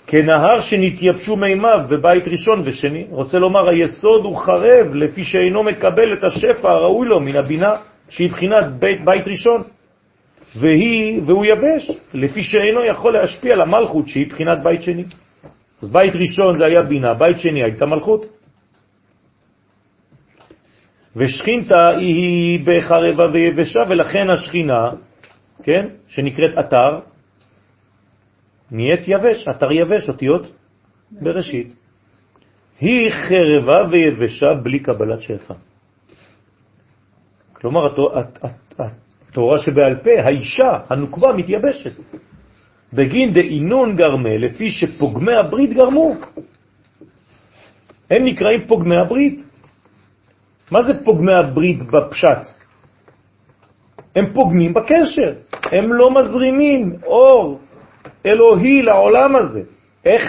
כנהר שנתייבשו מימיו בבית ראשון ושני. רוצה לומר, היסוד הוא חרב לפי שאינו מקבל את השפע הראוי לו מן הבינה, שהיא בחינת בית, בית ראשון. והיא, והוא יבש, לפי שאינו יכול להשפיע על המלכות, שהיא בחינת בית שני. אז בית ראשון זה היה בינה, בית שני הייתה מלכות. ושכינתה היא בחרבה ויבשה, ולכן השכינה, כן, שנקראת אתר, נהיית יבש, אתר יבש, אותיות בראשית. היא חרבה ויבשה בלי קבלת שפע. כלומר, התו- הת- הת- התורה שבעל פה, האישה, הנוקבה, מתייבשת. בגין דאינון גרמה, לפי שפוגמי הברית גרמו. הם נקראים פוגמי הברית. מה זה פוגמי הברית בפשט? הם פוגמים בקשר, הם לא מזרימים אור אלוהי לעולם הזה. איך?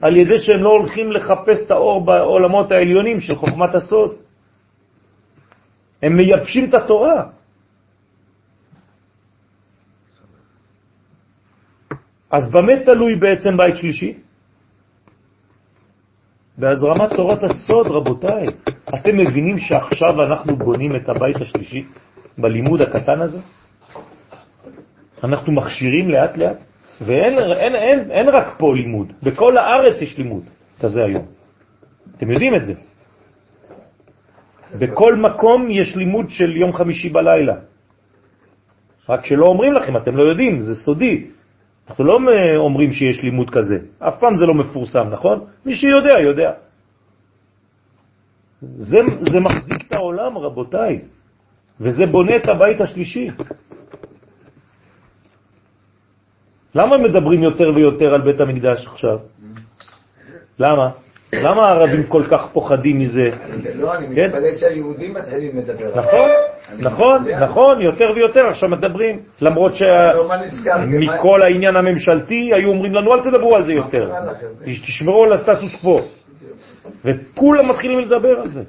על ידי שהם לא הולכים לחפש את האור בעולמות העליונים של חוכמת הסוד. הם מייבשים את התורה. אז במה תלוי בעצם בית שלישי? בהזרמת תורת הסוד, רבותיי. אתם מבינים שעכשיו אנחנו בונים את הבית השלישי בלימוד הקטן הזה? אנחנו מכשירים לאט לאט, ואין אין, אין, אין רק פה לימוד, בכל הארץ יש לימוד כזה היום. אתם יודעים את זה. בכל מקום יש לימוד של יום חמישי בלילה. רק שלא אומרים לכם, אתם לא יודעים, זה סודי. אנחנו לא אומרים שיש לימוד כזה, אף פעם זה לא מפורסם, נכון? מי שיודע, יודע. זה, זה מחזיק את העולם, רבותיי, וזה בונה את הבית השלישי. למה מדברים יותר ויותר על בית המקדש עכשיו? למה? למה הערבים כל כך פוחדים מזה? לא, אני כן? מתפלא שהיהודים מתחילים לדבר. נכון, נכון, נכון, יותר ויותר עכשיו מדברים, למרות לא? שמכל העניין הממשלתי היו אומרים לנו אל תדברו על זה יותר? תשמרו על הסטטוס קוו, וכולם מתחילים לדבר על זה.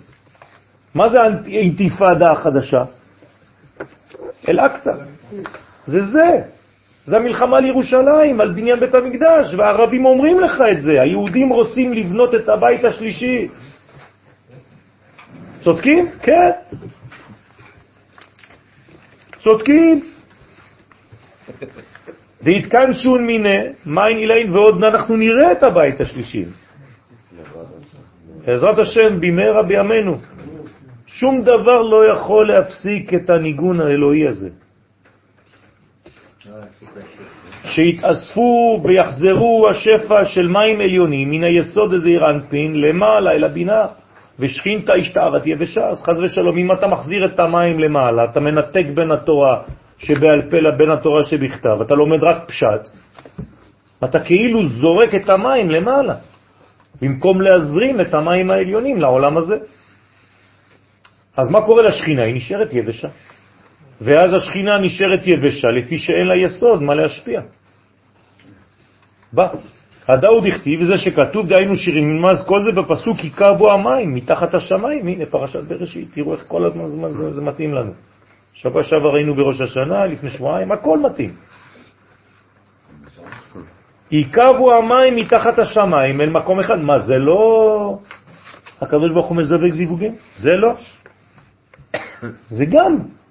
מה זה האינתיפאדה החדשה? אל-אקצא, זה זה. זה המלחמה על ירושלים, על בניין בית המקדש, והערבים אומרים לך את זה, היהודים רוצים לבנות את הבית השלישי. צודקים? כן. צודקים. דהתקנשון מיני, מיין אילין ועוד אנחנו נראה את הבית השלישי. בעזרת השם, במהרה בימינו. שום דבר לא יכול להפסיק את הניגון האלוהי הזה. שיתאספו ויחזרו השפע של מים עליונים מן היסוד הזעיר אנפין למעלה אל הבינה ושכינתה השתערת יבשה. אז חז ושלום, אם אתה מחזיר את המים למעלה, אתה מנתק בין התורה שבעל פה לבין התורה שבכתב, אתה לומד רק פשט, אתה כאילו זורק את המים למעלה, במקום להזרים את המים העליונים לעולם הזה. אז מה קורה לשכינה? היא נשארת יבשה. ואז השכינה נשארת יבשה, לפי שאין לה יסוד מה להשפיע. בא. הדאו דכתיב, זה שכתוב, דהיינו שירים, נמז כל זה בפסוק, יקבו המים מתחת השמיים. הנה פרשת בראשית, תראו איך כל הזמן זה, זה מתאים לנו. שבוע שעבר ראינו בראש השנה, לפני שבועיים, הכל מתאים. יקבו המים מתחת השמיים אל מקום אחד. מה, זה לא... הקדוש ברוך הוא מזווק זיווגים? זה לא. זה גם.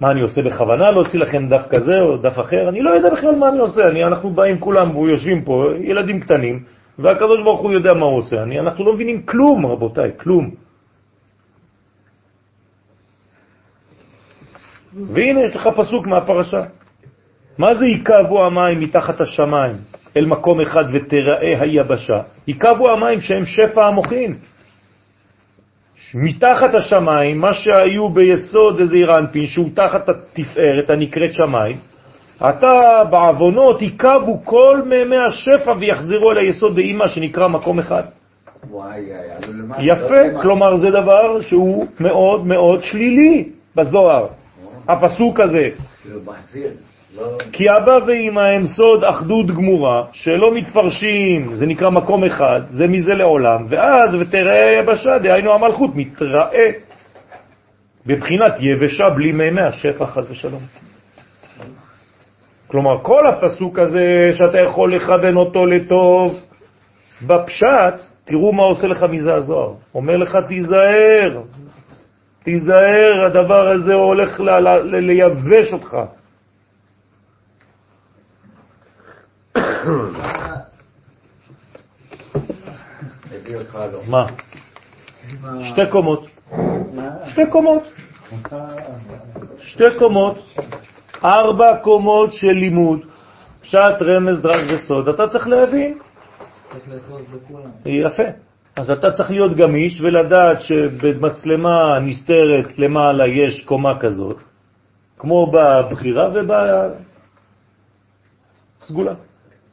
מה אני עושה בכוונה להוציא לכם דף כזה או דף אחר? אני לא יודע בכלל מה אני עושה. אני, אנחנו באים כולם ויושבים פה, ילדים קטנים, והקדוש ברוך הוא יודע מה הוא עושה. אני, אנחנו לא מבינים כלום, רבותיי, כלום. והנה יש לך פסוק מהפרשה. מה זה יקבו המים מתחת השמיים אל מקום אחד ותראה היבשה? יקבו המים שהם שפע המוחין. מתחת השמיים, מה שהיו ביסוד איזה אירנפין, שהוא תחת התפארת הנקראת שמיים, אתה בעוונות יקבו כל מימי השפע ויחזרו אל היסוד דאימא שנקרא מקום אחד. יפה, כלומר זה דבר שהוא מאוד מאוד שלילי בזוהר, הפסוק הזה. כי אבא ואמא הם סוד אחדות גמורה, שלא מתפרשים, זה נקרא מקום אחד, זה מזה לעולם, ואז ותראה יבשה, דהיינו המלכות, מתראה בבחינת יבשה בלי מימי השפע, חס ושלום. כלומר, כל הפסוק הזה שאתה יכול לכוון אותו לטוב, בפשט, תראו מה עושה לך מזה הזוהר. אומר לך, תיזהר, תיזהר, הדבר הזה הולך לייבש אותך. מה? שתי קומות. שתי קומות. שתי קומות. ארבע קומות של לימוד. פשט, רמז, דרג וסוד. אתה צריך להבין. יפה. אז אתה צריך להיות גמיש ולדעת שבמצלמה נסתרת למעלה יש קומה כזאת, כמו בבחירה ובסגולה.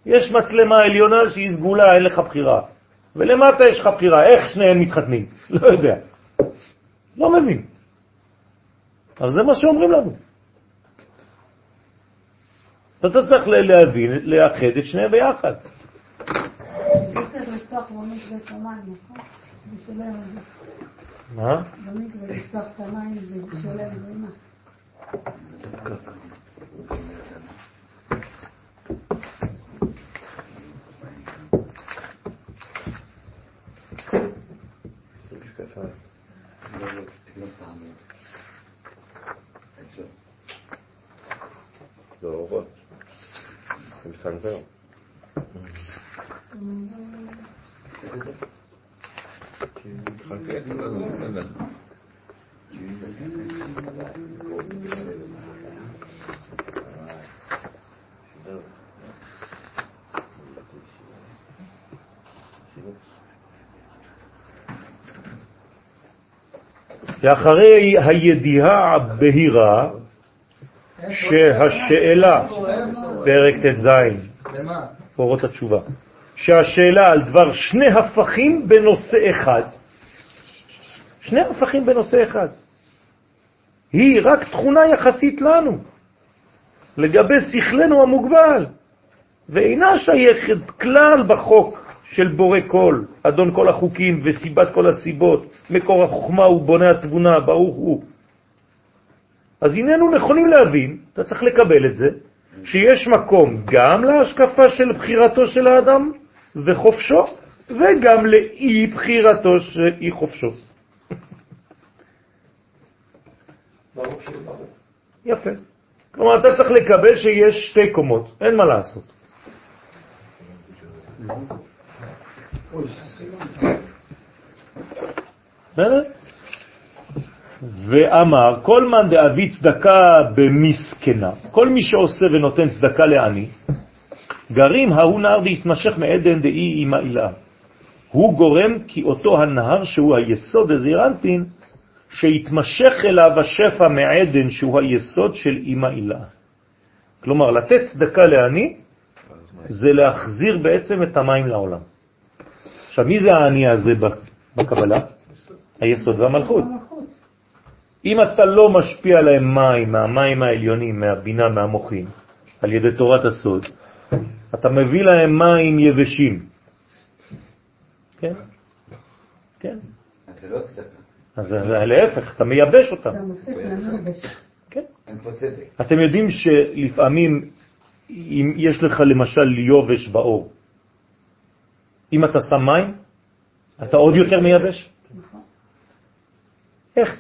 יש מצלמה עליונה שהיא סגולה, אין לך בחירה. ולמטה יש לך בחירה, איך שניהם מתחתנים? [laughs] לא יודע. לא מבין. אבל זה מה שאומרים לנו. אתה צריך להבין, לאחד את שניהם ביחד. מה? במקווה לפתוח את המים זה שולח ומה? לא תעמוד. אצלו. זה אורות. זה מסנוור. ואחרי הידיעה הבהירה שהשאלה, פרק ט"ז? אורות התשובה, שהשאלה על דבר שני הפכים בנושא אחד, שני הפכים בנושא אחד, היא רק תכונה יחסית לנו, לגבי שכלנו המוגבל, ואינה שייכת כלל בחוק של בורא כל, אדון כל החוקים וסיבת כל הסיבות, מקור החוכמה ובונה התבונה, ברוך הוא. אז הננו נכונים להבין, אתה צריך לקבל את זה, שיש מקום גם להשקפה של בחירתו של האדם וחופשו, וגם לאי בחירתו של אי חופשו. יפה. כלומר, אתה צריך לקבל שיש שתי קומות, אין מה לעשות. בסדר? ואמר, כל מן דאבי צדקה במסכנה, כל מי שעושה ונותן צדקה לעני, גרים ההוא נהר והתמשך מעדן דאי עם העילה. הוא גורם כי אותו הנהר שהוא היסוד דזעיר אנפין, שיתמשך אליו השפע מעדן שהוא היסוד של אימא אילה. כלומר, לתת צדקה לעני זה להחזיר בעצם את המים לעולם. עכשיו, מי זה העני הזה בקבלה? היסוד והמלכות. אם אתה לא משפיע להם מים, מהמים העליונים, מהבינה, מהמוחים, על ידי תורת הסוד, אתה מביא להם מים יבשים. כן? כן. אז זה לא צדקה. אז להפך, אתה מייבש אותם. כן. אין פה צדק. אתם יודעים שלפעמים, אם יש לך למשל יובש באור, אם אתה שם מים, אתה עוד יותר מייבש? איך?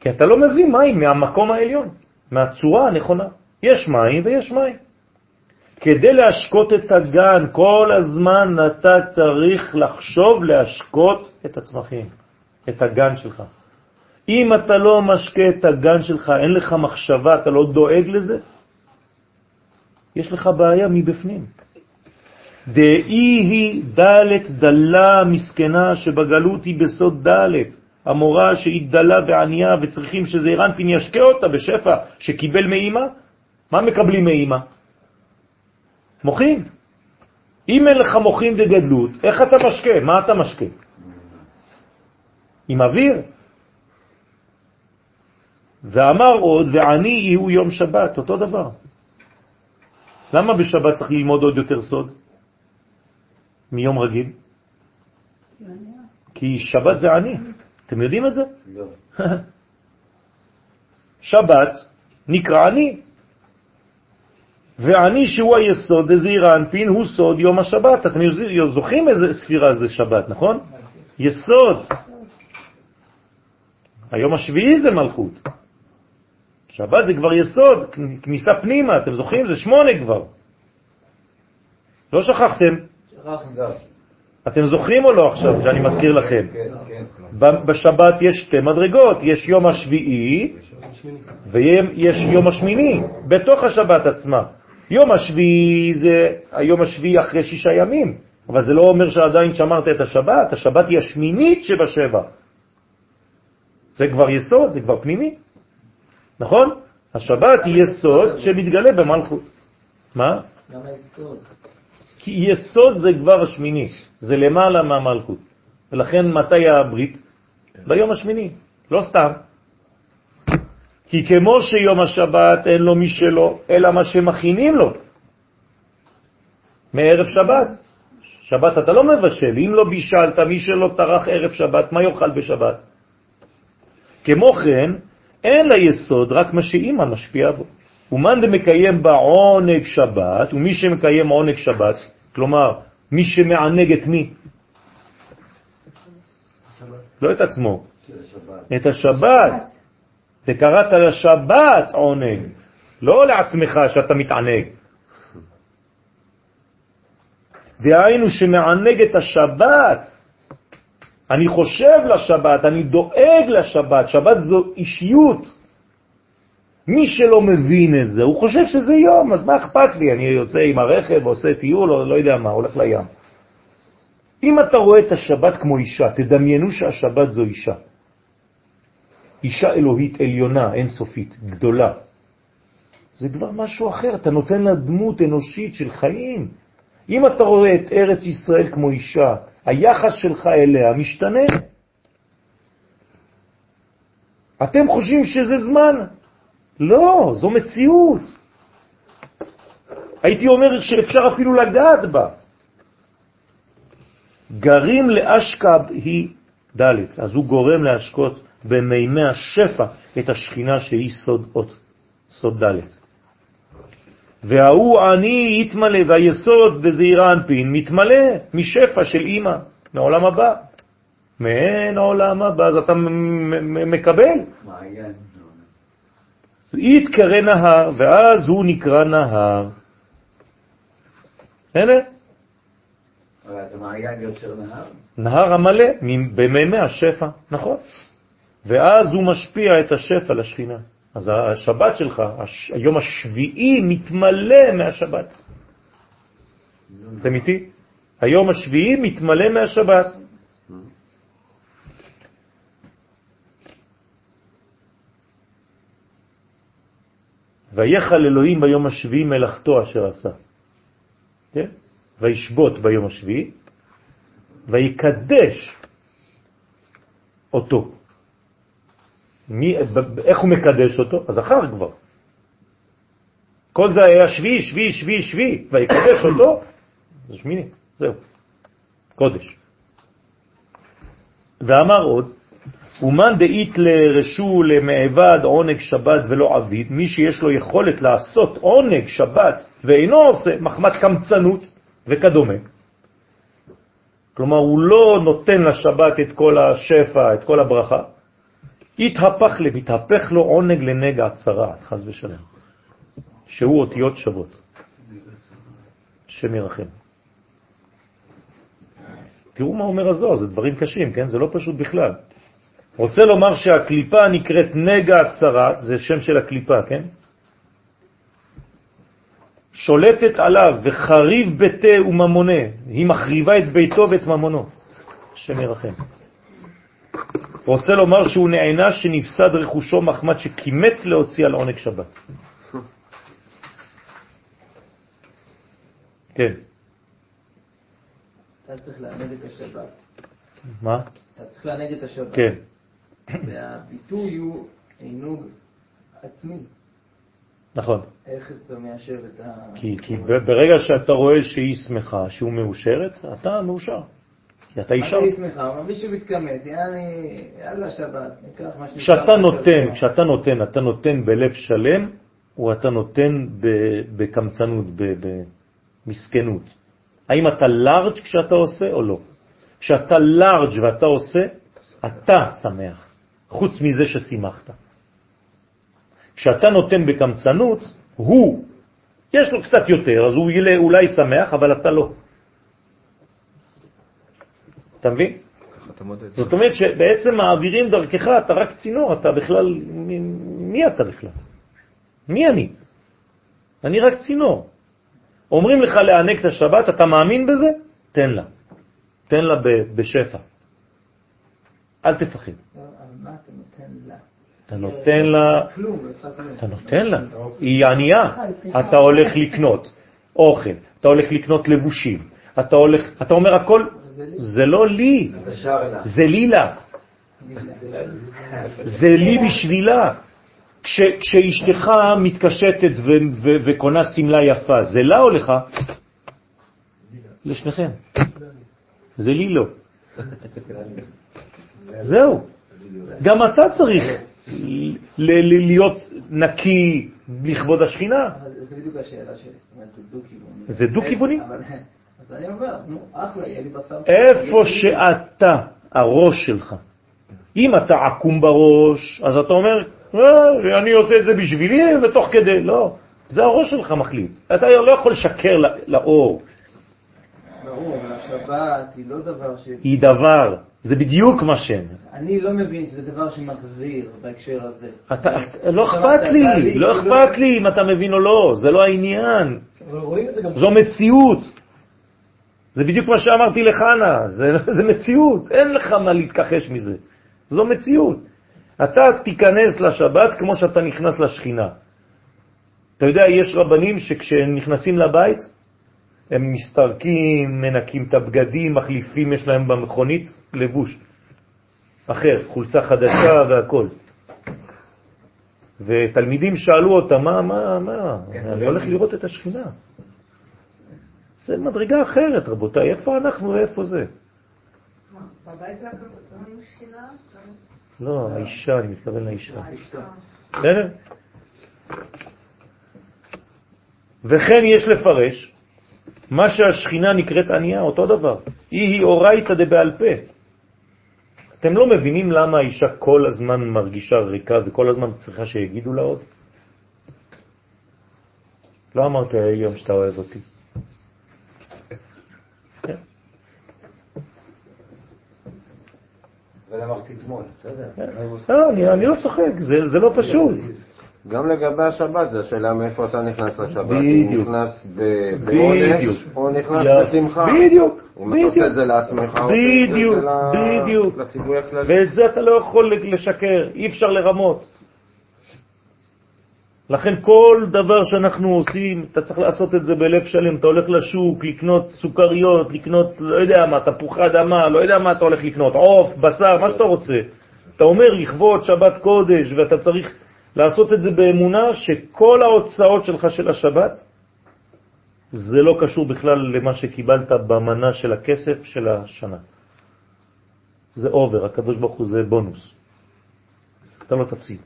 כי אתה לא מביא מים מהמקום העליון, מהצורה הנכונה. יש מים ויש מים. כדי להשקות את הגן, כל הזמן אתה צריך לחשוב להשקות את הצמחים, את הגן שלך. אם אתה לא משקה את הגן שלך, אין לך מחשבה, אתה לא דואג לזה, יש לך בעיה מבפנים. דאי היא דלת דלה מסכנה שבגלות היא בסוד דלת. המורה שהיא דלה וענייה וצריכים שזה רנפין ישקה אותה בשפע שקיבל מאימא, מה מקבלים מאימא? מוחין. אם אין לך מוחין וגדלות, איך אתה משקה? מה אתה משקה? עם אוויר. ואמר עוד, ועני יהיו יום שבת, אותו דבר. למה בשבת צריך ללמוד עוד יותר סוד? מיום רגיל? כי שבת זה עני. אתם יודעים את זה? לא. [laughs] שבת נקרא עני. ועני שהוא היסוד, דזעיר אנפין, הוא סוד יום השבת. אתם זוכרים איזה ספירה זה שבת, נכון? יסוד. היום השביעי זה מלכות. שבת זה כבר יסוד, כניסה פנימה, אתם זוכרים? זה שמונה כבר. לא שכחתם. לא. אתם זוכרים או לא עכשיו, שאני מזכיר לכם? כן, כן. ב- בשבת יש שתי מדרגות, יש יום השביעי ויש יום השמיני, בתוך השבת עצמה. יום השביעי זה היום השביעי אחרי שישה ימים, אבל זה לא אומר שעדיין שמרת את השבת, השבת היא השמינית שבשבע. זה כבר יסוד, זה כבר פנימי, נכון? השבת היא יסוד שמתגלה במלכות. מה? גם היסוד. כי יסוד זה כבר השמיני, זה למעלה מהמלכות. ולכן מתי הברית? ביום השמיני, לא סתם. כי כמו שיום השבת אין לו משלו, אלא מה שמכינים לו. מערב שבת. שבת אתה לא מבשל, אם לא בישלת, מי שלא טרח ערב שבת, מה יאכל בשבת? כמו כן, אין ליסוד רק מה שאימא משפיעה בו. ומאן דמקיים בה עונג שבת, ומי שמקיים עונג שבת, כלומר, מי שמענג את מי? לא את עצמו, את השבת. וקראת לשבת עונג, לא לעצמך שאתה מתענג. דהיינו שמענג את השבת. אני חושב לשבת, אני דואג לשבת, שבת זו אישיות. מי שלא מבין את זה, הוא חושב שזה יום, אז מה אכפת לי? אני יוצא עם הרכב, עושה טיול, או לא יודע מה, הולך לים. אם אתה רואה את השבת כמו אישה, תדמיינו שהשבת זו אישה. אישה אלוהית עליונה, אינסופית, גדולה. זה כבר משהו אחר, אתה נותן לה דמות אנושית של חיים. אם אתה רואה את ארץ ישראל כמו אישה, היחס שלך אליה משתנה. אתם חושבים שזה זמן? לא, זו מציאות. הייתי אומר שאפשר אפילו לגעת בה. גרים לאשכב היא ד', אז הוא גורם להשקות במימי השפע את השכינה שהיא סוד אות, סוד ד'. וההוא עני יתמלא, והיסוד בזעירה אנפין מתמלא משפע של אימא, מעולם הבא. מעין העולם הבא, אז אתה מקבל. מעיין. יתקרא נהר, ואז הוא נקרא נהר. הנה, אבל יוצר נהר? נהר המלא במימי השפע, נכון. ואז הוא משפיע את השפע לשכינה. אז השבת שלך, הש... היום השביעי מתמלא מהשבת. אתם איתי? היום השביעי מתמלא מהשבת. ויחל אלוהים ביום השביעי מלאכתו אשר עשה. כן? וישבות ביום השביעי, ויקדש אותו. מי, איך הוא מקדש אותו? הזכר כבר. כל זה היה שביעי, שביעי, שביעי, שביעי, ויקדש אותו, זה שמיני, זהו, קודש. ואמר עוד, אומן דאית לרשו למעבד עונג שבת ולא עביד, מי שיש לו יכולת לעשות עונג שבת ואינו עושה מחמת קמצנות וכדומה. כלומר, הוא לא נותן לשבת את כל השפע, את כל הברכה, התהפך לי, מתהפך לו עונג לנגע הצרעת, חז ושלם, שהוא אותיות שוות. השם. תראו מה אומר הזוהר, זה דברים קשים, כן? זה לא פשוט בכלל. רוצה לומר שהקליפה נקראת נגע הצרעת, זה שם של הקליפה, כן? שולטת עליו וחריב ביתה וממונה, היא מחריבה את ביתו ואת ממונו. השם ירחם. רוצה לומר שהוא נענש שנפסד רכושו מחמד שקימץ להוציא על עונג שבת. כן. אתה צריך לענג את השבת. מה? אתה צריך לענג את השבת. כן. [coughs] והביטוי הוא עינוג עצמי. נכון. איך אתה מיישב את ה... כי, כי ברגע שאתה רואה שהיא שמחה, שהוא מאושרת, אתה מאושר. כי אתה אישה. זה שמחה? אבל מישהו מתקמץ, יאללה שבת, ניקח מה. כשאתה נותן, כשאתה נותן, אתה נותן בלב שלם, או אתה נותן בקמצנות, במסכנות. האם אתה לארג' כשאתה עושה או לא? כשאתה לארג' ואתה עושה, אתה שמח, חוץ מזה ששימחת. כשאתה נותן בקמצנות, הוא, יש לו קצת יותר, אז הוא יהיה אולי שמח, אבל אתה לא. אתה מבין? זאת אומרת שבעצם מעבירים דרכך, אתה רק צינור, אתה בכלל, מי, מי אתה בכלל? מי אני? אני רק צינור. אומרים לך לענק את השבת, אתה מאמין בזה? תן לה. תן לה בשפע. אל תפחד. מה אתה נותן לה? אתה נותן לה, אתה נותן לה, היא ענייה, אתה הולך לקנות אוכל, אתה הולך לקנות לבושים, אתה הולך, אתה אומר הכל, זה לא לי, זה לילה, זה לי בשבילה. כש, כשאשתך מתקשטת וקונה סמלה יפה, זה לה או לך? לשניכם. זה לי לא. זהו. גם אתה צריך להיות נקי לכבוד השכינה. זה בדיוק השאלה שלי, זאת אומרת, זה דו-כיווני. זה דו-כיווני? אז אני אומר, נו, אחלה, יהיה לי בשר. איפה שאתה, הראש שלך, אם אתה עקום בראש, אז אתה אומר, אה, אני עושה את זה בשבילי ותוך כדי, לא, זה הראש שלך מחליט. אתה לא יכול לשקר לאור. ברור, אבל השבת היא לא דבר ש... היא דבר, זה בדיוק מה שהם. אני לא מבין שזה דבר שמחזיר בהקשר הזה. אתה, לא אכפת לי, לא אכפת לי אם אתה מבין או לא, זה לא העניין. זו מציאות. זה בדיוק מה שאמרתי לחנה, זה, זה מציאות, אין לך מה להתכחש מזה. זו מציאות. אתה תיכנס לשבת כמו שאתה נכנס לשכינה. אתה יודע, יש רבנים שכשהם נכנסים לבית, הם מסתרקים, מנקים את הבגדים, מחליפים, יש להם במכונית לבוש אחר, חולצה חדשה [coughs] והכל. ותלמידים שאלו אותה, מה, מה, מה, כן, אני הולך לראות את השכינה. זה מדרגה אחרת, רבותיי, איפה אנחנו ואיפה זה? בבית רואים שכינה? לא, האישה, אני מתכוון לאישה. בסדר? וכן יש לפרש מה שהשכינה נקראת ענייה, אותו דבר. היא היא אורייתא דבעל פה. אתם לא מבינים למה האישה כל הזמן מרגישה ריקה וכל הזמן צריכה שיגידו לה עוד? לא אמרת היום שאתה אוהב אותי. אבל אמרתי אתמול, בסדר. לא, אני לא צוחק, זה לא פשוט. גם לגבי השבת, זו השאלה מאיפה אתה נכנס לשבת. בדיוק. אם נכנס בעונש, או נכנס בשמחה. בדיוק. אם אתה עושה את זה לעצמך, או בדיוק, בדיוק. לציבורי הכללי. ואת זה אתה לא יכול לשקר, אי אפשר לרמות. לכן כל דבר שאנחנו עושים, אתה צריך לעשות את זה בלב שלם. אתה הולך לשוק, לקנות סוכריות, לקנות, לא יודע מה, תפוחי אדמה, לא יודע מה אתה הולך לקנות, עוף, בשר, מה שאתה רוצה. אתה אומר לכבוד שבת קודש, ואתה צריך לעשות את זה באמונה שכל ההוצאות שלך של השבת, זה לא קשור בכלל למה שקיבלת במנה של הכסף של השנה. זה אובר, הקדוש ברוך הוא זה בונוס. אתה לא תפסיד.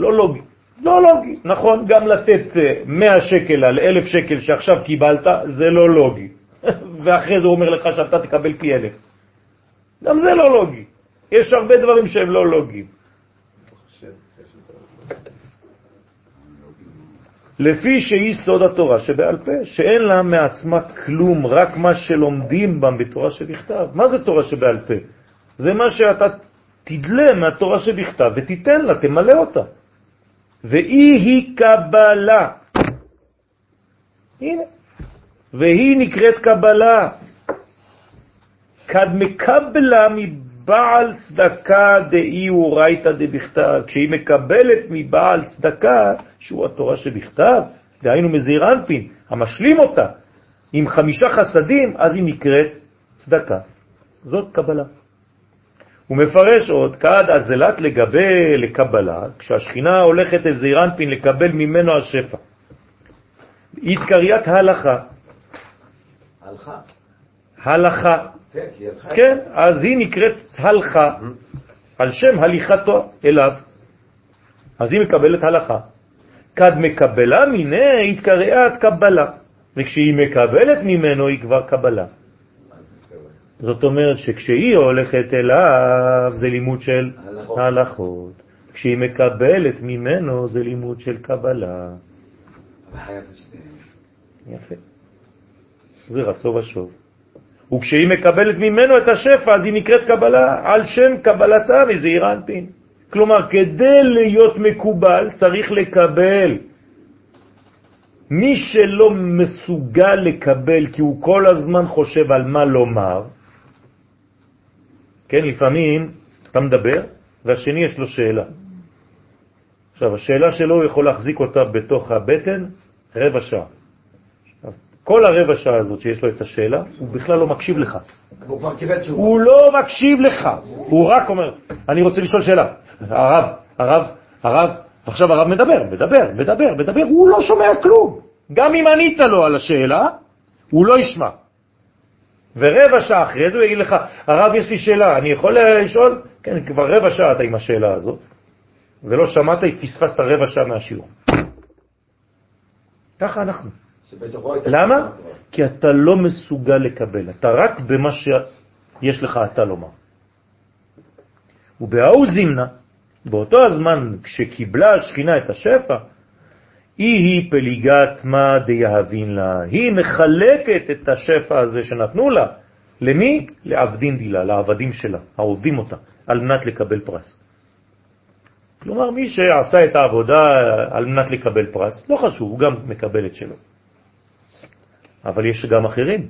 לא לוגי. לא לוגי. נכון, גם לתת 100 אה, שקל על 1,000 שקל שעכשיו קיבלת, זה לא לוגי. [laughs] ואחרי זה הוא אומר לך שאתה תקבל פי 1,000. גם זה לא לוגי. יש הרבה דברים שהם לא לוגיים. לפי שהיא סוד התורה שבעל פה, שאין לה מעצמה כלום, רק מה שלומדים בה בתורה שבכתב. מה זה תורה שבעל פה? זה מה שאתה תדלה מהתורה שבכתב ותיתן לה, תמלא אותה. והיא היא קבלה. הנה. והיא נקראת קבלה. כד מקבלה מבעל צדקה דאי אורייתא דבכתב. כשהיא מקבלת מבעל צדקה, שהוא התורה שבכתב, דהיינו מזעיר אנפין, המשלים אותה עם חמישה חסדים, אז היא נקראת צדקה. זאת קבלה. הוא מפרש עוד, כעד הזלת לגבי לקבלה, כשהשכינה הולכת אל זעיר אנפין לקבל ממנו השפע. התקריית הלכה. הלכה. הלכה. כן. כן, אז היא נקראת הלכה, על שם הליכתו אליו. אז היא מקבלת הלכה. כד מקבלה מיני התקריית קבלה, וכשהיא מקבלת ממנו היא כבר קבלה. זאת אומרת שכשהיא הולכת אליו זה לימוד של הלכות. הלכות. כשהיא מקבלת ממנו זה לימוד של קבלה. יפה. זה רצו ושוב. וכשהיא מקבלת ממנו את השפע, אז היא נקראת קבלה על שם קבלתה מזעיר אנפין. כלומר, כדי להיות מקובל צריך לקבל. מי שלא מסוגל לקבל כי הוא כל הזמן חושב על מה לומר, כן, לפעמים אתה מדבר והשני יש לו שאלה. עכשיו, השאלה שלו הוא יכול להחזיק אותה בתוך הבטן רבע שעה. כל הרבע שעה הזאת שיש לו את השאלה, הוא בכלל לא מקשיב לך. הוא כבר קיבל תשובה. הוא לא מקשיב לך, הוא רק אומר, אני רוצה לשאול שאלה. הרב, הרב, הרב, עכשיו הרב מדבר, מדבר, מדבר, מדבר, הוא לא שומע כלום. גם אם ענית לו על השאלה, הוא לא ישמע. ורבע שעה אחרי זה הוא יגיד לך, הרב, יש לי שאלה, אני יכול לשאול? כן, כבר רבע שעה אתה עם השאלה הזאת, ולא שמעת, פספסת רבע שעה מהשיעור. ככה אנחנו. למה? כי אתה לא מסוגל לקבל, אתה רק במה שיש לך אתה לומר. ובהאו זימנה, באותו הזמן כשקיבלה השכינה את השפע, היא היא פליגת מה דיהבין לה, היא מחלקת את השפע הזה שנתנו לה, למי? לעבדין דילה, לעבדים שלה, העובדים אותה, על מנת לקבל פרס. כלומר, מי שעשה את העבודה על מנת לקבל פרס, לא חשוב, הוא גם מקבל את שלו. אבל יש גם אחרים,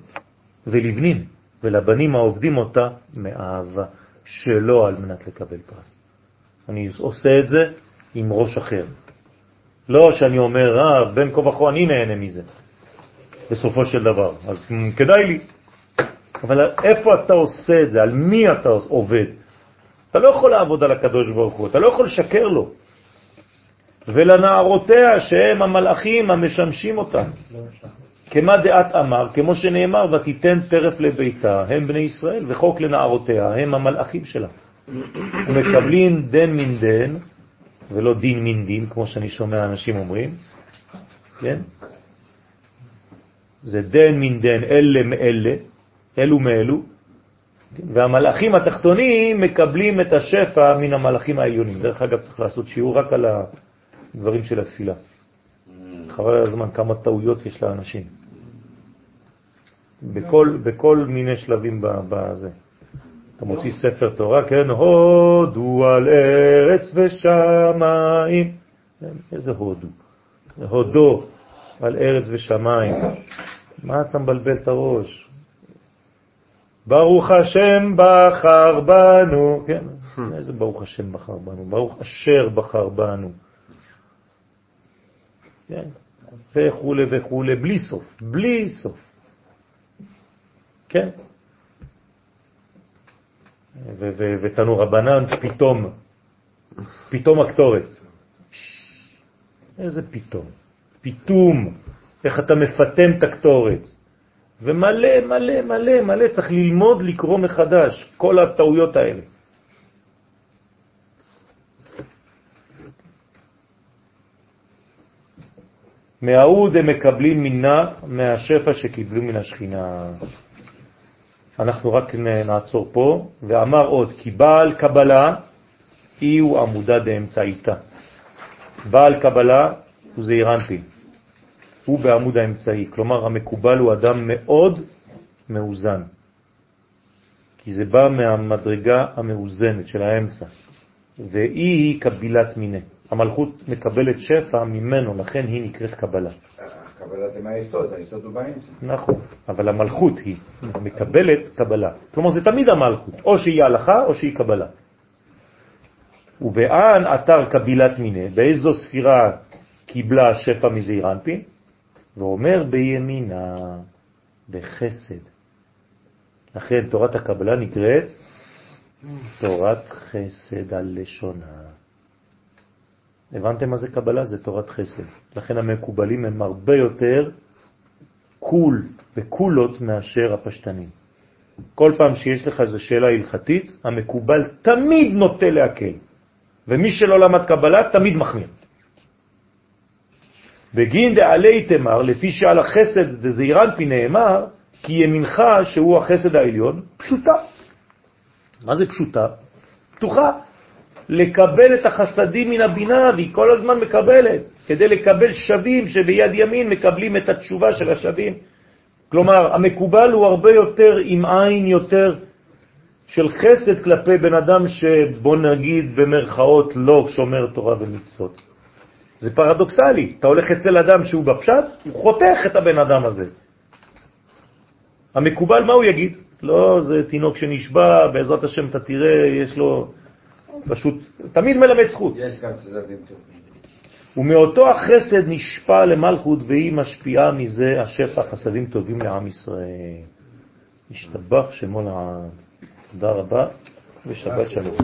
ולבנים, ולבנים העובדים אותה מאהבה, שלא על מנת לקבל פרס. אני עושה את זה עם ראש אחר. לא שאני אומר, אה, בין כה וכה אני נהנה מזה, בסופו של דבר, אז כדאי לי. אבל איפה אתה עושה את זה? על מי אתה עובד? אתה לא יכול לעבוד על הקדוש ברוך הוא, אתה לא יכול לשקר לו. ולנערותיה שהם המלאכים המשמשים אותם. כמה דעת אמר, כמו שנאמר, ותיתן טרף לביתה, הם בני ישראל, וחוק לנערותיה, הם המלאכים שלה. [coughs] ומקבלים דן מן דן, ולא דין מן דין, כמו שאני שומע אנשים אומרים, כן? זה דן מן דן, אלה מאלה, אלו מאלו, כן? והמלאכים התחתונים מקבלים את השפע מן המלאכים העליונים. דרך אגב, צריך לעשות שיעור רק על הדברים של התפילה. חבל על הזמן כמה טעויות יש לאנשים. בכל, בכל מיני שלבים בזה. אתה מוציא ספר תורה, כן, הודו על ארץ ושמיים. איזה הודו? הודו על ארץ ושמיים. מה אתה מבלבל את הראש? ברוך השם בחר בנו, כן, איזה ברוך השם בחר בנו? ברוך אשר בחר בנו. כן, וכו' וכו', בלי סוף, בלי סוף. כן. ותנו רבנן פתאום, פתאום הקטורת. איזה פתאום? פתאום, איך אתה מפתם את הקטורת. ומלא, מלא, מלא, מלא, צריך ללמוד לקרוא מחדש, כל הטעויות האלה. מההוד הם מקבלים מינה מהשפע שקיבלו מן השכינה. אנחנו רק נעצור פה, ואמר עוד, כי בעל קבלה אי הוא עמודה דאמצעיתה. בעל קבלה הוא זעיר אנפין, הוא בעמוד האמצעי, כלומר המקובל הוא אדם מאוד מאוזן, כי זה בא מהמדרגה המאוזנת של האמצע, והיא היא קבילת מיני. המלכות מקבלת שפע ממנו, לכן היא נקראת קבלה. קבלה זה מהיסוד, היסוד הוא באמצע. נכון, אבל המלכות היא מקבלת קבלה. כלומר, זה תמיד המלכות, או שהיא הלכה או שהיא קבלה. ובאן אתר קבילת מיני, באיזו ספירה קיבלה השפע מזעיר אנפין? ואומר בימינה, בחסד. לכן תורת הקבלה נקראת תורת חסד על לשונה. הבנתם מה זה קבלה? זה תורת חסד. לכן המקובלים הם הרבה יותר קול וקולות מאשר הפשטנים. כל פעם שיש לך איזו שאלה הלכתית, המקובל תמיד נוטה להקל, ומי שלא למד קבלה תמיד מחמיר. בגין דעלי תמר, לפי שעל החסד דזעירנפי נאמר, כי ימינך שהוא החסד העליון, פשוטה. מה זה פשוטה? פתוחה. לקבל את החסדים מן הבינה, והיא כל הזמן מקבלת, כדי לקבל שווים שביד ימין מקבלים את התשובה של השווים. כלומר, המקובל הוא הרבה יותר עם עין יותר של חסד כלפי בן אדם שבוא נגיד במרכאות לא שומר תורה ומצוות. זה פרדוקסלי, אתה הולך אצל אדם שהוא בפשט, הוא חותך את הבן אדם הזה. המקובל, מה הוא יגיד? לא, זה תינוק שנשבע, בעזרת השם אתה תראה, יש לו פשוט, תמיד מלמד זכות. יש גם צדדים טובים. ומאותו החסד נשפע למלכות והיא משפיעה מזה השפע חסדים טובים לעם ישראל. השתבח שמו לעם. תודה רבה ושבת שלום.